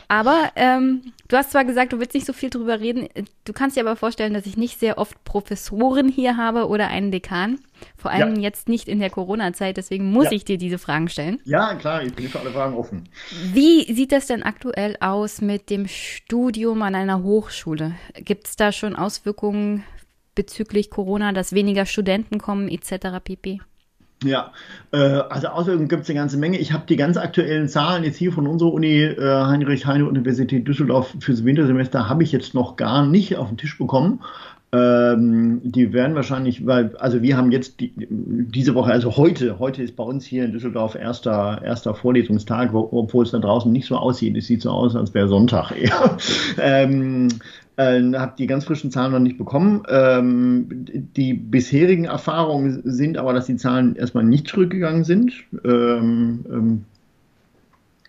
Aber ähm, du hast zwar gesagt, du willst nicht so viel drüber reden, du kannst dir aber vorstellen, dass ich nicht sehr oft Professoren hier habe oder einen Dekan. Vor allem ja. jetzt nicht in der Corona-Zeit, deswegen muss ja. ich dir diese Fragen stellen. Ja, klar, ich bin für alle Fragen offen. Wie sieht das denn aktuell aus mit dem Studium an einer Hochschule? Gibt es da schon Auswirkungen bezüglich Corona, dass weniger Studenten kommen etc. pp? Ja, äh, also Auswirkungen gibt es eine ganze Menge. Ich habe die ganz aktuellen Zahlen jetzt hier von unserer Uni, äh, Heinrich-Heine-Universität Düsseldorf fürs Wintersemester, habe ich jetzt noch gar nicht auf den Tisch bekommen. Ähm, die werden wahrscheinlich, weil, also wir haben jetzt die, diese Woche, also heute, heute ist bei uns hier in Düsseldorf erster, erster Vorlesungstag, wo, obwohl es da draußen nicht so aussieht. Es sieht so aus, als wäre Sonntag eher. ähm, äh, habe die ganz frischen Zahlen noch nicht bekommen. Ähm, die bisherigen Erfahrungen sind aber, dass die Zahlen erstmal nicht zurückgegangen sind. Ähm, ähm,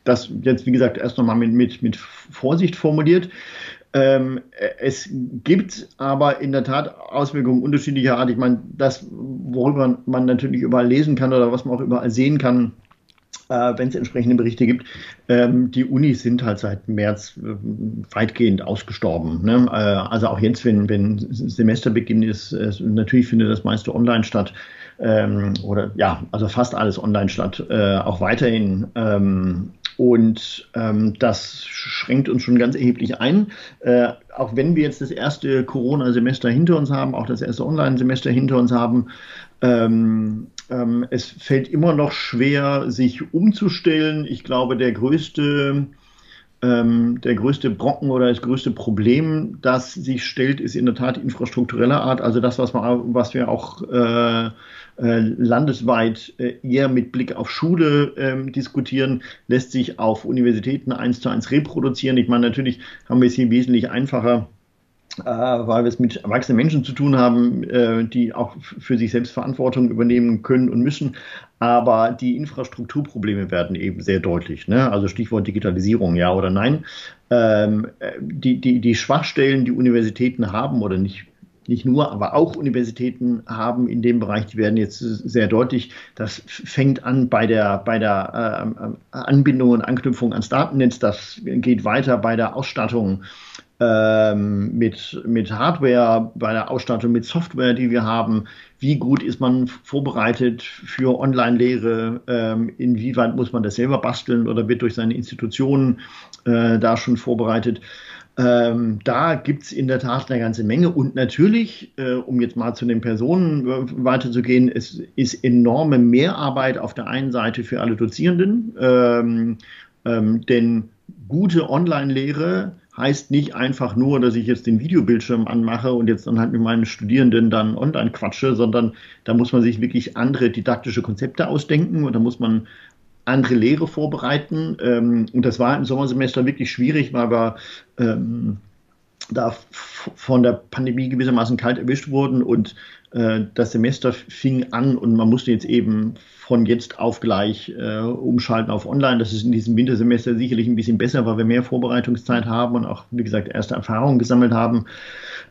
das jetzt, wie gesagt, erst nochmal mit, mit, mit Vorsicht formuliert. Ähm, es gibt aber in der Tat Auswirkungen unterschiedlicher Art. Ich meine, das, worüber man natürlich überall lesen kann oder was man auch überall sehen kann, wenn es entsprechende Berichte gibt. Ähm, die Unis sind halt seit März äh, weitgehend ausgestorben. Ne? Äh, also auch jetzt, wenn, wenn Semesterbeginn ist, natürlich findet das meiste online statt. Ähm, oder ja, also fast alles online statt, äh, auch weiterhin. Ähm, und ähm, das schränkt uns schon ganz erheblich ein. Äh, auch wenn wir jetzt das erste Corona-Semester hinter uns haben, auch das erste Online-Semester hinter uns haben, ähm, ähm, es fällt immer noch schwer, sich umzustellen. Ich glaube, der größte, ähm, der größte Brocken oder das größte Problem, das sich stellt, ist in der Tat infrastruktureller Art. Also das, was, man, was wir auch äh, äh, landesweit äh, eher mit Blick auf Schule ähm, diskutieren, lässt sich auf Universitäten eins zu eins reproduzieren. Ich meine, natürlich haben wir es hier wesentlich einfacher äh, weil wir es mit erwachsenen Menschen zu tun haben, äh, die auch für sich selbst Verantwortung übernehmen können und müssen. Aber die Infrastrukturprobleme werden eben sehr deutlich. Ne? Also Stichwort Digitalisierung, ja oder nein. Ähm, die, die, die Schwachstellen, die Universitäten haben oder nicht nicht nur, aber auch Universitäten haben in dem Bereich, die werden jetzt sehr deutlich. Das fängt an bei der, bei der äh, Anbindung und Anknüpfung ans Datennetz, das geht weiter bei der Ausstattung ähm, mit, mit Hardware, bei der Ausstattung mit Software, die wir haben. Wie gut ist man vorbereitet für Online-Lehre? Ähm, inwieweit muss man das selber basteln oder wird durch seine Institutionen äh, da schon vorbereitet? Ähm, da gibt es in der Tat eine ganze Menge. Und natürlich, äh, um jetzt mal zu den Personen äh, weiterzugehen, es ist enorme Mehrarbeit auf der einen Seite für alle Dozierenden, ähm, ähm, denn gute Online-Lehre heißt nicht einfach nur, dass ich jetzt den Videobildschirm anmache und jetzt dann halt mit meinen Studierenden dann online quatsche, sondern da muss man sich wirklich andere didaktische Konzepte ausdenken und da muss man andere Lehre vorbereiten. Ähm, und das war im Sommersemester wirklich schwierig, weil wir ähm, da von der Pandemie gewissermaßen kalt erwischt wurden und äh, das Semester fing an und man musste jetzt eben von jetzt auf gleich äh, umschalten auf Online. Das ist in diesem Wintersemester sicherlich ein bisschen besser, weil wir mehr Vorbereitungszeit haben und auch, wie gesagt, erste Erfahrungen gesammelt haben.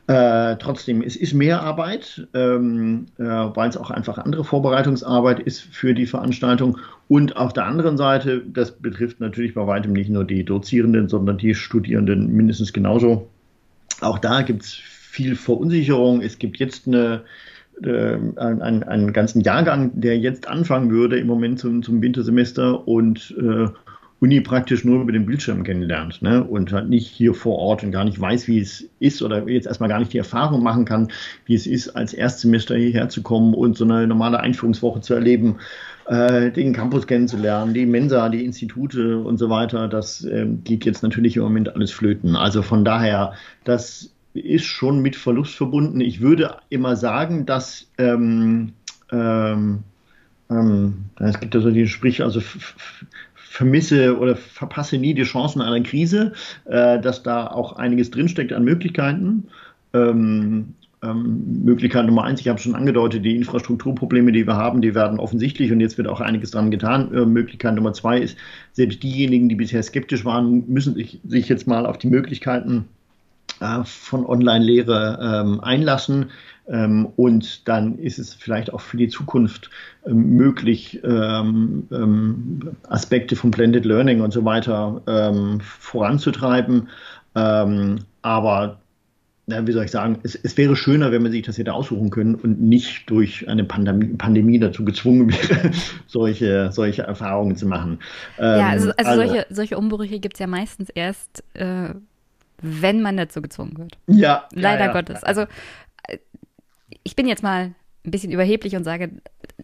Äh, trotzdem, es ist mehr Arbeit, ähm, äh, weil es auch einfach andere Vorbereitungsarbeit ist für die Veranstaltung. Und auf der anderen Seite, das betrifft natürlich bei weitem nicht nur die Dozierenden, sondern die Studierenden mindestens genauso. Auch da gibt es viel Verunsicherung. Es gibt jetzt eine, äh, einen, einen ganzen Jahrgang, der jetzt anfangen würde im Moment zum, zum Wintersemester und äh, Uni praktisch nur über den Bildschirm kennenlernt ne? und halt nicht hier vor Ort und gar nicht weiß, wie es ist oder jetzt erstmal gar nicht die Erfahrung machen kann, wie es ist, als Erstsemester hierher zu kommen und so eine normale Einführungswoche zu erleben, äh, den Campus kennenzulernen, die Mensa, die Institute und so weiter. Das äh, geht jetzt natürlich im Moment alles flöten. Also von daher, das ist schon mit Verlust verbunden. Ich würde immer sagen, dass ähm, ähm, ähm, es gibt ja so die Sprich, also vermisse oder verpasse nie die Chancen einer Krise, äh, dass da auch einiges drinsteckt an Möglichkeiten. Ähm, ähm, Möglichkeit Nummer eins, ich habe schon angedeutet, die Infrastrukturprobleme, die wir haben, die werden offensichtlich und jetzt wird auch einiges dran getan. Äh, Möglichkeit Nummer zwei ist, selbst diejenigen, die bisher skeptisch waren, müssen sich, sich jetzt mal auf die Möglichkeiten von Online-Lehre ähm, einlassen. Ähm, und dann ist es vielleicht auch für die Zukunft ähm, möglich, Aspekte von Blended Learning und so weiter voranzutreiben. aber na, wie soll ich sagen, es, es, wäre schöner, wenn man sich das hätte aussuchen können und nicht durch eine Pandemie, Pandemie dazu gezwungen wäre, solche, solche Erfahrungen zu machen. ja, also, also, also solche, solche Umbrüche gibt es ja meistens erst, äh, wenn man dazu gezwungen wird. Ja. Leider ja, ja. Gottes. Also äh, ich bin jetzt mal ein bisschen überheblich und sage,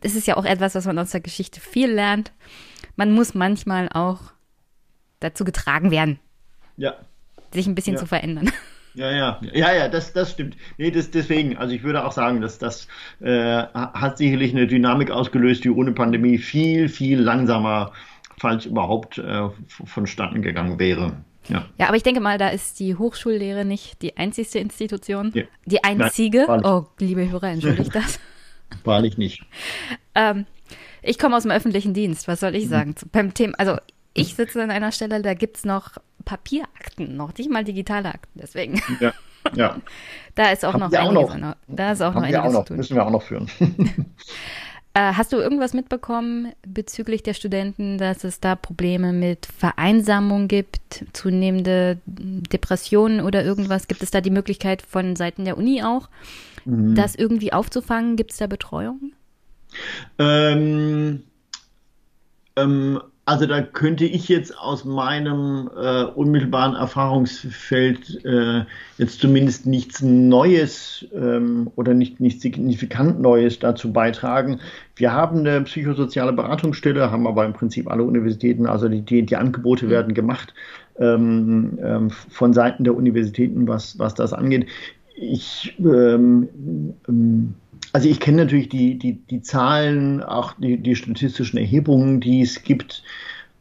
es ist ja auch etwas, was man aus der Geschichte viel lernt. Man muss manchmal auch dazu getragen werden. Ja. Sich ein bisschen zu verändern. Ja, ja, ja, ja, das, das stimmt. Nee, das, deswegen, also ich würde auch sagen, dass das äh, hat sicherlich eine Dynamik ausgelöst, die ohne Pandemie viel, viel langsamer, falls überhaupt, äh, vonstatten gegangen wäre. Ja. ja, aber ich denke mal, da ist die Hochschullehre nicht die einzigste Institution. Ja. Die einzige. Nein, oh, liebe Hörer, entschuldigt das. Wahrlich nicht. ähm, ich komme aus dem öffentlichen Dienst, was soll ich mhm. sagen? Mhm. Beim Thema, also ich sitze an einer Stelle, da gibt es noch Papierakten, noch nicht mal digitale Akten, deswegen. Ja. ja. da ist auch Haben noch einiges. Auch noch, da ist auch Haben noch einiges auch noch, zu tun. Müssen wir auch noch führen. Äh, hast du irgendwas mitbekommen bezüglich der Studenten, dass es da Probleme mit Vereinsamung gibt, zunehmende Depressionen oder irgendwas? Gibt es da die Möglichkeit von Seiten der Uni auch, mhm. das irgendwie aufzufangen? Gibt es da Betreuung? Ähm, ähm, also da könnte ich jetzt aus meinem äh, unmittelbaren Erfahrungsfeld äh, jetzt zumindest nichts Neues ähm, oder nicht, nicht signifikant Neues dazu beitragen. Wir haben eine psychosoziale Beratungsstelle, haben aber im Prinzip alle Universitäten, also die, die, die Angebote mhm. werden gemacht ähm, ähm, von Seiten der Universitäten, was, was das angeht. Ich ähm, ähm, also ich kenne natürlich die, die, die Zahlen, auch die, die statistischen Erhebungen, die es gibt,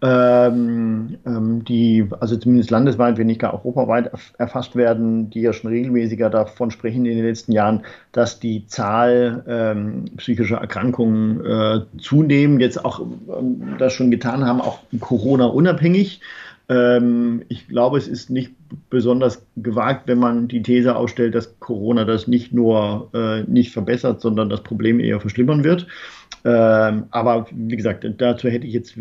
ähm, ähm, die also zumindest landesweit, wenn nicht gar europaweit erfasst werden, die ja schon regelmäßiger davon sprechen in den letzten Jahren, dass die Zahl ähm, psychischer Erkrankungen äh, zunehmen, jetzt auch ähm, das schon getan haben, auch Corona unabhängig. Ähm, ich glaube, es ist nicht besonders gewagt, wenn man die These ausstellt, dass Corona das nicht nur äh, nicht verbessert, sondern das Problem eher verschlimmern wird. Ähm, aber wie gesagt, dazu hätte ich jetzt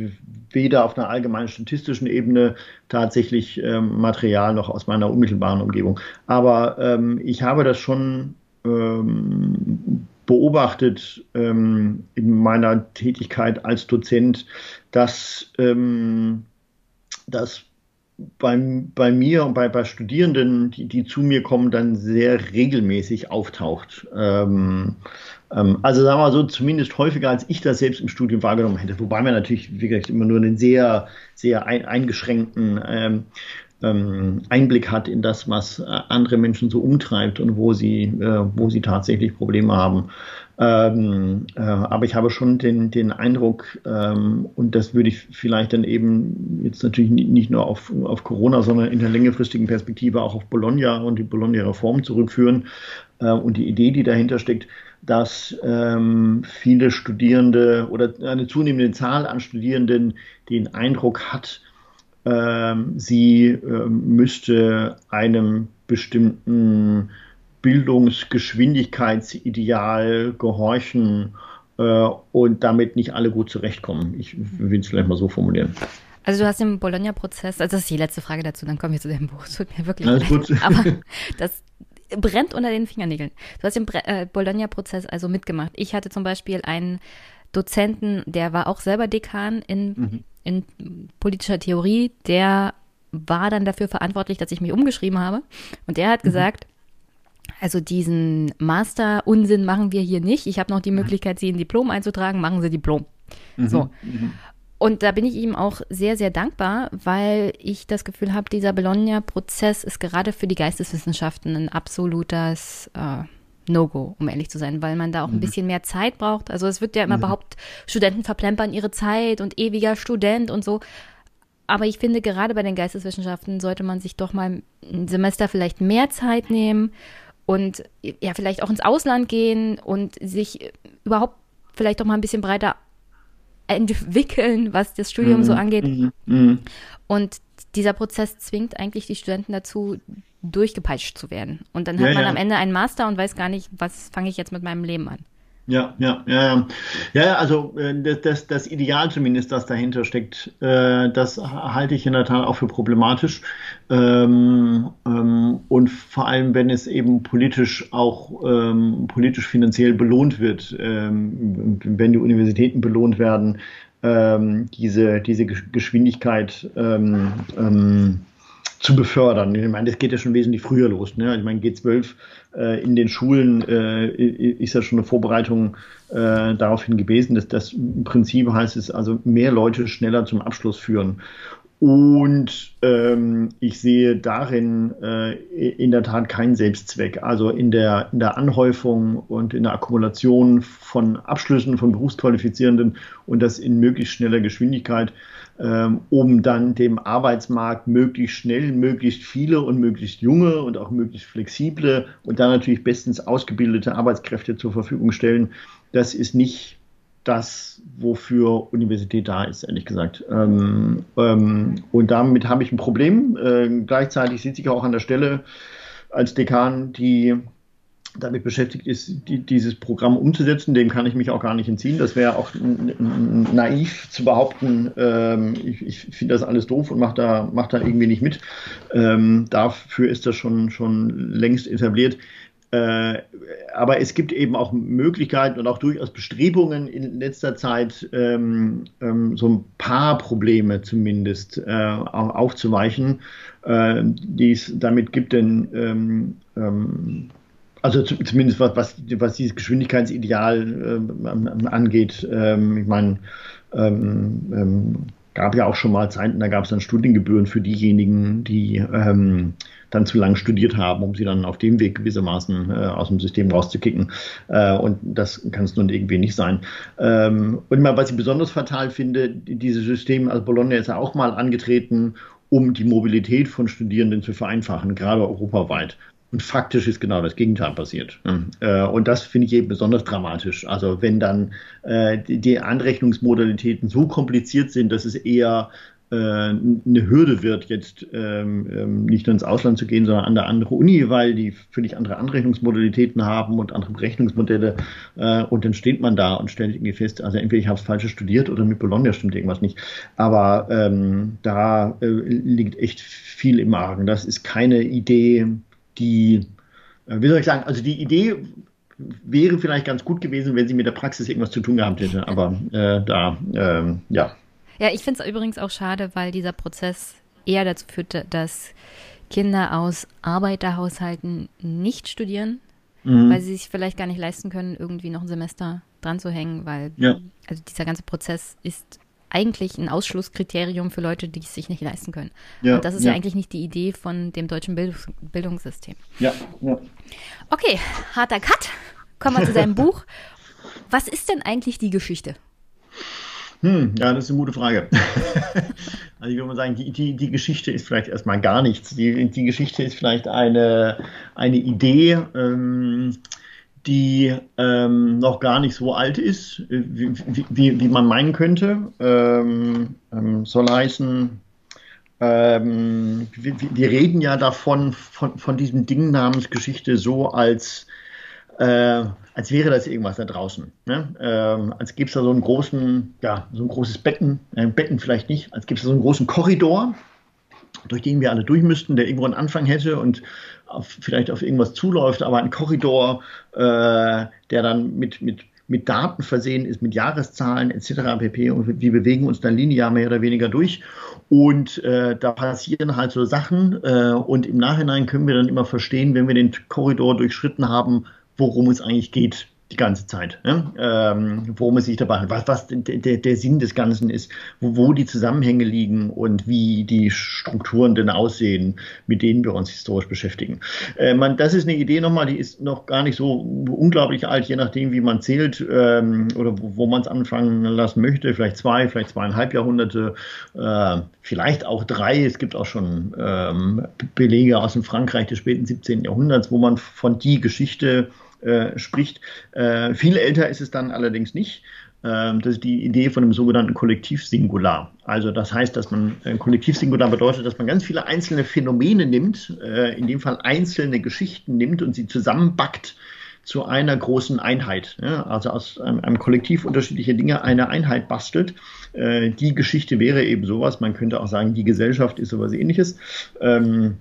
weder auf einer allgemeinen statistischen Ebene tatsächlich ähm, Material noch aus meiner unmittelbaren Umgebung. Aber ähm, ich habe das schon ähm, beobachtet ähm, in meiner Tätigkeit als Dozent, dass ähm, das bei, mir und bei, bei Studierenden, die, die zu mir kommen, dann sehr regelmäßig auftaucht. Ähm, ähm, also sagen wir mal so, zumindest häufiger, als ich das selbst im Studium wahrgenommen hätte. Wobei man natürlich, gesagt, immer nur einen sehr, sehr ein, eingeschränkten ähm, ähm, Einblick hat in das, was äh, andere Menschen so umtreibt und wo sie, äh, wo sie tatsächlich Probleme haben. Ähm, äh, aber ich habe schon den, den Eindruck, ähm, und das würde ich vielleicht dann eben jetzt natürlich nicht nur auf, auf Corona, sondern in der längerfristigen Perspektive auch auf Bologna und die Bologna-Reform zurückführen äh, und die Idee, die dahinter steckt, dass ähm, viele Studierende oder eine zunehmende Zahl an Studierenden den Eindruck hat, ähm, sie äh, müsste einem bestimmten Bildungsgeschwindigkeitsideal gehorchen äh, und damit nicht alle gut zurechtkommen. Ich will es vielleicht mal so formulieren. Also du hast den Bologna-Prozess, also das ist die letzte Frage dazu, dann kommen wir zu dem Buch. Es tut mir wirklich Alles leid. Gut. Aber das brennt unter den Fingernägeln. Du hast den äh, Bologna-Prozess also mitgemacht. Ich hatte zum Beispiel einen Dozenten, der war auch selber Dekan in, mhm. in politischer Theorie, der war dann dafür verantwortlich, dass ich mich umgeschrieben habe. Und der hat mhm. gesagt, also diesen Master-Unsinn machen wir hier nicht. Ich habe noch die mhm. Möglichkeit, Sie ein Diplom einzutragen, machen Sie Diplom. Mhm. So. Mhm. Und da bin ich ihm auch sehr, sehr dankbar, weil ich das Gefühl habe, dieser Bologna-Prozess ist gerade für die Geisteswissenschaften ein absolutes äh, No-Go, um ehrlich zu sein, weil man da auch ein mhm. bisschen mehr Zeit braucht. Also es wird ja immer mhm. behauptet, Studenten verplempern ihre Zeit und ewiger Student und so. Aber ich finde, gerade bei den Geisteswissenschaften sollte man sich doch mal ein Semester vielleicht mehr Zeit nehmen und ja, vielleicht auch ins Ausland gehen und sich überhaupt vielleicht doch mal ein bisschen breiter entwickeln, was das Studium mhm. so angeht. Mhm. mhm. Und dieser Prozess zwingt eigentlich die Studenten dazu, durchgepeitscht zu werden. Und dann hat ja, man ja. am Ende einen Master und weiß gar nicht, was fange ich jetzt mit meinem Leben an. Ja, ja, ja, ja. Also äh, das, das Ideal zumindest, das dahinter steckt, äh, das halte ich in der Tat auch für problematisch. Ähm, ähm, und vor allem, wenn es eben politisch auch ähm, politisch finanziell belohnt wird, wenn die Universitäten belohnt werden, diese, diese Geschwindigkeit zu befördern. Ich meine, das geht ja schon wesentlich früher los. Ne? Ich meine, G12 äh, in den Schulen äh, ist ja schon eine Vorbereitung äh, daraufhin gewesen, dass das im Prinzip heißt es also mehr Leute schneller zum Abschluss führen. Und ähm, ich sehe darin äh, in der Tat keinen Selbstzweck. Also in der, in der Anhäufung und in der Akkumulation von Abschlüssen von Berufsqualifizierenden und das in möglichst schneller Geschwindigkeit ähm, um dann dem Arbeitsmarkt möglichst schnell, möglichst viele und möglichst junge und auch möglichst flexible und dann natürlich bestens ausgebildete Arbeitskräfte zur Verfügung stellen. Das ist nicht das, wofür Universität da ist, ehrlich gesagt. Ähm, ähm, und damit habe ich ein Problem. Äh, gleichzeitig sitze ich auch an der Stelle als Dekan, die damit beschäftigt ist, die, dieses Programm umzusetzen. Dem kann ich mich auch gar nicht entziehen. Das wäre auch naiv zu behaupten, ähm, ich, ich finde das alles doof und mache da, mach da irgendwie nicht mit. Ähm, dafür ist das schon, schon längst etabliert. Äh, aber es gibt eben auch Möglichkeiten und auch durchaus Bestrebungen in letzter Zeit, ähm, ähm, so ein paar Probleme zumindest äh, aufzuweichen, äh, die es damit gibt, denn ähm, ähm also zumindest was, was, was dieses Geschwindigkeitsideal äh, angeht. Ähm, ich meine, ähm, ähm, gab ja auch schon mal Zeiten, da gab es dann Studiengebühren für diejenigen, die ähm, dann zu lang studiert haben, um sie dann auf dem Weg gewissermaßen äh, aus dem System rauszukicken. Äh, und das kann es nun irgendwie nicht sein. Ähm, und mal, was ich besonders fatal finde, dieses System, also Bologna ist ja auch mal angetreten, um die Mobilität von Studierenden zu vereinfachen, gerade europaweit. Und faktisch ist genau das Gegenteil passiert. Äh, und das finde ich eben besonders dramatisch. Also wenn dann äh, die Anrechnungsmodalitäten so kompliziert sind, dass es eher äh, eine Hürde wird, jetzt ähm, ähm, nicht nur ins Ausland zu gehen, sondern an der andere Uni, weil die völlig andere Anrechnungsmodalitäten haben und andere Berechnungsmodelle. und dann steht man da und stellt irgendwie fest, also entweder ich habe es falsch studiert oder mit Bologna stimmt irgendwas nicht. Aber ähm, da liegt echt viel im Argen. Das ist keine Idee, die, äh, wie soll ich sagen, also die Idee wäre vielleicht ganz gut gewesen, wenn sie mit der Praxis irgendwas zu tun gehabt hätte, aber äh, da, ähm, ja. Ja, ich finde es übrigens auch schade, weil dieser Prozess eher dazu führte, dass Kinder aus Arbeiterhaushalten nicht studieren, mhm. weil sie sich vielleicht gar nicht leisten können, irgendwie noch ein Semester dran zu hängen, weil ja. also dieser ganze Prozess ist eigentlich ein Ausschlusskriterium für Leute, die es sich nicht leisten können. Ja, und das ist ja. ja. eigentlich nicht die Idee von dem deutschen Bildungs Bildungssystem. Ja, ja. Okay, harter Cut. Kommen wir zu deinem Buch. Was ist denn eigentlich die Geschichte? Hm, ja, das ist eine gute Frage. also ich würde mal sagen, die, die, die Geschichte ist vielleicht erstmal gar nichts. Die, die Geschichte ist vielleicht eine, eine Idee, ähm, die ähm, noch gar nicht so alt ist, äh, wie, wie, wie man meinen könnte. Ähm, ähm, soll heißen, ähm, wir, wir, reden ja davon, von, von diesem Ding namens Geschichte so, als, äh, als wäre das irgendwas da draußen. Ne? Ähm, als gäbe es da so einen großen, ja, so ein großes Becken, äh, Becken vielleicht nicht, als gäbe es da so einen großen Korridor, durch den wir alle durch müssten, der irgendwo einen Anfang hätte und auf, vielleicht auf irgendwas zuläuft, aber ein Korridor, äh, der dann mit, mit, mit Daten versehen ist, mit Jahreszahlen etc. pp. Und wir bewegen uns dann linear mehr oder weniger durch. Und äh, da passieren halt so Sachen. Äh, und im Nachhinein können wir dann immer verstehen, wenn wir den Korridor durchschritten haben, worum es eigentlich geht die ganze Zeit, ne? ähm, worum es sich dabei handelt, was, was der, der Sinn des Ganzen ist, wo, wo die Zusammenhänge liegen und wie die Strukturen denn aussehen, mit denen wir uns historisch beschäftigen. Äh, man, das ist eine Idee nochmal, die ist noch gar nicht so unglaublich alt, je nachdem, wie man zählt ähm, oder wo, wo man es anfangen lassen möchte, vielleicht zwei, vielleicht zweieinhalb Jahrhunderte, äh, vielleicht auch drei. Es gibt auch schon ähm, Belege aus dem Frankreich des späten 17. Jahrhunderts, wo man von die Geschichte äh, spricht. Äh, viel älter ist es dann allerdings nicht. Ähm, das ist die Idee von dem sogenannten Kollektivsingular. Also das heißt, dass man äh, Kollektivsingular bedeutet, dass man ganz viele einzelne Phänomene nimmt, äh, in dem Fall einzelne Geschichten nimmt und sie zusammenbackt zu einer großen Einheit. Also aus einem, einem, Kollektiv unterschiedliche Dinge eine Einheit bastelt. Äh, die Geschichte wäre eben sowas. Man könnte auch sagen, die Gesellschaft ist sowas ähnliches. Ähm,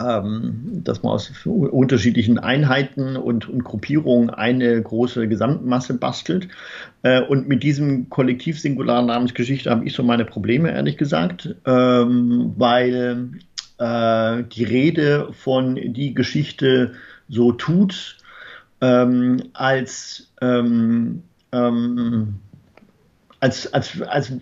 ähm, dass man aus unterschiedlichen Einheiten und, und, Gruppierungen eine große Gesamtmasse bastelt. Äh, und mit diesem Kollektivsingular Namensgeschichte habe ich so meine Probleme, ehrlich gesagt, ähm, weil äh, die Rede von die Geschichte so tut, ähm, als, ähm, ähm, als, als, als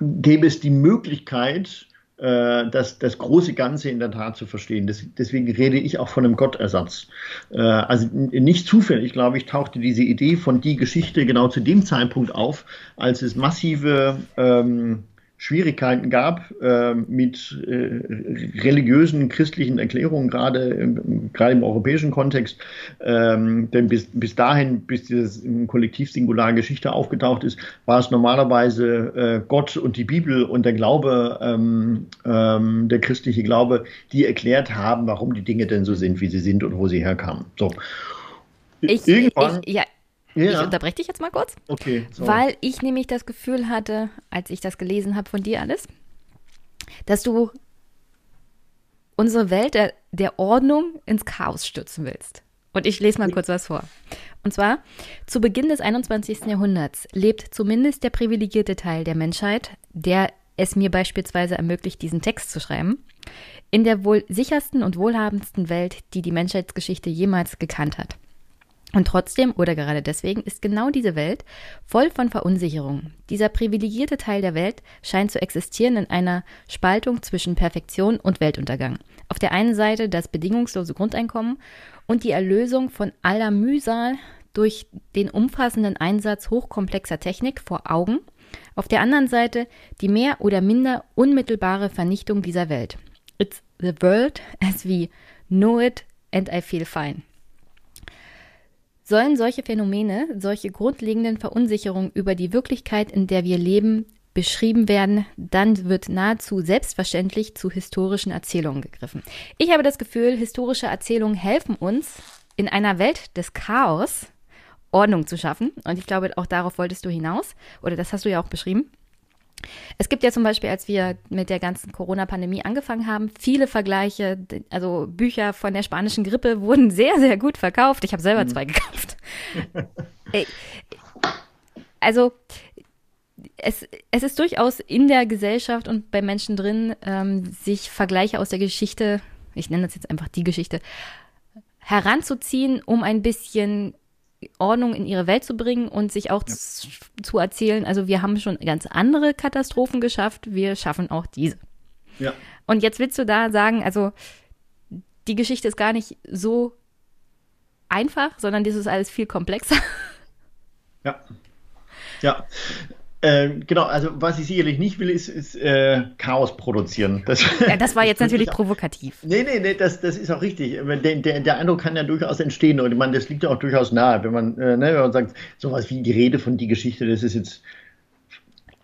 gäbe es die Möglichkeit, das, das große Ganze in der Tat zu verstehen. Das, deswegen rede ich auch von einem Gottersatz. Äh, also nicht zufällig, glaube ich, tauchte diese Idee von die Geschichte genau zu dem Zeitpunkt auf, als es massive ähm, Schwierigkeiten gab äh, mit äh, religiösen christlichen Erklärungen, gerade im, gerade im europäischen Kontext. Ähm, denn bis, bis dahin, bis dieses Kollektiv-Singular Geschichte aufgetaucht ist, war es normalerweise äh, Gott und die Bibel und der Glaube, ähm, ähm, der christliche Glaube, die erklärt haben, warum die Dinge denn so sind, wie sie sind und wo sie herkamen. So. Ich, Irgendwann, ich, ja, ja. Ich unterbreche dich jetzt mal kurz. Okay. So. Weil ich nämlich das Gefühl hatte, als ich das gelesen habe von dir alles, dass du unsere Welt der, der Ordnung ins Chaos stürzen willst. Und ich lese mal kurz was vor. Und zwar, zu Beginn des 21. Jahrhunderts lebt zumindest der privilegierte Teil der Menschheit, der es mir beispielsweise ermöglicht, diesen Text zu schreiben, in der wohl sichersten und wohlhabendsten Welt, die die Menschheitsgeschichte jemals gekannt hat. Und trotzdem oder gerade deswegen ist genau diese Welt voll von Verunsicherung. Dieser privilegierte Teil der Welt scheint zu existieren in einer Spaltung zwischen Perfektion und Weltuntergang. Auf der einen Seite das bedingungslose Grundeinkommen und die Erlösung von aller Mühsal durch den umfassenden Einsatz hochkomplexer Technik vor Augen. Auf der anderen Seite die mehr oder minder unmittelbare Vernichtung dieser Welt. It's the world as we know it and I feel fine. Sollen solche Phänomene, solche grundlegenden Verunsicherungen über die Wirklichkeit, in der wir leben, beschrieben werden, dann wird nahezu selbstverständlich zu historischen Erzählungen gegriffen. Ich habe das Gefühl, historische Erzählungen helfen uns, in einer Welt des Chaos Ordnung zu schaffen. Und ich glaube, auch darauf wolltest du hinaus. Oder das hast du ja auch beschrieben. Es gibt ja zum Beispiel, als wir mit der ganzen Corona-Pandemie angefangen haben, viele Vergleiche, also Bücher von der spanischen Grippe wurden sehr, sehr gut verkauft. Ich habe selber mhm. zwei gekauft. also es, es ist durchaus in der Gesellschaft und bei Menschen drin, ähm, sich Vergleiche aus der Geschichte, ich nenne das jetzt einfach die Geschichte, heranzuziehen, um ein bisschen Ordnung in ihre Welt zu bringen und sich auch ja. zu erzählen, also wir haben schon ganz andere Katastrophen geschafft, wir schaffen auch diese. Ja. Und jetzt willst du da sagen, also die Geschichte ist gar nicht so einfach, sondern das ist alles viel komplexer. Ja. Ja. Äh, genau, also was ich sicherlich nicht will, ist, ist äh, Chaos produzieren. Das, ja, das war jetzt natürlich provokativ. Nee, nee, nee, das, das ist auch richtig. Der, der, der Eindruck kann ja durchaus entstehen und ich meine, das liegt ja auch durchaus nahe, wenn man, äh, ne, wenn man sagt, sowas wie die Rede von die Geschichte, das ist jetzt,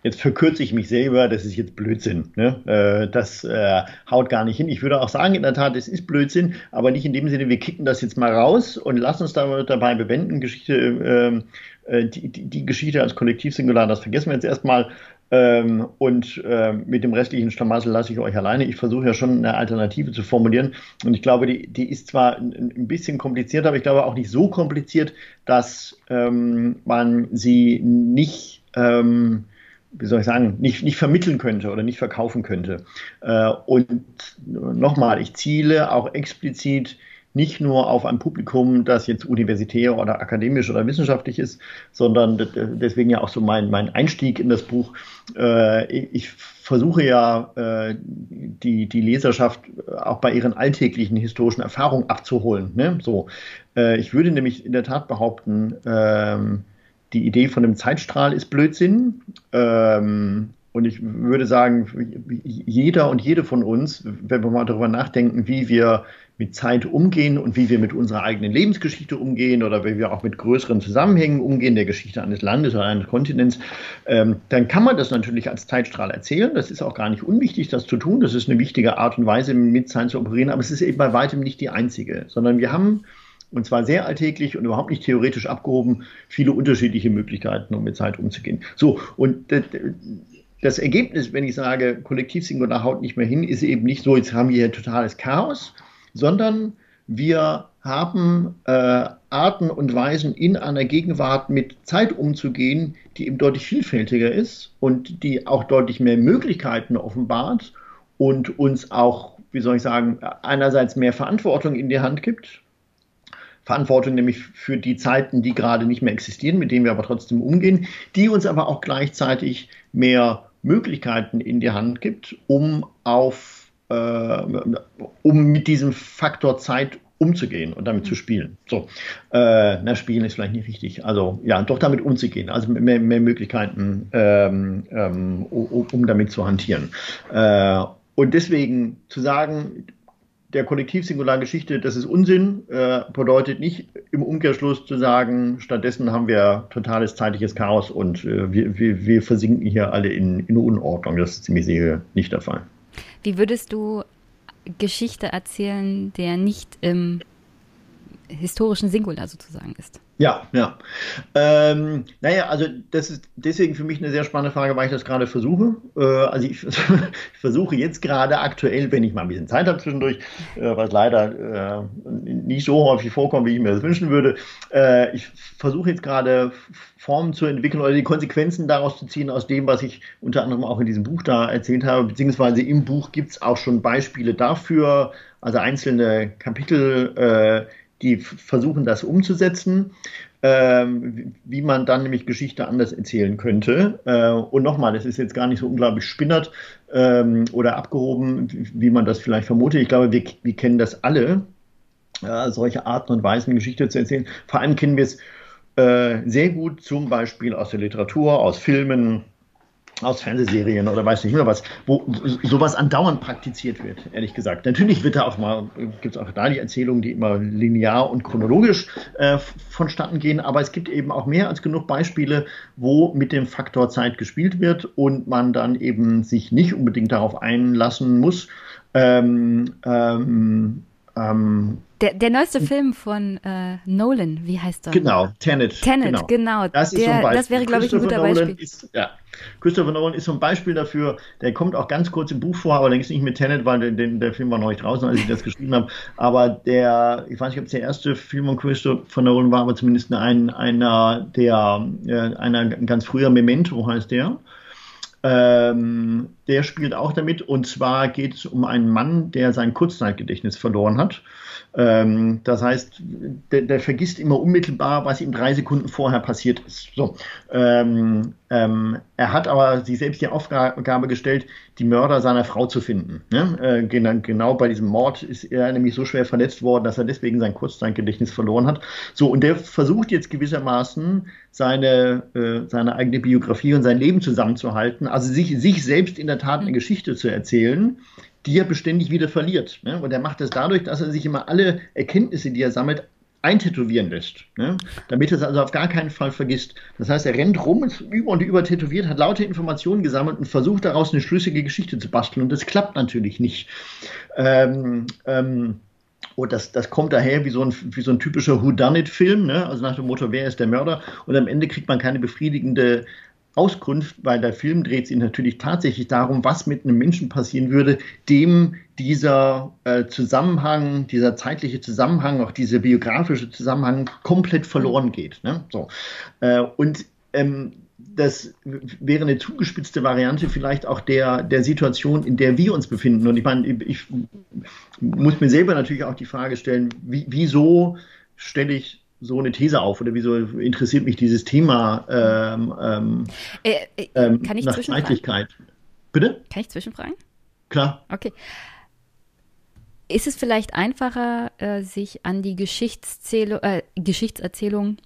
jetzt verkürze ich mich selber, das ist jetzt Blödsinn. Ne? Äh, das äh, haut gar nicht hin. Ich würde auch sagen, in der Tat, es ist Blödsinn, aber nicht in dem Sinne, wir kicken das jetzt mal raus und lassen uns dabei bewenden. Geschichte ähm, äh, die, die, die, Geschichte als Kollektivsingular, das vergessen wir jetzt erstmal. Ähm, und äh, mit dem restlichen Schlamassel lasse ich euch alleine. Ich versuche ja schon eine Alternative zu formulieren. Und ich glaube, die, die ist zwar ein, ein, bisschen kompliziert, aber ich glaube auch nicht so kompliziert, dass ähm, man sie nicht, ähm, wie soll ich sagen, nicht, nicht vermitteln könnte oder nicht verkaufen könnte. Äh, und nochmal, ich ziele auch explizit nicht nur auf ein Publikum, das jetzt universitär oder akademisch oder wissenschaftlich ist, sondern deswegen ja auch so mein, mein Einstieg in das Buch. Äh, ich versuche ja, äh, die, die Leserschaft auch bei ihren alltäglichen historischen Erfahrungen abzuholen. Ne? So, äh, ich würde nämlich in der Tat behaupten, ähm, die Idee von einem Zeitstrahl ist Blödsinn. Ähm, und ich würde sagen, jeder und jede von uns, wenn wir mal darüber nachdenken, wie wir mit Zeit umgehen und wie wir mit unserer eigenen Lebensgeschichte umgehen oder wie wir auch mit größeren Zusammenhängen umgehen, der Geschichte eines Landes oder eines Kontinents, ähm, dann kann man das natürlich als Zeitstrahl erzählen. Das ist auch gar nicht unwichtig, das zu tun. Das ist eine wichtige Art und Weise, mit Zeit zu operieren. Aber es ist eben bei weitem nicht die einzige, sondern wir haben und zwar sehr alltäglich und überhaupt nicht theoretisch abgehoben, viele unterschiedliche Möglichkeiten, um mit Zeit umzugehen. So, und das Ergebnis, wenn ich sage, Kollektivsingular haut nicht mehr hin, ist eben nicht so, jetzt haben wir hier totales Chaos, sondern wir haben äh, Arten und Weisen in einer Gegenwart mit Zeit umzugehen, die eben deutlich vielfältiger ist und die auch deutlich mehr Möglichkeiten offenbart und uns auch, wie soll ich sagen, einerseits mehr Verantwortung in die Hand gibt. Verantwortung nämlich für die Zeiten, die gerade nicht mehr existieren, mit denen wir aber trotzdem umgehen, die uns aber auch gleichzeitig mehr Möglichkeiten in die Hand gibt, um auf äh, um mit diesem Faktor Zeit umzugehen und damit zu mhm. spielen. So, äh, na, spielen ist vielleicht nicht richtig. Also ja, doch damit umzugehen. Also mehr, mehr Möglichkeiten, ähm, ähm, um, um, damit zu hantieren. Äh, und deswegen zu sagen, der Kollektivsingulargeschichte, das ist Unsinn, äh, bedeutet nicht im Umkehrschluss zu sagen, stattdessen haben wir totales zeitliches Chaos und äh, wir, wir, wir, versinken hier alle in, in Unordnung. Das ist ziemlich sicher nicht der Fall. Wie würdest du Geschichte erzählen, der nicht im historischen Singular sozusagen ist? Ja, ja. Ähm, naja, also das ist deswegen für mich eine sehr spannende Frage, weil ich das gerade versuche. Äh, also ich, ich, versuche jetzt gerade aktuell, wenn ich mal ein bisschen Zeit habe zwischendurch, äh, was leider äh, nicht so häufig vorkommt, wie ich mir das wünschen würde, äh, ich versuche jetzt gerade Formen zu entwickeln oder die Konsequenzen daraus zu ziehen aus dem, was ich unter anderem auch in diesem Buch da erzählt habe, beziehungsweise im Buch gibt es auch schon Beispiele dafür, also einzelne Kapitel, äh, die versuchen das umzusetzen, ähm, wie man dann nämlich Geschichte anders erzählen könnte. Äh, und nochmal, das ist jetzt gar nicht so unglaublich spinnert ähm, oder abgehoben, wie man das vielleicht vermutet. Ich glaube, wir, wir kennen das alle, äh, solche Arten und Weisen Geschichte zu erzählen. Vor allem kennen wir es äh, sehr gut zum Beispiel aus der Literatur, aus Filmen, aus Fernsehserien oder weiß nicht mehr was, wo sowas andauernd praktiziert wird, ehrlich gesagt. Natürlich wird da auch mal, gibt es auch da die Erzählungen, die immer linear und chronologisch äh, vonstatten gehen, aber es gibt eben auch mehr als genug Beispiele, wo mit dem Faktor Zeit gespielt wird und man dann eben sich nicht unbedingt darauf einlassen muss, ähm, ähm, ähm, der, der neueste Film von äh, Nolan, wie heißt der? Genau, Tenet. Tenet, genau. genau. Das, ist der, so das wäre, glaube ich, ein guter Nolan Beispiel. Ist, ja. Christopher Nolan ist so ein Beispiel dafür, der kommt auch ganz kurz im Buch vor, aber allerdings nicht mit Tenet, weil der, der Film war noch nicht draußen, als ich das geschrieben habe. Aber der, ich weiß nicht, ob es der erste Film von Christopher Nolan war, aber zumindest ein, einer, der, äh, einer ganz früher Memento heißt der. Ähm, der spielt auch damit. Und zwar geht es um einen Mann, der sein Kurzzeitgedächtnis verloren hat Ähm, das heißt, der, der, vergisst immer unmittelbar, was ihm drei Sekunden vorher passiert ist. So. Ähm, ähm, er hat aber sich selbst die Aufgabe gestellt, die Mörder seiner Frau zu finden. Ne? Äh, genau, genau bei diesem Mord ist er nämlich so schwer verletzt worden, dass er deswegen sein Kurzzeitgedächtnis verloren hat. So, und der versucht jetzt gewissermaßen seine, äh, seine eigene Biografie und sein Leben zusammenzuhalten, also sich, sich selbst in der Tat eine Geschichte zu erzählen, die er beständig wieder verliert. Ne? Und er macht das dadurch, dass er sich immer alle Erkenntnisse, die er sammelt, eintätowieren lässt, ne? damit er es also auf gar keinen Fall vergisst. Das heißt, er rennt rum, ist über und über tätowiert, hat lauter Informationen gesammelt und versucht daraus eine schlüssige Geschichte zu basteln. Und das klappt natürlich nicht. Ähm, ähm, und das, das kommt daher wie so ein, wie so ein typischer Whodunit-Film, ne? also nach dem Motto, wer ist der Mörder? Und am Ende kriegt man keine befriedigende Auskunft, weil der Film dreht sich natürlich tatsächlich darum, was mit einem Menschen passieren würde, dem dieser äh, Zusammenhang, dieser zeitliche Zusammenhang, auch dieser biografische Zusammenhang komplett verloren geht. Ne? So. Äh, und ähm, das wäre eine zugespitzte Variante vielleicht auch der, der Situation, in der wir uns befinden. Und ich meine, ich, muss mir selber natürlich auch die Frage stellen, wie, wieso stelle ich so eine These auf oder wieso interessiert mich dieses Thema ähm, ähm, äh, äh, ähm, kann ich nach Zeitlichkeit? Bitte? Kann ich zwischenfragen? Klar. Okay. Ist es vielleicht einfacher, äh, sich an die äh, Geschichtserzählung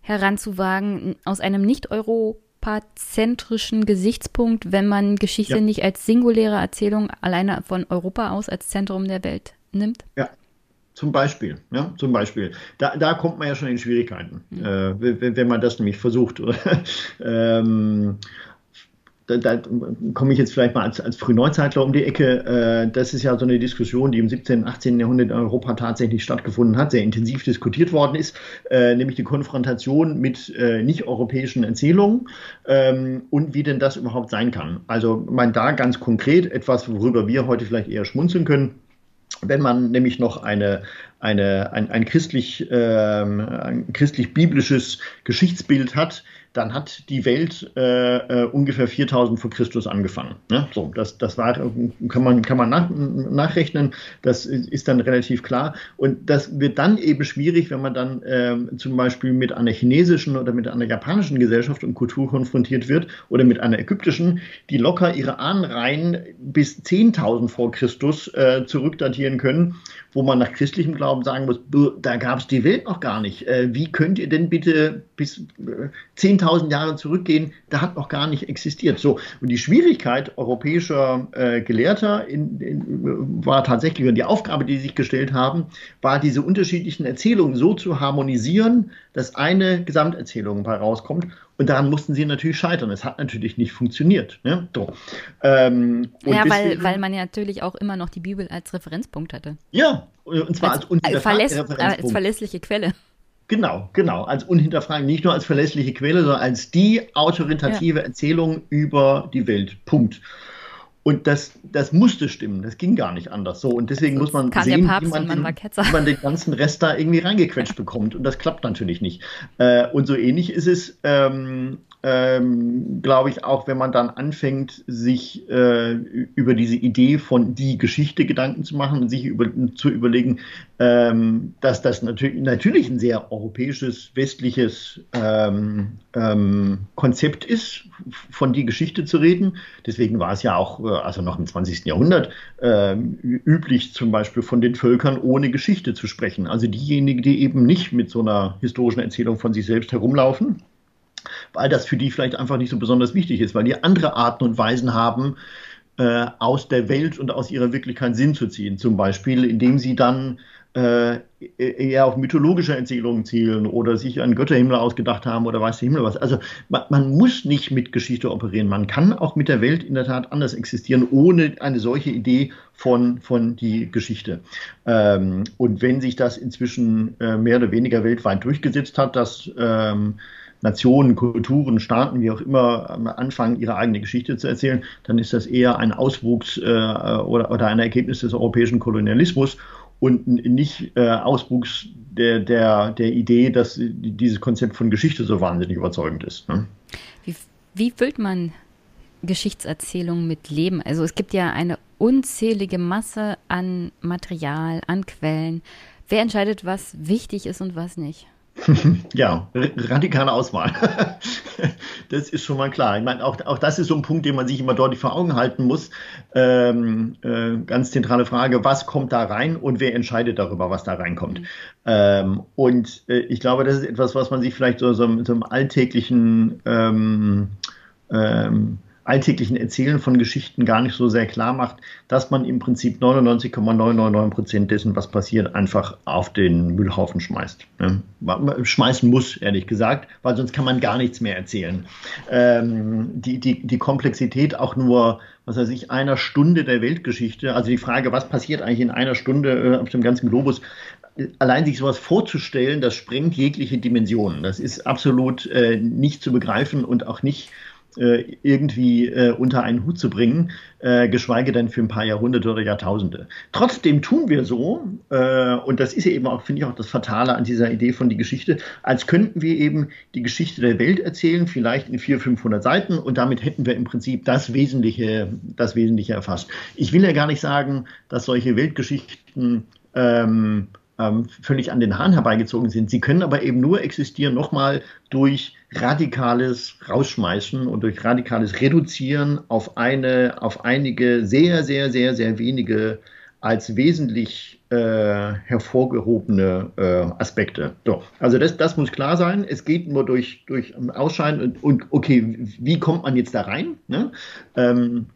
heranzuwagen aus einem nicht europazentrischen Gesichtspunkt, wenn man Geschichte ja. nicht als singuläre Erzählung alleine von Europa aus als Zentrum der Welt nimmt? Ja, zum Beispiel, ja, zum Beispiel. Da, da kommt man ja schon in Schwierigkeiten, mhm. äh, wenn, wenn, man das nämlich versucht. ähm, da, da komme ich jetzt vielleicht mal als, als Frühneuzeitler um die Ecke. Äh, das ist ja so eine Diskussion, die im 17., 18. Jahrhundert in Europa tatsächlich stattgefunden hat, sehr intensiv diskutiert worden ist, äh, nämlich die Konfrontation mit äh, nicht-europäischen Erzählungen ähm, und wie denn das überhaupt sein kann. Also, man da ganz konkret etwas, worüber wir heute vielleicht eher schmunzeln können wenn man nämlich noch eine, eine, ein, ein christlich, ähm, ein christlich-biblisches Geschichtsbild hat, dann hat die Welt äh, äh, ungefähr 4000 vor Christus angefangen. Ne? So, das, das war, kann man, kann man nach, nachrechnen, das ist dann relativ klar. Und das wird dann eben schwierig, wenn man dann äh, zum Beispiel mit einer chinesischen oder mit einer japanischen Gesellschaft und Kultur konfrontiert wird oder mit einer ägyptischen, die locker ihre Ahnenreihen bis 10.000 vor Christus äh, zurückdatieren können, wo man nach christlichem Glauben sagen muss, da gab es die Welt noch gar nicht. Äh, wie könnt ihr denn bitte bis äh, 10.000 Jahre zurückgehen, da hat noch gar nicht existiert. So, und die Schwierigkeit europäischer äh, Gelehrter in, in, war tatsächlich, und die Aufgabe, die sie sich gestellt haben, war, diese unterschiedlichen Erzählungen so zu harmonisieren, dass eine Gesamterzählung bei rauskommt. Und daran mussten sie natürlich scheitern. Es hat natürlich nicht funktioniert. Ne? So. Ähm, ja, weil, weil man ja natürlich auch immer noch die Bibel als Referenzpunkt hatte. Ja, und zwar als, als, als, verläss als verlässliche Quelle. Genau, genau, als unhinterfragen, nicht nur als verlässliche Quelle, sondern als die autoritative ja. Erzählung über die Welt. Punkt. Und das, das musste stimmen, das ging gar nicht anders. So, und deswegen muss man sehen, wie man, den, wie man, den, ganzen Rest da irgendwie reingequetscht bekommt. Und das klappt natürlich nicht. Äh, und so ähnlich ist es ähm, ähm, glaube ich, auch wenn man dann anfängt, sich äh, über diese Idee von die Geschichte Gedanken zu machen und sich über, zu überlegen, ähm, dass das natürlich, natürlich ein sehr europäisches, westliches ähm, ähm, Konzept ist, von die Geschichte zu reden. Deswegen war es ja auch, äh, also noch im 20. Jahrhundert, äh, üblich, zum Beispiel von den Völkern ohne Geschichte zu sprechen. Also diejenigen, die eben nicht mit so einer historischen Erzählung von sich selbst herumlaufen, weil das für die vielleicht einfach nicht so besonders wichtig ist, weil die andere Arten und Weisen haben, äh, aus der Welt und aus ihrer Wirklichkeit Sinn zu ziehen. Zum Beispiel, indem sie dann äh, eher auf mythologische Erzählungen zielen oder sich einen Götterhimmel ausgedacht haben oder weiß der Himmel was. Also man, man, muss nicht mit Geschichte operieren. Man kann auch mit der Welt in der Tat anders existieren, ohne eine solche Idee von, von die Geschichte. Ähm, und wenn sich das inzwischen äh, mehr oder weniger weltweit durchgesetzt hat, dass ähm, Nationen, Kulturen, Staaten, wie auch immer, anfangen, ihre eigene Geschichte zu erzählen, dann ist das eher ein Auswuchs äh, oder, oder ein Ergebnis des europäischen Kolonialismus und nicht äh, Auswuchs der, der, der Idee, dass dieses Konzept von Geschichte so wahnsinnig überzeugend ist. Ne? Wie, wie füllt man Geschichtserzählungen mit Leben? Also es gibt ja eine unzählige Masse an Material, an Quellen. Wer entscheidet, was wichtig ist und was nicht? Ja, radikale Auswahl. das ist schon mal klar. Ich meine, auch, auch das ist so ein Punkt, den man sich immer deutlich vor Augen halten muss. Ähm, äh, ganz zentrale Frage, was kommt da rein und wer entscheidet darüber, was da reinkommt? Mhm. Ähm, und äh, ich glaube, das ist etwas, was man sich vielleicht so, so, so im alltäglichen ähm, ähm alltäglichen Erzählen von Geschichten gar nicht so sehr klar macht, dass man im Prinzip 99,999 Prozent dessen, was passiert, einfach auf den Müllhaufen schmeißt. Ne? Schmeißen muss, ehrlich gesagt, weil sonst kann man gar nichts mehr erzählen. Ähm, die, die, die Komplexität auch nur, was weiß ich, einer Stunde der Weltgeschichte, also die Frage, was passiert eigentlich in einer Stunde äh, auf dem ganzen Globus, allein sich sowas vorzustellen, das sprengt jegliche Dimensionen. Das ist absolut äh, nicht zu begreifen und auch nicht äh, irgendwie äh, unter einen Hut zu bringen, äh, geschweige denn für ein paar Jahrhunderte oder Jahrtausende. Trotzdem tun wir so, äh, und das ist ja eben auch, finde ich, auch das Fatale an dieser Idee von die Geschichte, als könnten wir eben die Geschichte der Welt erzählen, vielleicht in 400, 500 Seiten, und damit hätten wir im Prinzip das Wesentliche, das Wesentliche erfasst. Ich will ja gar nicht sagen, dass solche Weltgeschichten ähm, ähm, völlig an den Haaren herbeigezogen sind. Sie können aber eben nur existieren, nochmal durch radikales Rausschmeißen und durch radikales Reduzieren auf eine, auf einige sehr, sehr, sehr, sehr wenige als wesentlich äh, hervorgehobene äh, Aspekte. Doch, also das, das muss klar sein. Es geht nur durch, durch Ausscheiden und, und okay, wie kommt man jetzt da rein? Ne? Ähm,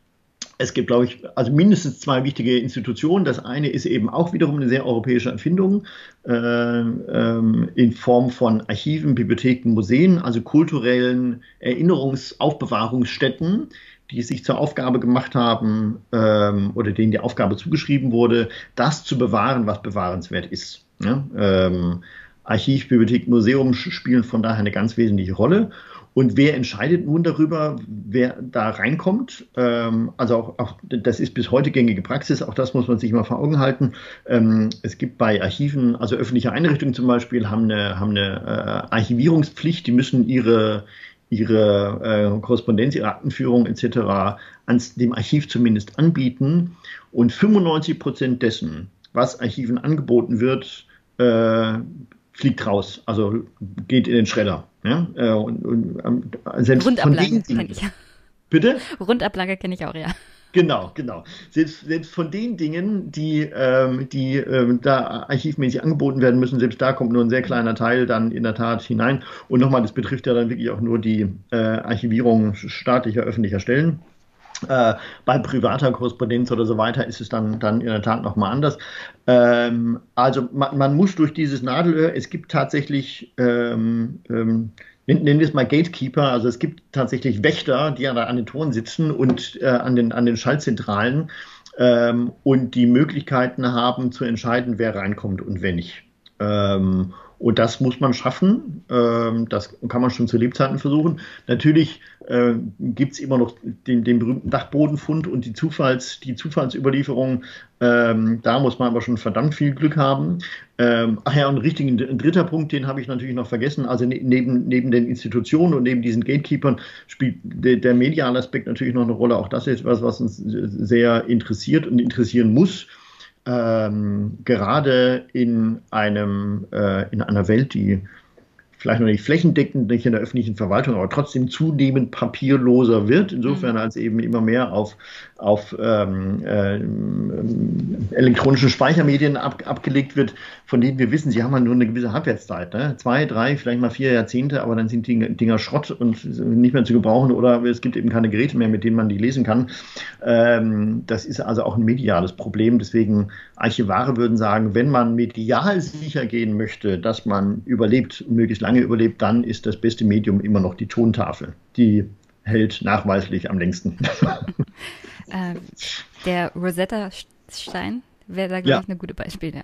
es gibt, glaube ich, also mindestens zwei wichtige Institutionen. Das eine ist eben auch wiederum eine sehr europäische Erfindung äh, ähm, in Form von Archiven, Bibliotheken, Museen, also kulturellen Erinnerungsaufbewahrungsstätten, die sich zur Aufgabe gemacht haben ähm, oder denen die Aufgabe zugeschrieben wurde, das zu bewahren, was bewahrenswert ist. Ja? Ähm, Archiv, Bibliothek, Museum spielen von daher eine ganz wesentliche Rolle. Und wer entscheidet nun darüber, wer da reinkommt? Ähm, also auch, auch, das ist bis heute gängige Praxis, auch das muss man sich mal vor Augen halten. Ähm, es gibt bei Archiven, also öffentliche Einrichtungen zum Beispiel, haben eine, haben eine äh, Archivierungspflicht, die müssen ihre, ihre äh, Korrespondenz, ihre Aktenführung etc. ans dem Archiv zumindest anbieten. Und 95 Prozent dessen, was Archiven angeboten wird, äh, fliegt raus, also geht in den Schredder. Ja? Äh, und, und, ähm, selbst Rundablage kenne ich. Bitte? Rundablage kenne ich auch, ja. Genau, genau. Selbst, selbst von den Dingen, die, ähm, die ähm, da archivmäßig angeboten werden müssen, selbst da kommt nur ein sehr kleiner Teil dann in der Tat hinein. Und nochmal, das betrifft ja dann wirklich auch nur die äh, Archivierung staatlicher, öffentlicher Stellen. Äh, bei privater Korrespondenz oder so weiter ist es dann, dann in der Tat nochmal anders. Ähm, also man, man, muss durch dieses Nadelöhr, es gibt tatsächlich, ähm, ähm, nennen wir es mal Gatekeeper, also es gibt tatsächlich Wächter, die an, an den Toren sitzen und äh, an, den, an den Schaltzentralen ähm, und die Möglichkeiten haben zu entscheiden, wer reinkommt und wer nicht. Ähm, und das muss man schaffen. Ähm, das kann man schon zu Lebzeiten versuchen. Natürlich äh, gibt es immer noch den, den, berühmten Dachbodenfund und die, Zufalls, die Zufallsüberlieferung. Ähm, da muss man aber schon verdammt viel Glück haben. Ähm, ach ja, und richtig, ein dritter Punkt, den habe ich natürlich noch vergessen. Also ne, neben, neben den Institutionen und neben diesen Gatekeepern spielt der, der mediale Aspekt natürlich noch eine Rolle. Auch das ist etwas, was uns sehr interessiert und interessieren muss ähm, gerade in einem äh, in einer Welt, die vielleicht noch nicht flächendeckend, nicht in der öffentlichen Verwaltung, aber trotzdem zunehmend papierloser wird, insofern mhm. als eben immer mehr auf, auf ähm, äh, elektronischen Speichermedien ab, abgelegt wird, von denen wir wissen, sie haben halt nur eine gewisse Halbwertszeit. Ne? Zwei, drei, vielleicht mal vier Jahrzehnte, aber dann sind die Dinger Schrott und nicht mehr zu gebrauchen oder es gibt eben keine Geräte mehr, mit denen man die lesen kann. Ähm, das ist also auch ein mediales Problem. Deswegen Archivare würden sagen, wenn man medial sicher gehen möchte, dass man überlebt und möglichst lange lange überlebt, dann ist das beste Medium immer noch die Tontafel. Die hält nachweislich am längsten. äh, der Rosetta-Stein wäre da, glaube ja. ich, eine gute Beispiel. Ja.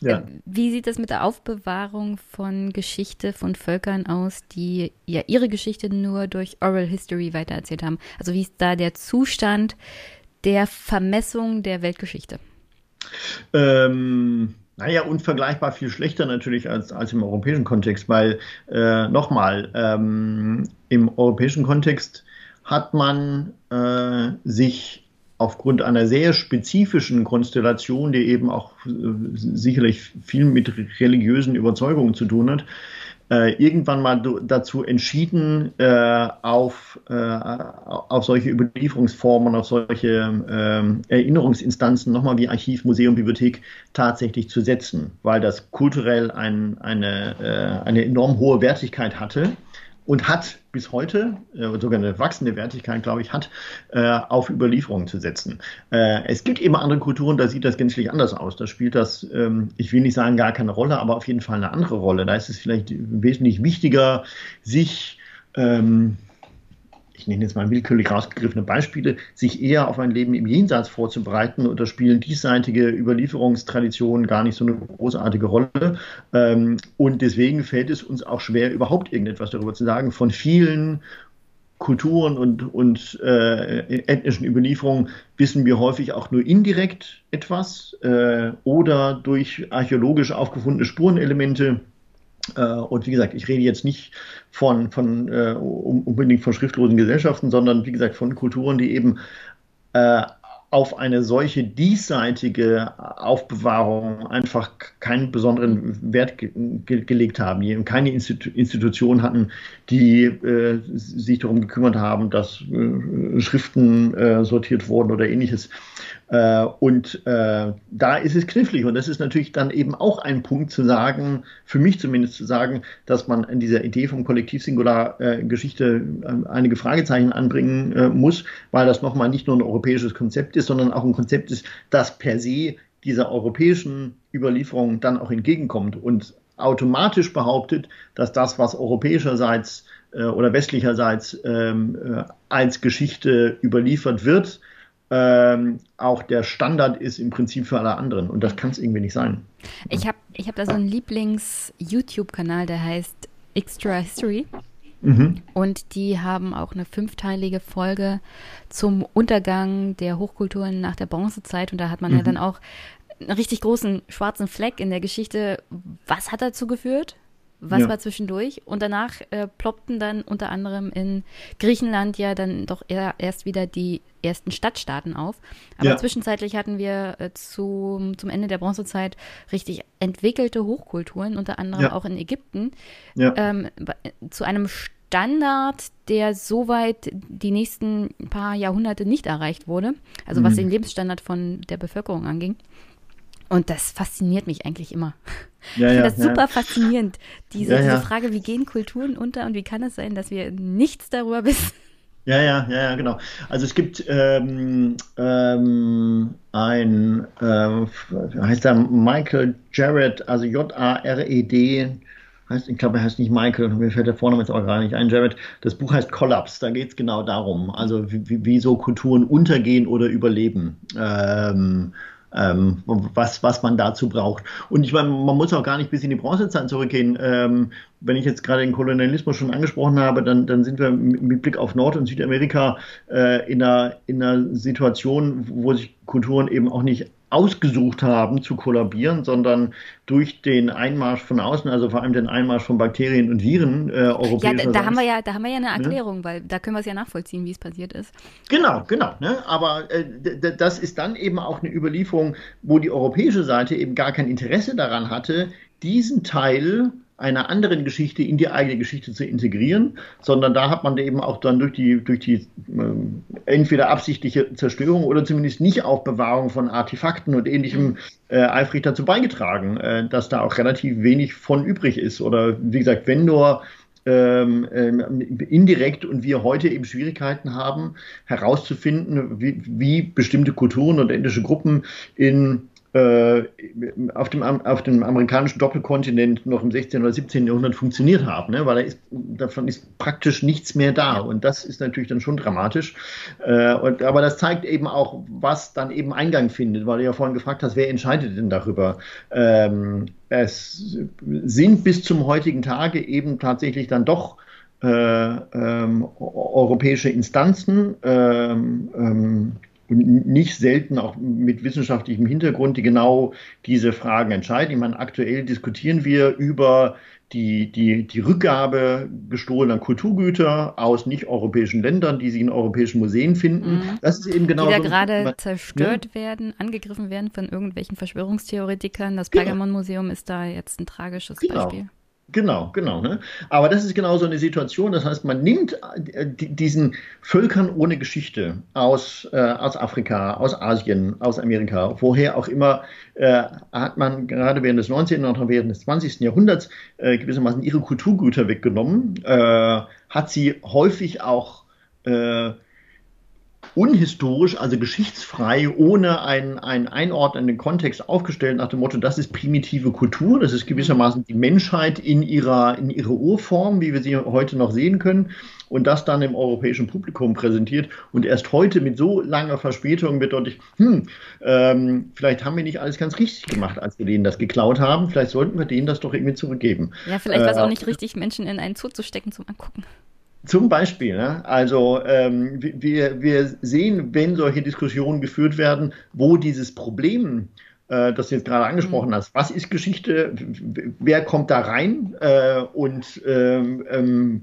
ja. Äh, wie sieht das mit der Aufbewahrung von Geschichte von Völkern aus, die ja ihre Geschichte nur durch Oral History weitererzählt haben? Also wie ist da der Zustand der Vermessung der Weltgeschichte? Ähm, naja, unvergleichbar viel schlechter natürlich als, als im europäischen Kontext, weil äh, nochmal, ähm, im europäischen Kontext hat man äh, sich aufgrund einer sehr spezifischen Konstellation, die eben auch äh, sicherlich viel mit religiösen Überzeugungen zu tun hat, äh, irgendwann mal dazu entschieden, äh, auf, äh, auf solche Überlieferungsformen, auf solche ähm, Erinnerungsinstanzen, nochmal wie Archiv, Museum, Bibliothek, tatsächlich zu setzen, weil das kulturell ein, eine, äh, eine enorm hohe Wertigkeit hatte und hat bis heute, äh, sogar eine wachsende Wertigkeit, glaube ich, hat, äh, auf Überlieferungen zu setzen. Äh, es gibt eben andere Kulturen, da sieht das gänzlich anders aus. Da spielt das, ähm, ich will nicht sagen gar keine Rolle, aber auf jeden Fall eine andere Rolle. Da ist es vielleicht wesentlich wichtiger, sich ähm, ich nenne jetzt mal willkürlich rausgegriffene Beispiele, sich eher auf ein Leben im Jenseits vorzubereiten oder spielen diesseitige Überlieferungstraditionen gar nicht so eine großartige Rolle. Ähm, und deswegen fällt es uns auch schwer, überhaupt irgendetwas darüber zu sagen. Von vielen Kulturen und, und äh, ethnischen Überlieferungen wissen wir häufig auch nur indirekt etwas äh, oder durch archäologisch aufgefundene Spurenelemente und wie gesagt, ich rede jetzt nicht von, von äh, unbedingt von schriftlosen Gesellschaften, sondern wie gesagt von Kulturen, die eben äh, auf eine solche diesseitige Aufbewahrung einfach keinen besonderen Wert ge ge gelegt haben, die keine Institu Institution hatten, die äh, sich darum gekümmert haben, dass äh, Schriften äh, sortiert wurden oder ähnliches. Äh, und äh, da ist es knifflig. Und das ist natürlich dann eben auch ein Punkt zu sagen, für mich zumindest zu sagen, dass man in dieser Idee vom Kollektiv-Singular-Geschichte äh, einige Fragezeichen anbringen äh, muss, weil das nochmal nicht nur ein europäisches Konzept ist, sondern auch ein Konzept ist, das per se dieser europäischen Überlieferung dann auch entgegenkommt und automatisch behauptet, dass das, was europäischerseits äh, oder westlicherseits ähm, äh, als Geschichte überliefert wird, ähm, auch der Standard ist im Prinzip für alle anderen. Und das kann es irgendwie nicht sein. Ich habe ich hab da so einen Lieblings-YouTube-Kanal, der heißt Extra History. Mhm. Und die haben auch eine fünfteilige Folge zum Untergang der Hochkulturen nach der Bronzezeit. Und da hat man mhm. ja dann auch einen richtig großen schwarzen Fleck in der Geschichte. Was hat dazu geführt? Was ja. war zwischendurch? Und danach äh, ploppten dann unter anderem in Griechenland ja dann doch eher, erst wieder die ersten Stadtstaaten auf. Aber ja. zwischenzeitlich hatten wir äh, zu, zum Ende der Bronzezeit richtig entwickelte Hochkulturen, unter anderem ja. auch in Ägypten, ähm, zu einem Standard, der soweit die nächsten paar Jahrhunderte nicht erreicht wurde, also mhm. was den Lebensstandard von der Bevölkerung anging. Und das fasziniert mich eigentlich immer. Ja, ich finde ja, das super ja. faszinierend. Diese, diese Frage, wie gehen Kulturen unter und wie kann es sein, dass wir nichts darüber wissen? Ja, ja, ja, ja, genau. Also es gibt ähm, ähm, ein, äh, heißt er Michael Jarrett, also J-A-R-E-D, heißt, ich glaube, er heißt nicht Michael, mir fällt der Vorname jetzt auch gar nicht ein, Jarrett. Das Buch heißt Collapse, da geht es genau darum, also wie, wie, so Kulturen untergehen oder überleben. Ähm, ähm, was, was man dazu braucht. Und ich meine, man muss auch gar nicht bis in die Bronzezeit zurückgehen. Ähm, wenn ich jetzt gerade den Kolonialismus schon angesprochen habe, dann, dann sind wir mit Blick auf Nord- und Südamerika äh, in, einer, in einer Situation, wo sich Kulturen eben auch nicht ausgesucht haben zu kollabieren, sondern durch den Einmarsch von außen, also vor allem den Einmarsch von Bakterien und Viren äh, Ja, da, da haben wir ja, da haben wir ja eine Erklärung, ja? weil da können wir es ja nachvollziehen, wie es passiert ist. Genau, genau. Ne? Aber äh, das ist dann eben auch eine Überlieferung, wo die europäische Seite eben gar kein Interesse daran hatte, diesen Teil einer anderen Geschichte in die eigene Geschichte zu integrieren, sondern da hat man eben auch dann durch die, durch die äh, entweder absichtliche Zerstörung oder zumindest Nicht-Aufbewahrung von Artefakten und ähnlichem äh, eifrig dazu beigetragen, äh, dass da auch relativ wenig von übrig ist. Oder wie gesagt, wenn nur ähm, ähm, indirekt und wir heute eben Schwierigkeiten haben, herauszufinden, wie, wie bestimmte Kulturen und ethische Gruppen in auf, dem, auf dem amerikanischen Doppelkontinent noch im 16. oder 17. Jahrhundert funktioniert haben, ne? weil da ist, davon ist praktisch nichts mehr da. Und das ist natürlich dann schon dramatisch. Äh, und, aber das zeigt eben auch, was dann eben Eingang findet, weil du ja vorhin gefragt hast, wer entscheidet denn darüber? Ähm, es sind bis zum heutigen Tage eben tatsächlich dann doch äh, ähm, europäische Instanzen, ähm, ähm, nicht selten auch mit wissenschaftlichem Hintergrund, die genau diese Fragen entscheiden. Ich meine, aktuell diskutieren wir über die, die, die Rückgabe gestohlener Kulturgüter aus nicht-europäischen Ländern, die sie in europäischen Museen finden. Mhm. Das ist eben genau Die da gerade zerstört ja? werden, angegriffen werden von irgendwelchen Verschwörungstheoretikern. Das genau. Pergamon-Museum ist da jetzt ein tragisches genau. Beispiel. Genau, genau. Ne? Aber das ist genau so eine Situation. Das heißt, man nimmt äh, diesen Völkern ohne Geschichte aus, äh, aus Afrika, aus Asien, aus Amerika, woher auch immer, äh, hat man gerade während des 19. und auch während des 20. Jahrhunderts äh, gewissermaßen ihre Kulturgüter weggenommen, äh, hat sie häufig auch äh, unhistorisch, also geschichtsfrei, ohne einen, einen einordnenden Kontext aufgestellt, nach dem Motto, das ist primitive Kultur, das ist gewissermaßen die Menschheit in ihrer, in ihrer Urform, wie wir sie heute noch sehen können, und das dann im europäischen Publikum präsentiert. Und erst heute mit so langer Verspätung wird deutlich, hm, ähm, vielleicht haben wir nicht alles ganz richtig gemacht, als wir denen das geklaut haben, vielleicht sollten wir denen das doch irgendwie zurückgeben. Ja, vielleicht war es äh, auch nicht richtig, Menschen in einen Zoo zu stecken zum Angucken. Zum Beispiel, ne? also ähm, wir, wir sehen, wenn solche Diskussionen geführt werden, wo dieses Problem, äh, das du jetzt gerade angesprochen mhm. hast, was ist Geschichte, wer kommt da rein äh, und ähm, ähm,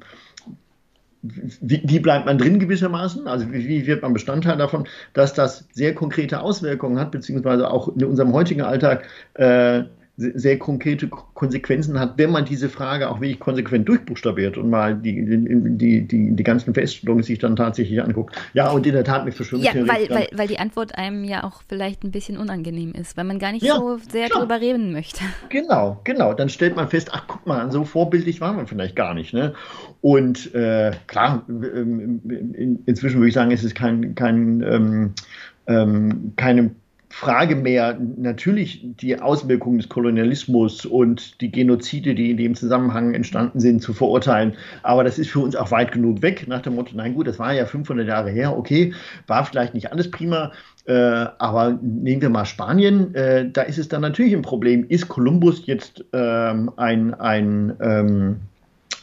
wie, wie, bleibt man drin gewissermaßen? Also wie, wie, wird man Bestandteil davon, dass das sehr konkrete Auswirkungen hat, beziehungsweise auch in unserem heutigen Alltag äh, sehr konkrete Konsequenzen hat, wenn man diese Frage auch wirklich konsequent durchbuchstabiert und mal die, die, die, die ganzen Feststellungen sich dann tatsächlich anguckt. Ja, und in der Tat mit Verschwörungstheorien. Ja, weil, weil, weil die Antwort einem ja auch vielleicht ein bisschen unangenehm ist, weil man gar nicht ja, so sehr klar. drüber reden möchte. Genau, genau. Dann stellt man fest, ach guck mal, so vorbildlich war man vielleicht gar nicht. Ne? Und äh, klar, ähm, in, inzwischen würde ich sagen, es ist kein, kein ähm, ähm, keine Frage mehr natürlich die Auswirkungen des Kolonialismus und die Genozide, die in dem Zusammenhang entstanden sind, zu verurteilen. Aber das ist für uns auch weit genug weg, nach dem Motto, nein gut, das war ja 500 Jahre her, okay, war vielleicht nicht alles prima, äh, aber nehmen wir mal Spanien, äh, da ist es dann natürlich ein Problem. Ist Kolumbus jetzt ähm, ein, ein ähm,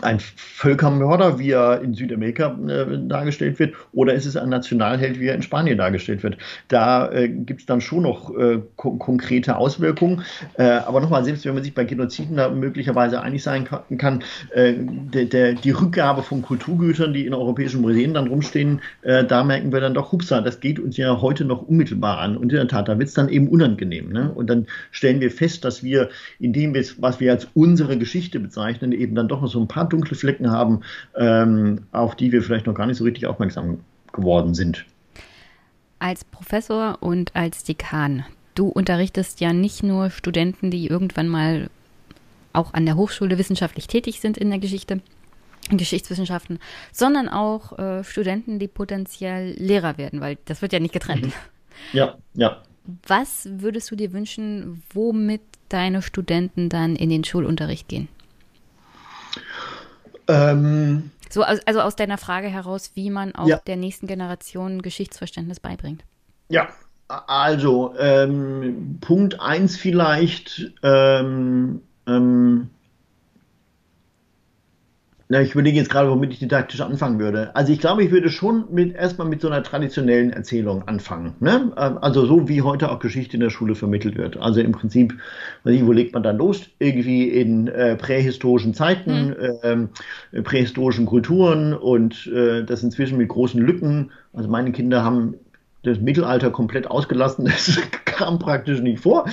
ein Völkermörder, wie er in Südamerika äh, dargestellt wird, oder ist es ein Nationalheld, wie er in Spanien dargestellt wird? Da äh, gibt es dann schon noch äh, ko konkrete Auswirkungen. Äh, aber nochmal, selbst wenn man sich bei Genoziden da möglicherweise einig sein kann, äh, der, der, die Rückgabe von Kulturgütern, die in europäischen Museen dann rumstehen, äh, da merken wir dann doch, hupsa, das geht uns ja heute noch unmittelbar an. Und in der Tat, da wird es dann eben unangenehm. Ne? Und dann stellen wir fest, dass wir in dem, was wir als unsere Geschichte bezeichnen, eben dann doch noch so ein paar dunkle Flecken haben, ähm, auf die wir vielleicht noch gar nicht so richtig aufmerksam geworden sind. Als Professor und als Dekan, du unterrichtest ja nicht nur Studenten, die irgendwann mal auch an der Hochschule wissenschaftlich tätig sind in der Geschichte, in Geschichtswissenschaften, sondern auch äh, Studenten, die potenziell Lehrer werden, weil das wird ja nicht getrennt. Mhm. Ja, ja. Was würdest du dir wünschen, womit deine Studenten dann in den Schulunterricht gehen? Ähm, so, also aus deiner Frage heraus, wie man auch ja. der nächsten Generation Geschichtsverständnis beibringt. Ja, also ähm, Punkt 1 vielleicht, ähm, ähm na, ich überlege jetzt gerade, womit ich didaktisch anfangen würde. Also ich glaube, ich würde schon mit erstmal mit so einer traditionellen Erzählung anfangen. Ne? Ähm, also so wie heute auch Geschichte in der Schule vermittelt wird. Also im Prinzip, wo legt man dann los? Irgendwie in äh, prähistorischen Zeiten, mhm. äh, prähistorischen Kulturen und äh, das inzwischen mit großen Lücken. Also meine Kinder haben das Mittelalter komplett ausgelassen. Das kam praktisch nicht vor.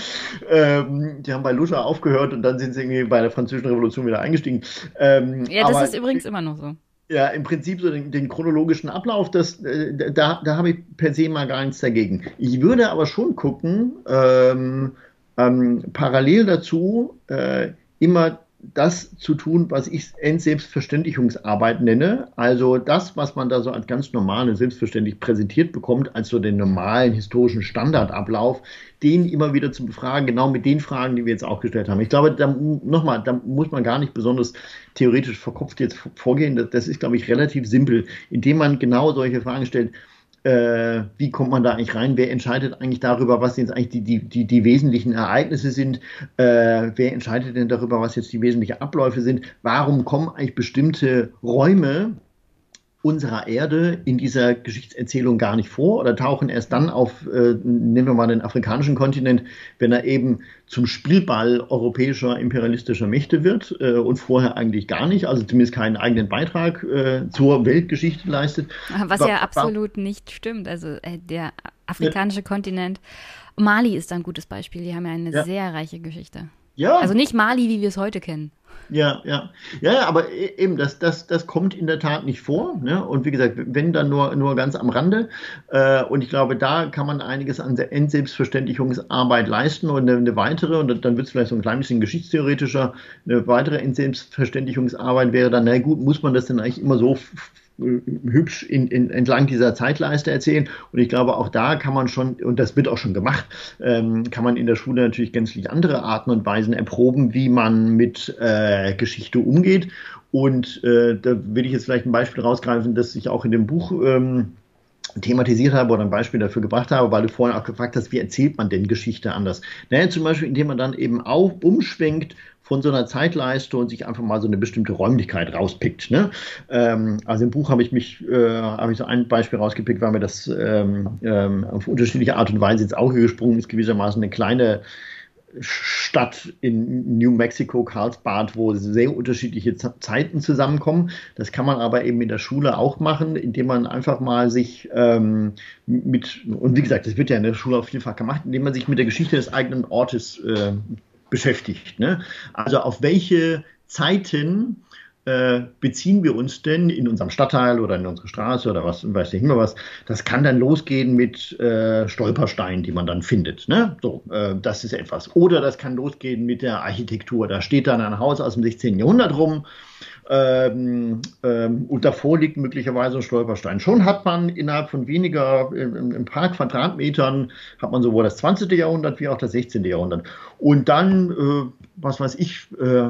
Ähm, die haben bei Luscha aufgehört und dann sind sie irgendwie bei der Französischen Revolution wieder eingestiegen. Ähm, ja, das aber, ist übrigens immer noch so. Ja, im Prinzip so den, den chronologischen Ablauf, das, äh, da, da habe ich per se mal gar nichts dagegen. Ich würde aber schon gucken, ähm, ähm parallel dazu äh, immer das zu tun, was ich Endselbstverständigungsarbeit nenne. Also das, was man da so als ganz normal und selbstverständlich präsentiert bekommt, als so den normalen historischen Standardablauf, den immer wieder zu befragen, genau mit den Fragen, die wir jetzt auch gestellt haben. Ich glaube, da, nochmal, da muss man gar nicht besonders theoretisch verkopft jetzt vorgehen. Das ist, glaube ich, relativ simpel, indem man genau solche Fragen stellt äh, wie kommt man da eigentlich rein? Wer entscheidet eigentlich darüber, was jetzt eigentlich die, die, die, die wesentlichen Ereignisse sind? Äh, wer entscheidet denn darüber, was jetzt die wesentlichen Abläufe sind? Warum kommen eigentlich bestimmte Räume unserer Erde in dieser Geschichtserzählung gar nicht vor oder tauchen erst dann auf, äh, nehmen wir mal den afrikanischen Kontinent, wenn er eben zum Spielball europäischer imperialistischer Mächte wird äh, und vorher eigentlich gar nicht, also zumindest keinen eigenen Beitrag äh, zur Weltgeschichte leistet. Was ja absolut nicht stimmt. Also äh, der afrikanische ja. Kontinent, Mali ist ein gutes Beispiel, die haben ja eine ja. sehr reiche Geschichte. Ja. Also nicht Mali, wie wir es heute kennen. Ja, ja. Ja, aber e-, eben, das, das, das kommt in der Tat nicht vor. Ne? Und wie gesagt, wenn dann nur, nur ganz am Rande. Äh, und ich glaube, da kann man einiges an der Endselbstverständigungsarbeit leisten und eine, weitere, und dann wird es vielleicht so ein klein bisschen geschichtstheoretischer, eine weitere Endselbstverständigungsarbeit wäre dann, na gut, muss man das denn eigentlich immer so hübsch in, in, entlang dieser Zeitleiste erzählen. Und ich glaube, auch da kann man schon, und das wird auch schon gemacht, ähm, kann man in der Schule natürlich gänzlich andere Arten und Weisen erproben, wie man mit äh, Geschichte umgeht. Und äh, da will ich jetzt vielleicht ein Beispiel rausgreifen, das ich auch in dem Buch ähm, thematisiert habe oder ein Beispiel dafür gebracht habe, weil du vorhin auch gefragt hast, wie erzählt man denn Geschichte anders? Naja, zum Beispiel, indem man dann eben auch umschwenkt von so einer Zeitleiste und sich einfach mal so eine bestimmte Räumlichkeit rauspickt. Ne? Ähm, also im Buch habe ich mich, äh, habe ich so ein Beispiel rausgepickt, weil mir das ähm, ähm, auf unterschiedliche Art und Weise ins Auge gesprungen ist, gewissermaßen eine kleine Stadt in New Mexico, Carlsbad, wo sehr unterschiedliche Zeiten zusammenkommen. Das kann man aber eben in der Schule auch machen, indem man einfach mal sich ähm, mit, und wie gesagt, das wird ja in der Schule jeden Fall gemacht, indem man sich mit der Geschichte des eigenen Ortes äh, beschäftigt. Ne? Also auf welche Zeiten äh, beziehen wir uns denn in unserem Stadtteil oder in unserer Straße oder was, weiß ich immer was. Das kann dann losgehen mit äh, Stolpersteinen, die man dann findet. Ne? So, äh, das ist etwas. Oder das kann losgehen mit der Architektur. Da steht dann ein Haus aus dem 16. Jahrhundert rum ähm, ähm, und davor liegt möglicherweise ein Stolperstein. Schon hat man innerhalb von weniger, in, ein paar Quadratmetern, hat man sowohl das 20. Jahrhundert wie auch das 16. Jahrhundert. Und dann, äh, was weiß ich, äh,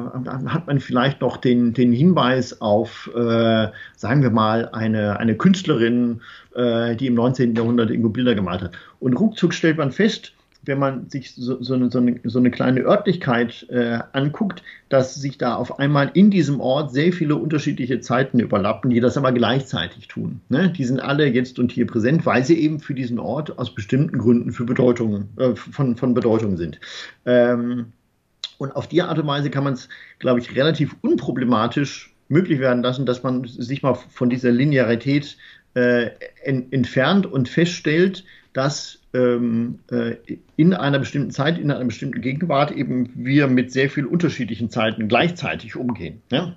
hat man vielleicht noch den, den Hinweis auf, äh, sagen wir mal, eine, eine Künstlerin, äh, die im 19. Jahrhundert irgendwo Bilder gemalt hat. Und ruckzuck stellt man fest, wenn man sich so, so, eine, so, eine, so eine, kleine Örtlichkeit äh, anguckt, dass sich da auf einmal in diesem Ort sehr viele unterschiedliche Zeiten überlappen, die das aber gleichzeitig tun. Ne? Die sind alle jetzt und hier präsent, weil sie eben für diesen Ort aus bestimmten Gründen für Bedeutung, äh, von, von Bedeutung sind. Ähm, und auf die Art und Weise kann man es, glaube ich, relativ unproblematisch möglich werden lassen, dass man sich mal von dieser Linearität äh, en, entfernt und feststellt, dass ähm, äh, in einer bestimmten Zeit, in einer bestimmten Gegenwart eben wir mit sehr vielen unterschiedlichen Zeiten gleichzeitig umgehen. Ja?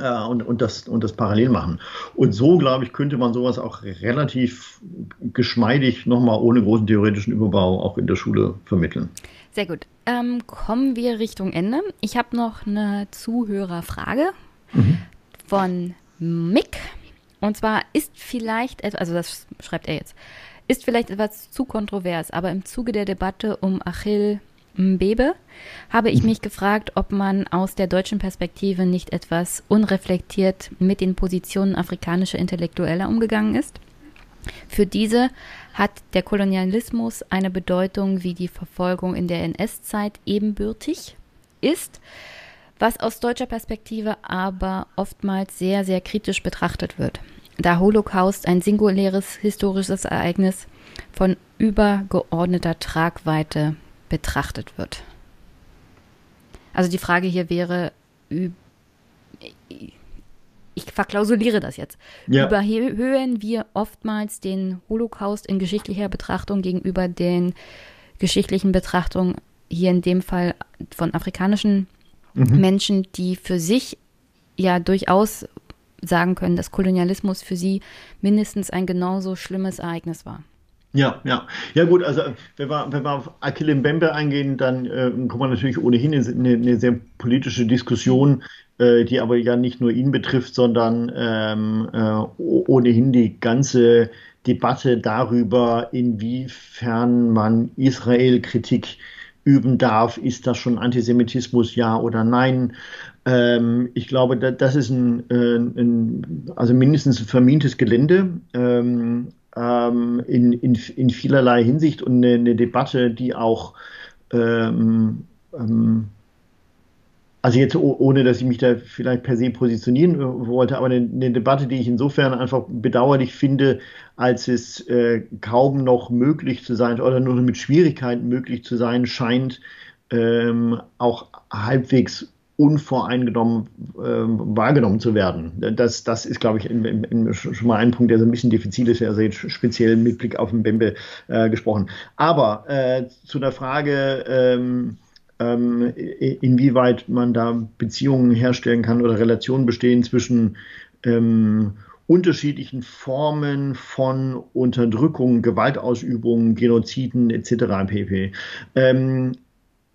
Äh, und, und, das, und das parallel machen. Und so, glaube ich, könnte man sowas auch relativ geschmeidig nochmal ohne großen theoretischen Überbau auch in der Schule vermitteln. Sehr gut. Ähm, kommen wir Richtung Ende. Ich habe noch eine Zuhörerfrage mhm. von Mick. Und zwar ist vielleicht, also das schreibt er jetzt, ist vielleicht etwas zu kontrovers, aber im Zuge der Debatte um Achill Mbebe habe ich mich gefragt, ob man aus der deutschen Perspektive nicht etwas unreflektiert mit den Positionen afrikanischer Intellektueller umgegangen ist. Für diese hat der Kolonialismus eine Bedeutung wie die Verfolgung in der NS-Zeit ebenbürtig ist, was aus deutscher Perspektive aber oftmals sehr, sehr kritisch betrachtet wird da Holocaust ein singuläres historisches Ereignis von übergeordneter Tragweite betrachtet wird. Also die Frage hier wäre, ich verklausuliere das jetzt, ja. überhöhen wir oftmals den Holocaust in geschichtlicher Betrachtung gegenüber den geschichtlichen Betrachtungen, hier in dem Fall von afrikanischen mhm. Menschen, die für sich ja durchaus sagen können, dass Kolonialismus für sie mindestens ein genauso schlimmes Ereignis war. Ja, ja. Ja gut, also wenn wir, wenn wir auf Akile Mbembe eingehen, dann äh, kommt man natürlich ohnehin in eine, eine sehr politische Diskussion, äh, die aber ja nicht nur ihn betrifft, sondern ähm, äh, ohnehin die ganze Debatte darüber, inwiefern man Israel-Kritik üben darf. Ist das schon Antisemitismus, ja oder nein? Ähm, ich glaube, da, das ist ein, äh, ein, also mindestens ein vermintes Gelände ähm, ähm, in, in, in vielerlei Hinsicht und eine, eine Debatte, die auch ähm, ähm, also jetzt ohne, dass ich mich da vielleicht per se positionieren wollte, aber eine, eine Debatte, die ich insofern einfach bedauerlich finde, als es äh, kaum noch möglich zu sein oder nur mit Schwierigkeiten möglich zu sein scheint, ähm, auch halbwegs unvoreingenommen äh, wahrgenommen zu werden. Das, das ist, glaube ich, in, in schon mal ein Punkt, der so ein bisschen diffizil ist, also jetzt speziell mit Blick auf den Bembe äh, gesprochen. Aber äh, zu der Frage, ähm, ähm, inwieweit man da Beziehungen herstellen kann oder Relationen bestehen zwischen ähm, unterschiedlichen Formen von Unterdrückung, Gewaltausübung, Genoziden etc. pp. Ähm,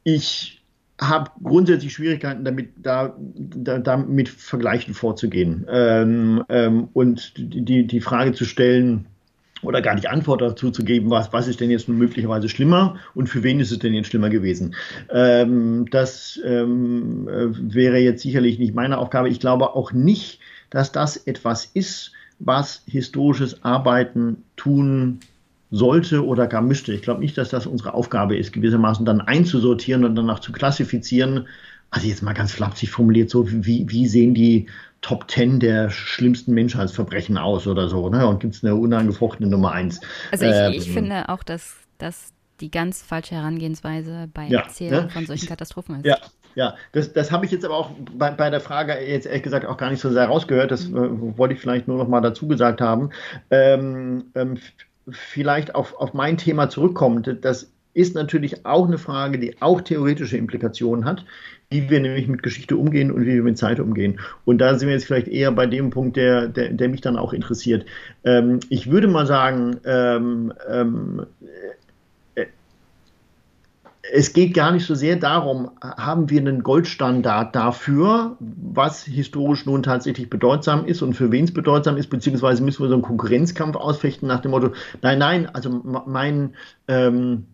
ich habe grundsätzlich Schwierigkeiten damit, da, da, damit Vergleichen vorzugehen ähm, ähm, und die, die Frage zu stellen oder gar nicht Antwort dazu zu geben, was, was ist denn jetzt nun möglicherweise schlimmer und für wen ist es denn jetzt schlimmer gewesen. Ähm, das ähm, äh, wäre jetzt sicherlich nicht meine Aufgabe. Ich glaube auch nicht, dass das etwas ist, was historisches Arbeiten tun sollte oder gar müsste. Ich glaube nicht, dass das unsere Aufgabe ist, gewissermaßen dann einzusortieren und danach zu klassifizieren. Also jetzt mal ganz flapsig formuliert, so wie, wie sehen die Top Ten der schlimmsten Menschheitsverbrechen aus oder so, ne? Und gibt es eine unangefochtene Nummer eins. Also ich, ähm, ich finde auch, dass, dass die ganz falsche Herangehensweise bei ja, Erzählung ne? von solchen Katastrophen ist. Ja, ja, das, das habe ich jetzt aber auch bei, bei der Frage jetzt ehrlich gesagt auch gar nicht so sehr rausgehört. Das mhm. äh, wollte ich vielleicht nur noch mal dazu gesagt haben. Ähm, ähm, vielleicht auf, auf mein Thema zurückkommt, das ist natürlich auch eine Frage, die auch theoretische Implikationen hat, wie wir nämlich mit Geschichte umgehen und wie wir mit Zeit umgehen. Und da sind wir jetzt vielleicht eher bei dem Punkt, der, der, der mich dann auch interessiert. Ähm, ich würde mal sagen, ähm, ähm, es geht gar nicht so sehr darum, haben wir einen Goldstandard dafür, was historisch nun tatsächlich bedeutsam ist und für wen es bedeutsam ist, beziehungsweise müssen wir so einen Konkurrenzkampf ausfechten nach dem Motto, nein, nein, also mein, ähm,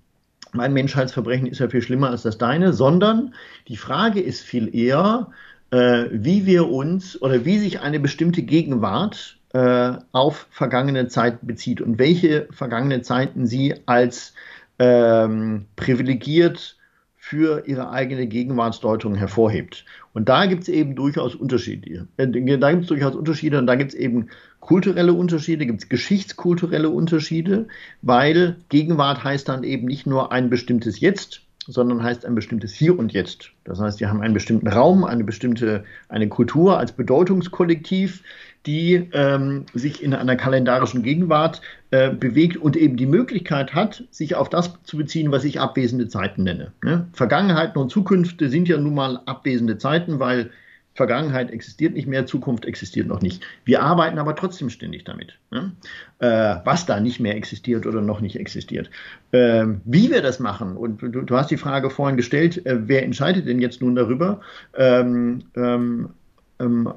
mein Menschheitsverbrechen ist ja viel schlimmer als das deine, sondern die Frage ist viel eher, äh, wie wir uns oder wie sich eine bestimmte Gegenwart äh, auf vergangene Zeiten bezieht und welche vergangene Zeiten sie als ähm, privilegiert für ihre eigene Gegenwartsdeutung hervorhebt. Und da gibt es eben durchaus Unterschiede. Äh, da gibt es durchaus Unterschiede und da gibt es eben kulturelle Unterschiede, gibt es geschichtskulturelle Unterschiede, weil Gegenwart heißt dann eben nicht nur ein bestimmtes Jetzt, sondern heißt ein bestimmtes Hier und Jetzt. Das heißt, wir haben einen bestimmten Raum, eine bestimmte, eine Kultur als Bedeutungskollektiv, die ähm, sich in einer kalendarischen Gegenwart äh, bewegt und eben die Möglichkeit hat, sich auf das zu beziehen, was ich abwesende Zeiten nenne. Ne? Vergangenheiten und Zukünfte sind ja nun mal abwesende Zeiten, weil Vergangenheit existiert nicht mehr, Zukunft existiert noch nicht. Wir arbeiten aber trotzdem ständig damit, ne? äh, was da nicht mehr existiert oder noch nicht existiert. Äh, wie wir das machen, und du, du, hast die Frage vorhin gestellt, äh, wer entscheidet denn jetzt nun darüber? Ähm, ähm, ähm,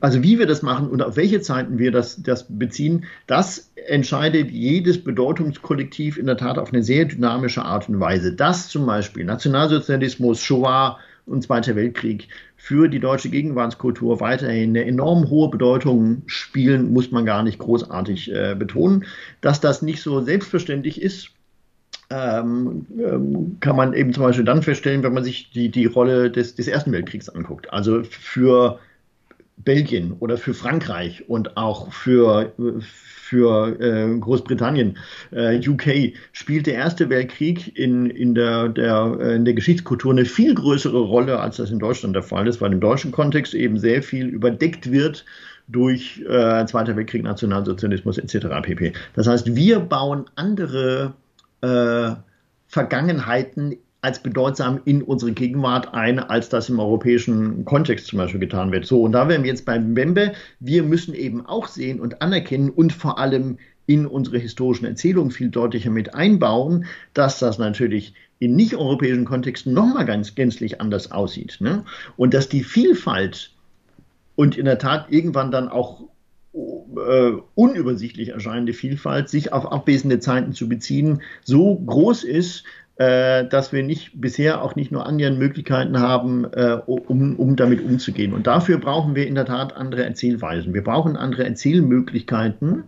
also wie wir das machen und auf welche Zeiten wir das, das beziehen, das entscheidet jedes Bedeutungskollektiv in der Tat auf eine sehr dynamische Art und Weise. Das zum Beispiel Nationalsozialismus, Shoah und Zweiter Weltkrieg für die deutsche Gegenwartskultur weiterhin eine enorm hohe Bedeutung spielen, muss man gar nicht großartig äh, betonen. Dass das nicht so selbstverständlich ist, ähm, ähm, kann man eben zum Beispiel dann feststellen, wenn man sich die, die Rolle des, des Ersten Weltkriegs anguckt. Also für Belgien oder für Frankreich und auch für, für äh, Großbritannien, äh, UK, spielt der Erste Weltkrieg in, in, der, der, äh, in der Geschichtskultur eine viel größere Rolle, als das in Deutschland der Fall ist, weil im deutschen Kontext eben sehr viel überdeckt wird durch äh, Zweiter Weltkrieg, Nationalsozialismus etc. pp. Das heißt, wir bauen andere äh, Vergangenheiten als bedeutsam in unsere Gegenwart ein, als das im europäischen Kontext zum Beispiel getan wird. So, und da wären wir jetzt beim Mbembe. Wir müssen eben auch sehen und anerkennen und vor allem in unsere historischen Erzählungen viel deutlicher mit einbauen, dass das natürlich in nicht-europäischen Kontexten nochmal ganz gänzlich anders aussieht. Ne? Und dass die Vielfalt und in der Tat irgendwann dann auch äh, unübersichtlich erscheinende Vielfalt, sich auf abwesende Zeiten zu beziehen, so groß ist, äh, dass wir nicht bisher auch nicht nur annähernd Möglichkeiten haben, äh, um, um damit umzugehen. Und dafür brauchen wir in der Tat andere Erzählweisen. Wir brauchen andere Erzählmöglichkeiten,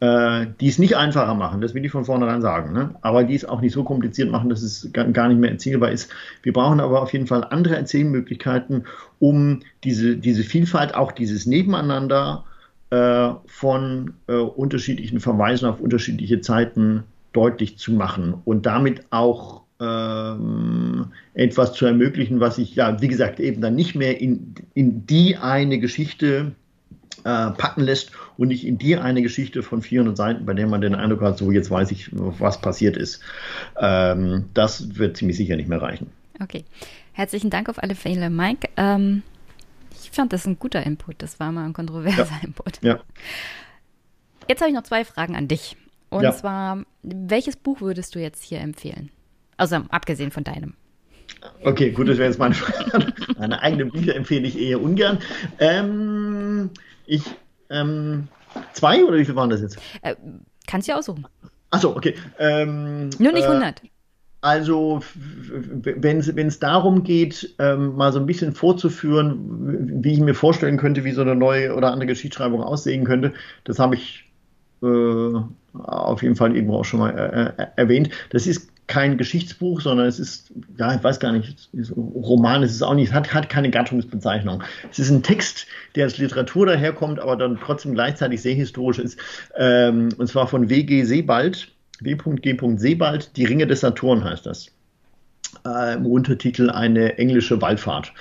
äh, die es nicht einfacher machen, das will ich von vornherein sagen, ne? aber die es auch nicht so kompliziert machen, dass es gar nicht mehr erzählbar ist. Wir brauchen aber auf jeden Fall andere Erzählmöglichkeiten, um diese, diese Vielfalt, auch dieses Nebeneinander äh, von äh, unterschiedlichen Verweisen auf unterschiedliche Zeiten deutlich zu machen und damit auch ähm, etwas zu ermöglichen, was ich ja, wie gesagt, eben dann nicht mehr in, in die eine Geschichte äh, packen lässt und nicht in die eine Geschichte von 400 Seiten, bei der man den Eindruck hat, so jetzt weiß ich, was passiert ist. Ähm, das wird ziemlich sicher nicht mehr reichen. Okay. Herzlichen Dank auf alle Fälle, Mike. Ähm, ich fand das ein guter Input. Das war mal ein kontroverser ja. Input. Ja. Jetzt habe ich noch zwei Fragen an dich. Und ja. zwar, welches Buch würdest du jetzt hier empfehlen? Also abgesehen von deinem. Okay, gut, das wäre jetzt meine Frage. Meine eigenen Bücher empfehle ich eher ungern. Ähm, ich, ähm, zwei oder wie viele waren das jetzt? Äh, kannst du ja aussuchen. Achso, okay. Ähm, Nur nicht 100. Äh, also, wenn es darum geht, ähm, mal so ein bisschen vorzuführen, wie ich mir vorstellen könnte, wie so eine neue oder andere Geschichtsschreibung aussehen könnte, das habe ich äh, auf jeden Fall eben auch schon mal äh, äh erwähnt. Das ist kein Geschichtsbuch, sondern es ist, ja, ich weiß gar nicht, Roman ist es auch nicht, hat, hat keine Gattungsbezeichnung. Es ist ein Text, der als Literatur daherkommt, aber dann trotzdem gleichzeitig sehr historisch ist. Ähm, und zwar von W.G. Sebald, W.G. Sebald, Die Ringe des Saturn heißt das. Äh, Im Untertitel eine englische Waldfahrt.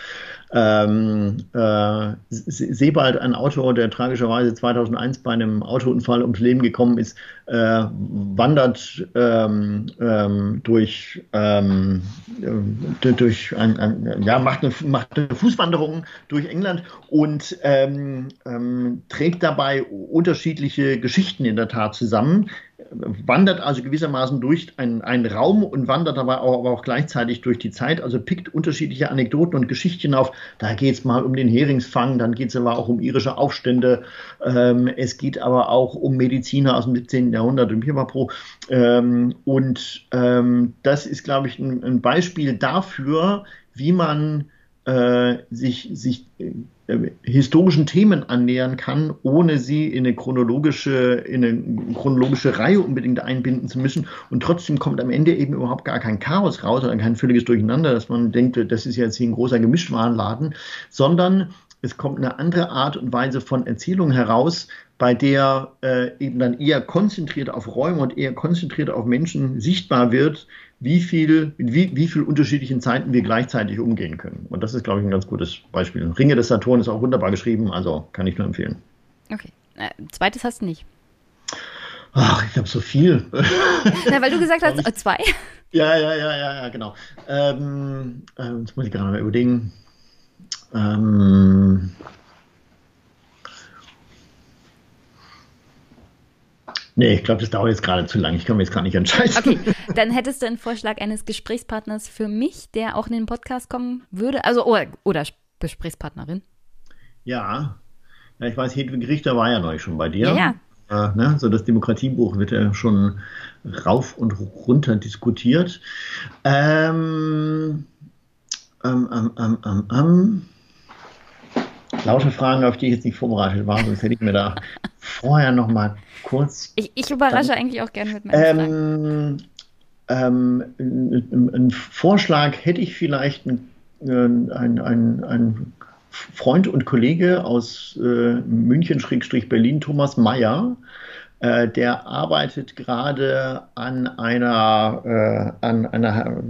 Ähm, äh, Sebald, ein Autor, der tragischerweise 2001 bei einem Autounfall ums Leben gekommen ist, äh, wandert ähm, ähm, durch, ähm, äh, durch ein, ein, ja, macht eine, macht eine Fußwanderung durch England und ähm, ähm, trägt dabei unterschiedliche Geschichten in der Tat zusammen wandert also gewissermaßen durch einen, einen Raum und wandert aber auch, aber auch gleichzeitig durch die Zeit, also pickt unterschiedliche Anekdoten und Geschichten auf. Da geht es mal um den Heringsfang, dann geht es aber auch um irische Aufstände, ähm, es geht aber auch um Mediziner aus dem 17. Jahrhundert und Pipapo. Ähm, und ähm, das ist, glaube ich, ein, ein Beispiel dafür, wie man äh, sich, sich äh, historischen Themen annähern kann, ohne sie in eine chronologische, in eine chronologische Reihe unbedingt einbinden zu müssen. Und trotzdem kommt am Ende eben überhaupt gar kein Chaos raus oder kein völliges Durcheinander, dass man denkt, das ist jetzt hier ein großer Gemischtwarenladen, sondern es kommt eine andere Art und Weise von Erzählung heraus, bei der äh, eben dann eher konzentriert auf Räume und eher konzentriert auf Menschen sichtbar wird, wie viel, mit wie, wie viel unterschiedlichen Zeiten wir gleichzeitig umgehen können. Und das ist, glaube ich, ein ganz gutes Beispiel. Ringe des Saturn ist auch wunderbar geschrieben, also kann ich nur empfehlen. Okay. Äh, zweites hast du nicht. Ach, ich habe so viel. Na, weil du gesagt hast, äh, zwei. Ja, ja, ja, ja, ja, genau. Ähm, äh, jetzt muss ich gerade mal überlegen. Ähm, Nee, ich glaube, das dauert jetzt gerade zu lang. Ich kann mir jetzt gar nicht entscheiden. Okay, dann hättest du einen Vorschlag eines Gesprächspartners für mich, der auch in den Podcast kommen würde? Also, oder, oder Gesprächspartnerin? Ja. ja, ich weiß, Hedwig Richter war ja neu schon bei dir. Ja, ja. Äh, ne? So das Demokratiebuch wird ja schon rauf und runter diskutiert. Ähm, ähm, ähm, ähm, ähm, ähm lauter Fragen, auf die ich jetzt nicht vorbereitet war, sonst hätte ich mir da vorher noch mal kurz. Ich, ich überrasche dann, eigentlich auch gerne mit meinen ähm, ähm, ein, Vorschlag hätte ich vielleicht ein, ein, ein, ein Freund und Kollege aus äh, München-Berlin, Thomas Mayer, äh, der arbeitet gerade an einer, äh, an einer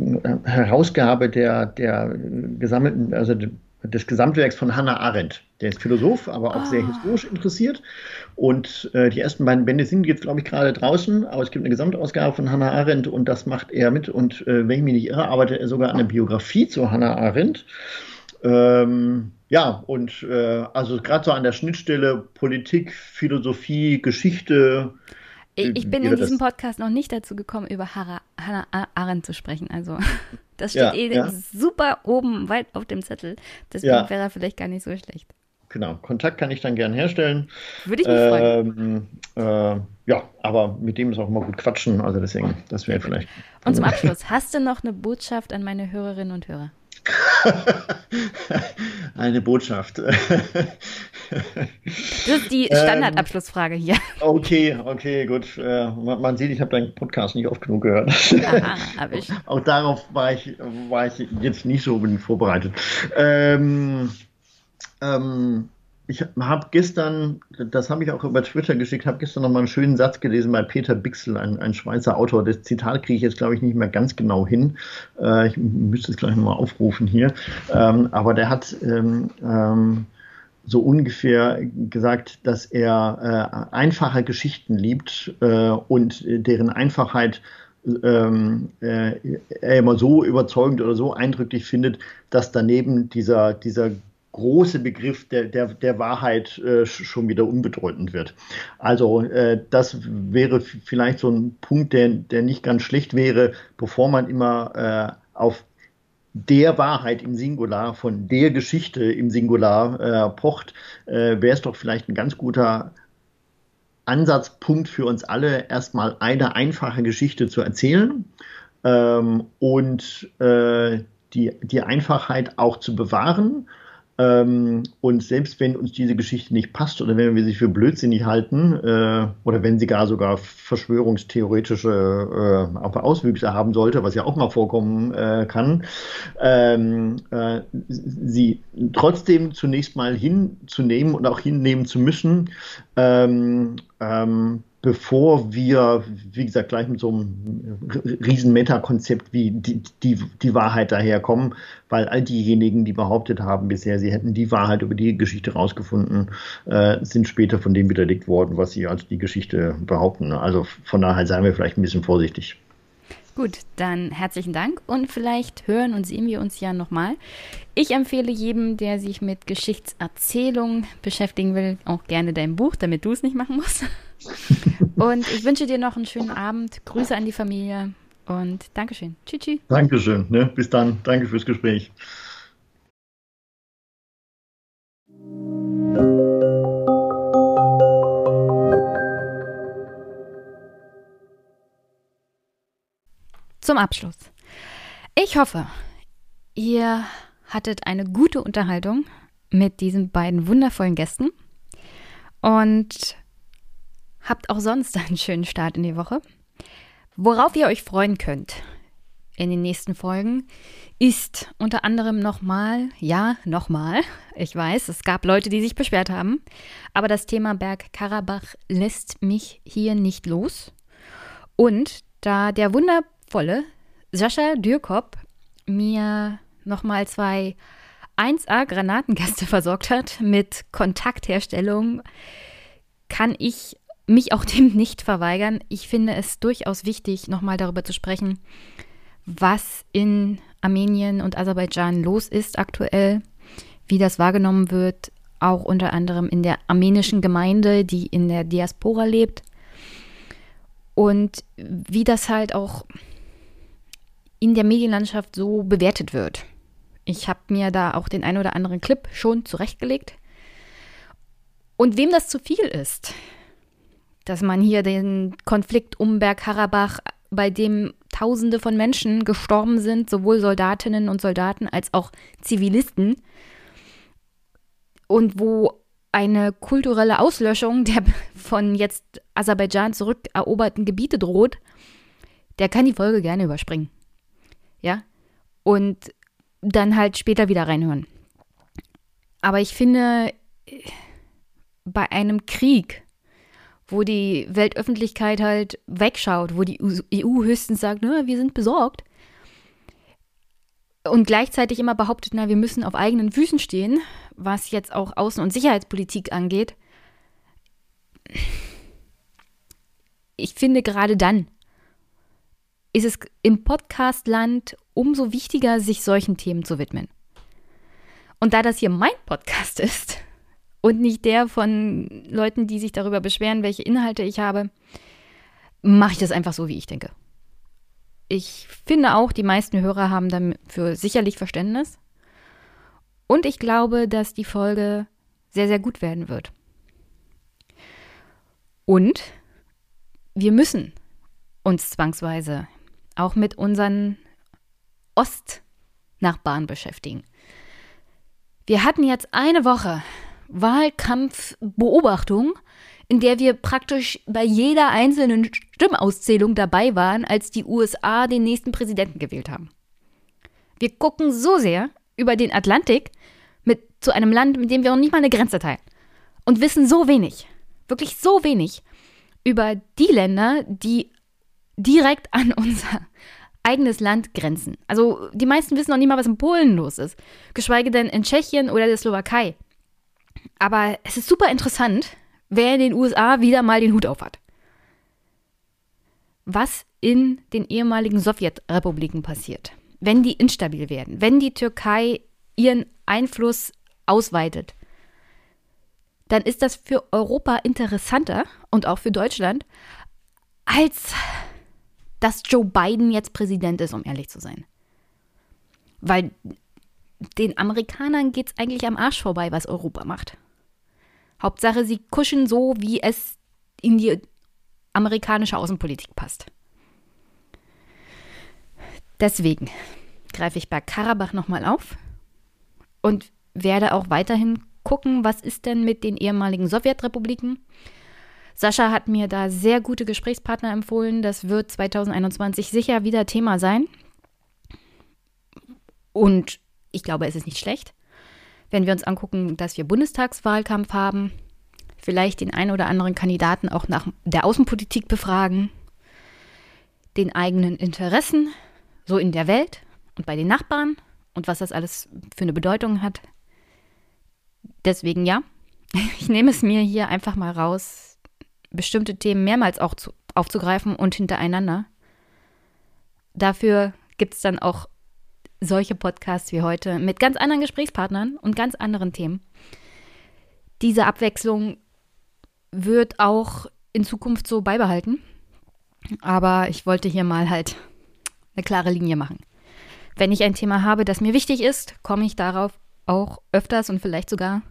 Herausgabe der, der gesammelten, also des Gesamtwerks von Hannah Arendt. Der ist Philosoph, aber auch ah. sehr historisch interessiert. Und äh, die ersten beiden Bände sind jetzt, glaube ich, gerade draußen, aber es gibt eine Gesamtausgabe von Hannah Arendt und das macht er mit. Und äh, wenn ich mich nicht irre, arbeitet er sogar an der Biografie zu Hannah Arendt. Ähm, ja, und äh, also gerade so an der Schnittstelle Politik, Philosophie, Geschichte. Ich, ich bin in diesem Podcast noch nicht dazu gekommen, über Hannah Arendt zu sprechen. Also das steht ja, eh ja. super oben, weit auf dem Zettel. Deswegen ja. wäre er vielleicht gar nicht so schlecht. Genau, Kontakt kann ich dann gern herstellen. Würde ich mich ähm, freuen. Äh, ja, aber mit dem ist auch immer gut quatschen, also deswegen, das wäre vielleicht. Und zum Abschluss, hast du noch eine Botschaft an meine Hörerinnen und Hörer? Eine Botschaft. Das ist die Standardabschlussfrage hier. Okay, okay, gut. Äh, man sieht, ich habe deinen Podcast nicht oft genug gehört. Aha, hab ich. Auch darauf war ich, war ich jetzt nicht so vorbereitet. Ähm, ähm, ich habe gestern, das habe ich auch über Twitter geschickt, habe gestern noch mal einen schönen Satz gelesen bei Peter Bixel, ein, ein Schweizer Autor. Das Zitat kriege ich jetzt, glaube ich, nicht mehr ganz genau hin. Äh, ich müsste es gleich nochmal aufrufen hier. Ähm, aber der hat ähm, ähm, so ungefähr gesagt, dass er äh, einfache Geschichten liebt äh, und deren Einfachheit ähm, äh, er immer so überzeugend oder so eindrücklich findet, dass daneben dieser, dieser große Begriff der, der, der Wahrheit äh, schon wieder unbedeutend wird. Also äh, das wäre vielleicht so ein Punkt, der, der nicht ganz schlecht wäre, bevor man immer äh, auf der Wahrheit im Singular, von der Geschichte im Singular äh, pocht, äh, wäre es doch vielleicht ein ganz guter Ansatzpunkt für uns alle, erstmal eine einfache Geschichte zu erzählen ähm, und äh, die, die Einfachheit auch zu bewahren und selbst wenn uns diese Geschichte nicht passt oder wenn wir sie für blödsinnig halten äh, oder wenn sie gar sogar verschwörungstheoretische äh, Auswüchse haben sollte, was ja auch mal vorkommen äh, kann, ähm, äh, sie trotzdem zunächst mal hinzunehmen und auch hinnehmen zu müssen, ähm, ähm bevor wir, wie gesagt, gleich mit so einem riesen Meta-Konzept wie die, die, die Wahrheit daherkommen, weil all diejenigen, die behauptet haben bisher, sie hätten die Wahrheit über die Geschichte rausgefunden, äh, sind später von dem widerlegt worden, was sie als die Geschichte behaupten. Also von daher seien wir vielleicht ein bisschen vorsichtig. Gut, dann herzlichen Dank und vielleicht hören und sehen wir uns ja nochmal. Ich empfehle jedem, der sich mit Geschichtserzählung beschäftigen will, auch gerne dein Buch, damit du es nicht machen musst. Und ich wünsche dir noch einen schönen Abend. Grüße an die Familie und Dankeschön. Tschüss. tschüss. Dankeschön. Ne? Bis dann. Danke fürs Gespräch. Zum Abschluss. Ich hoffe, ihr hattet eine gute Unterhaltung mit diesen beiden wundervollen Gästen und habt auch sonst einen schönen Start in die Woche. Worauf ihr euch freuen könnt in den nächsten Folgen ist unter anderem nochmal, ja, nochmal, ich weiß, es gab Leute, die sich beschwert haben, aber das Thema Bergkarabach lässt mich hier nicht los. Und da der wundervolle Sascha Dürkop mir nochmal zwei 1A Granatengäste versorgt hat mit Kontaktherstellung, kann ich mich auch dem nicht verweigern. Ich finde es durchaus wichtig, nochmal darüber zu sprechen, was in Armenien und Aserbaidschan los ist aktuell, wie das wahrgenommen wird, auch unter anderem in der armenischen Gemeinde, die in der Diaspora lebt. Und wie das halt auch in der Medienlandschaft so bewertet wird. Ich habe mir da auch den ein oder anderen Clip schon zurechtgelegt. Und wem das zu viel ist, dass man hier den Konflikt um Bergkarabach, bei dem Tausende von Menschen gestorben sind, sowohl Soldatinnen und Soldaten als auch Zivilisten, und wo eine kulturelle Auslöschung der von jetzt Aserbaidschan zurückeroberten Gebiete droht, der kann die Folge gerne überspringen. Ja? Und dann halt später wieder reinhören. Aber ich finde, bei einem Krieg, wo die Weltöffentlichkeit halt wegschaut, wo die EU höchstens sagt, na, wir sind besorgt. Und gleichzeitig immer behauptet, na, wir müssen auf eigenen Füßen stehen, was jetzt auch Außen- und Sicherheitspolitik angeht. Ich finde, gerade dann ist es im Podcastland umso wichtiger, sich solchen Themen zu widmen. Und da das hier mein Podcast ist, und nicht der von Leuten, die sich darüber beschweren, welche Inhalte ich habe, mache ich das einfach so, wie ich denke. Ich finde auch, die meisten Hörer haben dafür sicherlich Verständnis. Und ich glaube, dass die Folge sehr, sehr gut werden wird. Und wir müssen uns zwangsweise auch mit unseren Nachbarn beschäftigen. Wir hatten jetzt eine Woche Wahlkampfbeobachtung, in der wir praktisch bei jeder einzelnen Stimmauszählung dabei waren, als die USA den nächsten Präsidenten gewählt haben. Wir gucken so sehr über den Atlantik mit, zu einem Land, mit dem wir noch nicht mal eine Grenze teilen und wissen so wenig, wirklich so wenig über die Länder, die direkt an unser eigenes Land grenzen. Also die meisten wissen noch nicht mal, was in Polen los ist, geschweige denn in Tschechien oder der Slowakei. Aber es ist super interessant, wer in den USA wieder mal den Hut auf hat. Was in den ehemaligen Sowjetrepubliken passiert, wenn die instabil werden, wenn die Türkei ihren Einfluss ausweitet, dann ist das für Europa interessanter und auch für Deutschland, als dass Joe Biden jetzt Präsident ist, um ehrlich zu sein. Weil den Amerikanern geht es eigentlich am Arsch vorbei, was Europa macht. Hauptsache, sie kuschen so, wie es in die amerikanische Außenpolitik passt. Deswegen greife ich bei Karabach nochmal auf und werde auch weiterhin gucken, was ist denn mit den ehemaligen Sowjetrepubliken. Sascha hat mir da sehr gute Gesprächspartner empfohlen. Das wird 2021 sicher wieder Thema sein. Und ich glaube, es ist nicht schlecht wenn wir uns angucken, dass wir Bundestagswahlkampf haben, vielleicht den einen oder anderen Kandidaten auch nach der Außenpolitik befragen, den eigenen Interessen, so in der Welt und bei den Nachbarn und was das alles für eine Bedeutung hat. Deswegen ja, ich nehme es mir hier einfach mal raus, bestimmte Themen mehrmals auch zu, aufzugreifen und hintereinander. Dafür gibt es dann auch solche Podcasts wie heute mit ganz anderen Gesprächspartnern und ganz anderen Themen. Diese Abwechslung wird auch in Zukunft so beibehalten. Aber ich wollte hier mal halt eine klare Linie machen. Wenn ich ein Thema habe, das mir wichtig ist, komme ich darauf auch öfters und vielleicht sogar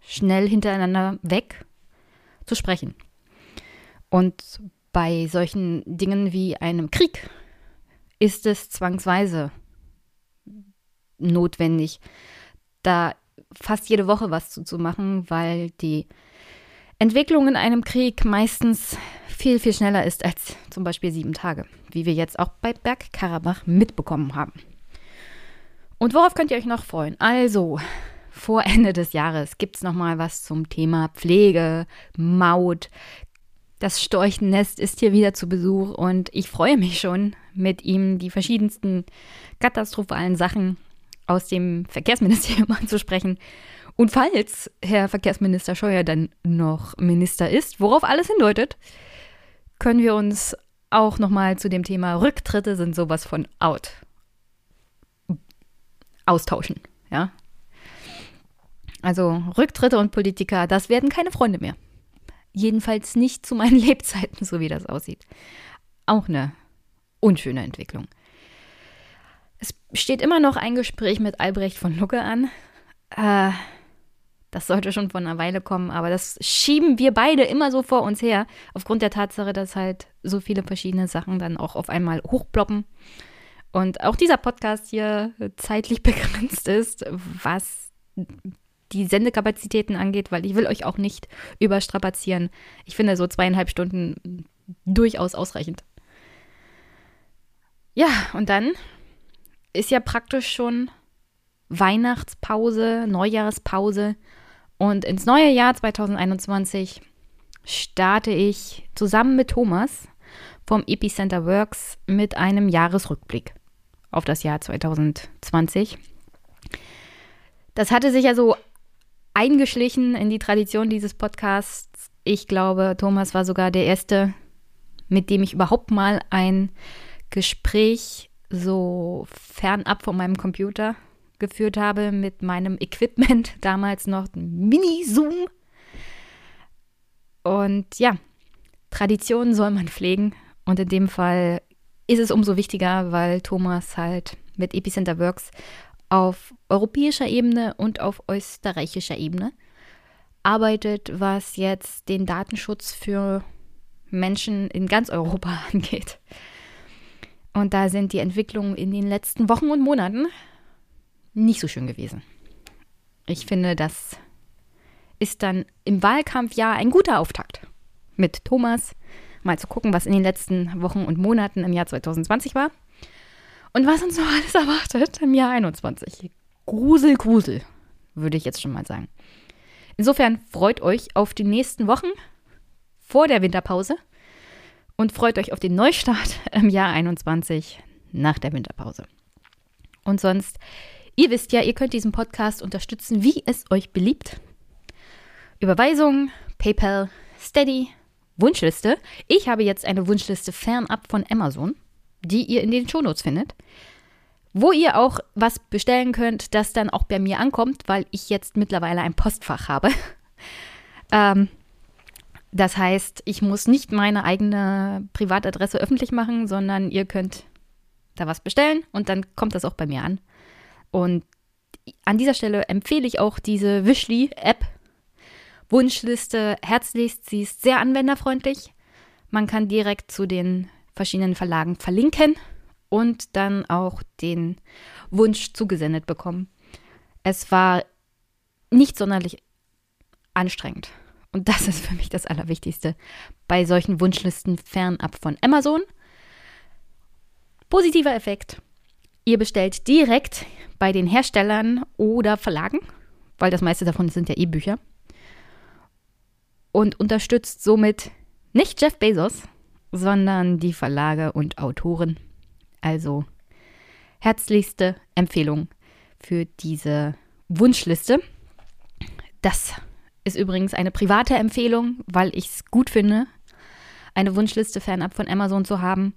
schnell hintereinander weg zu sprechen. Und bei solchen Dingen wie einem Krieg ist es zwangsweise notwendig, da fast jede Woche was zu, zu machen, weil die Entwicklung in einem Krieg meistens viel, viel schneller ist als zum Beispiel sieben Tage, wie wir jetzt auch bei Bergkarabach mitbekommen haben. Und worauf könnt ihr euch noch freuen? Also, vor Ende des Jahres gibt es nochmal was zum Thema Pflege, Maut. Das Storchennest ist hier wieder zu Besuch und ich freue mich schon, mit ihm die verschiedensten katastrophalen Sachen aus dem Verkehrsministerium anzusprechen. Und falls Herr Verkehrsminister Scheuer dann noch Minister ist, worauf alles hindeutet, können wir uns auch nochmal zu dem Thema Rücktritte sind sowas von out austauschen. Ja? Also Rücktritte und Politiker, das werden keine Freunde mehr. Jedenfalls nicht zu meinen Lebzeiten, so wie das aussieht. Auch eine unschöne Entwicklung. Es steht immer noch ein Gespräch mit Albrecht von Lucke an. Äh, das sollte schon vor einer Weile kommen, aber das schieben wir beide immer so vor uns her, aufgrund der Tatsache, dass halt so viele verschiedene Sachen dann auch auf einmal hochploppen. Und auch dieser Podcast hier zeitlich begrenzt ist, was die Sendekapazitäten angeht, weil ich will euch auch nicht überstrapazieren. Ich finde so zweieinhalb Stunden durchaus ausreichend. Ja, und dann ist ja praktisch schon Weihnachtspause, Neujahrspause. Und ins neue Jahr 2021 starte ich zusammen mit Thomas vom Epicenter Works mit einem Jahresrückblick auf das Jahr 2020. Das hatte sich ja so eingeschlichen in die Tradition dieses Podcasts. Ich glaube, Thomas war sogar der Erste, mit dem ich überhaupt mal ein Gespräch so fernab von meinem Computer geführt habe mit meinem Equipment, damals noch Mini-Zoom. Und ja, Traditionen soll man pflegen. Und in dem Fall ist es umso wichtiger, weil Thomas halt mit Epicenter Works auf europäischer Ebene und auf österreichischer Ebene arbeitet, was jetzt den Datenschutz für Menschen in ganz Europa angeht. Und da sind die Entwicklungen in den letzten Wochen und Monaten nicht so schön gewesen. Ich finde, das ist dann im Wahlkampfjahr ein guter Auftakt. Mit Thomas mal zu gucken, was in den letzten Wochen und Monaten im Jahr 2020 war. Und was uns noch alles erwartet im Jahr 21. Grusel, Grusel, würde ich jetzt schon mal sagen. Insofern freut euch auf die nächsten Wochen vor der Winterpause und freut euch auf den Neustart im Jahr 21 nach der Winterpause. Und sonst, ihr wisst ja, ihr könnt diesen Podcast unterstützen, wie es euch beliebt. Überweisung, PayPal, Steady, Wunschliste. Ich habe jetzt eine Wunschliste fernab von Amazon, die ihr in den Shownotes findet, wo ihr auch was bestellen könnt, das dann auch bei mir ankommt, weil ich jetzt mittlerweile ein Postfach habe. ähm, das heißt, ich muss nicht meine eigene Privatadresse öffentlich machen, sondern ihr könnt da was bestellen und dann kommt das auch bei mir an. Und an dieser Stelle empfehle ich auch diese Wishly-App. Wunschliste herzlichst, sie ist sehr anwenderfreundlich. Man kann direkt zu den verschiedenen Verlagen verlinken und dann auch den Wunsch zugesendet bekommen. Es war nicht sonderlich anstrengend. Und das ist für mich das Allerwichtigste bei solchen Wunschlisten fernab von Amazon. Positiver Effekt. Ihr bestellt direkt bei den Herstellern oder Verlagen, weil das meiste davon sind ja E-Bücher. Und unterstützt somit nicht Jeff Bezos, sondern die Verlage und Autoren. Also herzlichste Empfehlung für diese Wunschliste. Das ist übrigens eine private Empfehlung, weil ich es gut finde, eine Wunschliste fernab von Amazon zu haben.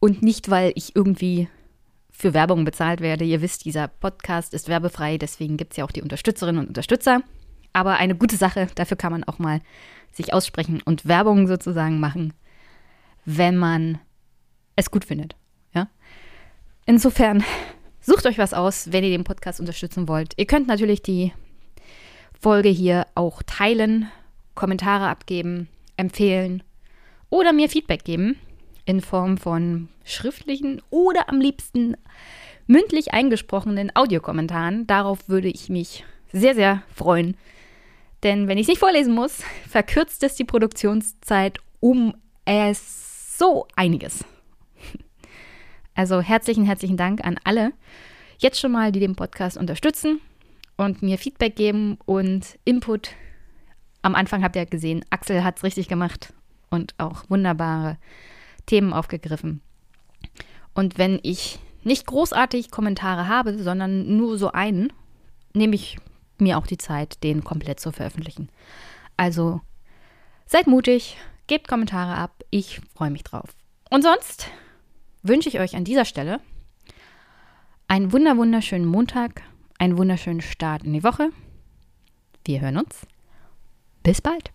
Und nicht, weil ich irgendwie für Werbung bezahlt werde. Ihr wisst, dieser Podcast ist werbefrei, deswegen gibt es ja auch die Unterstützerinnen und Unterstützer. Aber eine gute Sache, dafür kann man auch mal sich aussprechen und Werbung sozusagen machen, wenn man es gut findet. Ja? Insofern, sucht euch was aus, wenn ihr den Podcast unterstützen wollt. Ihr könnt natürlich die Folge hier auch teilen, Kommentare abgeben, empfehlen oder mir Feedback geben in Form von schriftlichen oder am liebsten mündlich eingesprochenen Audiokommentaren. Darauf würde ich mich sehr, sehr freuen. Denn wenn ich es nicht vorlesen muss, verkürzt es die Produktionszeit um es so einiges. Also herzlichen, herzlichen Dank an alle jetzt schon mal, die den Podcast unterstützen und mir Feedback geben und Input. Am Anfang habt ihr gesehen, Axel hat es richtig gemacht und auch wunderbare Themen aufgegriffen. Und wenn ich nicht großartig Kommentare habe, sondern nur so einen, nehme ich mir auch die Zeit, den komplett zu veröffentlichen. Also seid mutig, gebt Kommentare ab, ich freue mich drauf. Und sonst wünsche ich euch an dieser Stelle einen wunder wunderschönen Montag einen wunderschönen Start in die Woche. Wir hören uns. Bis bald.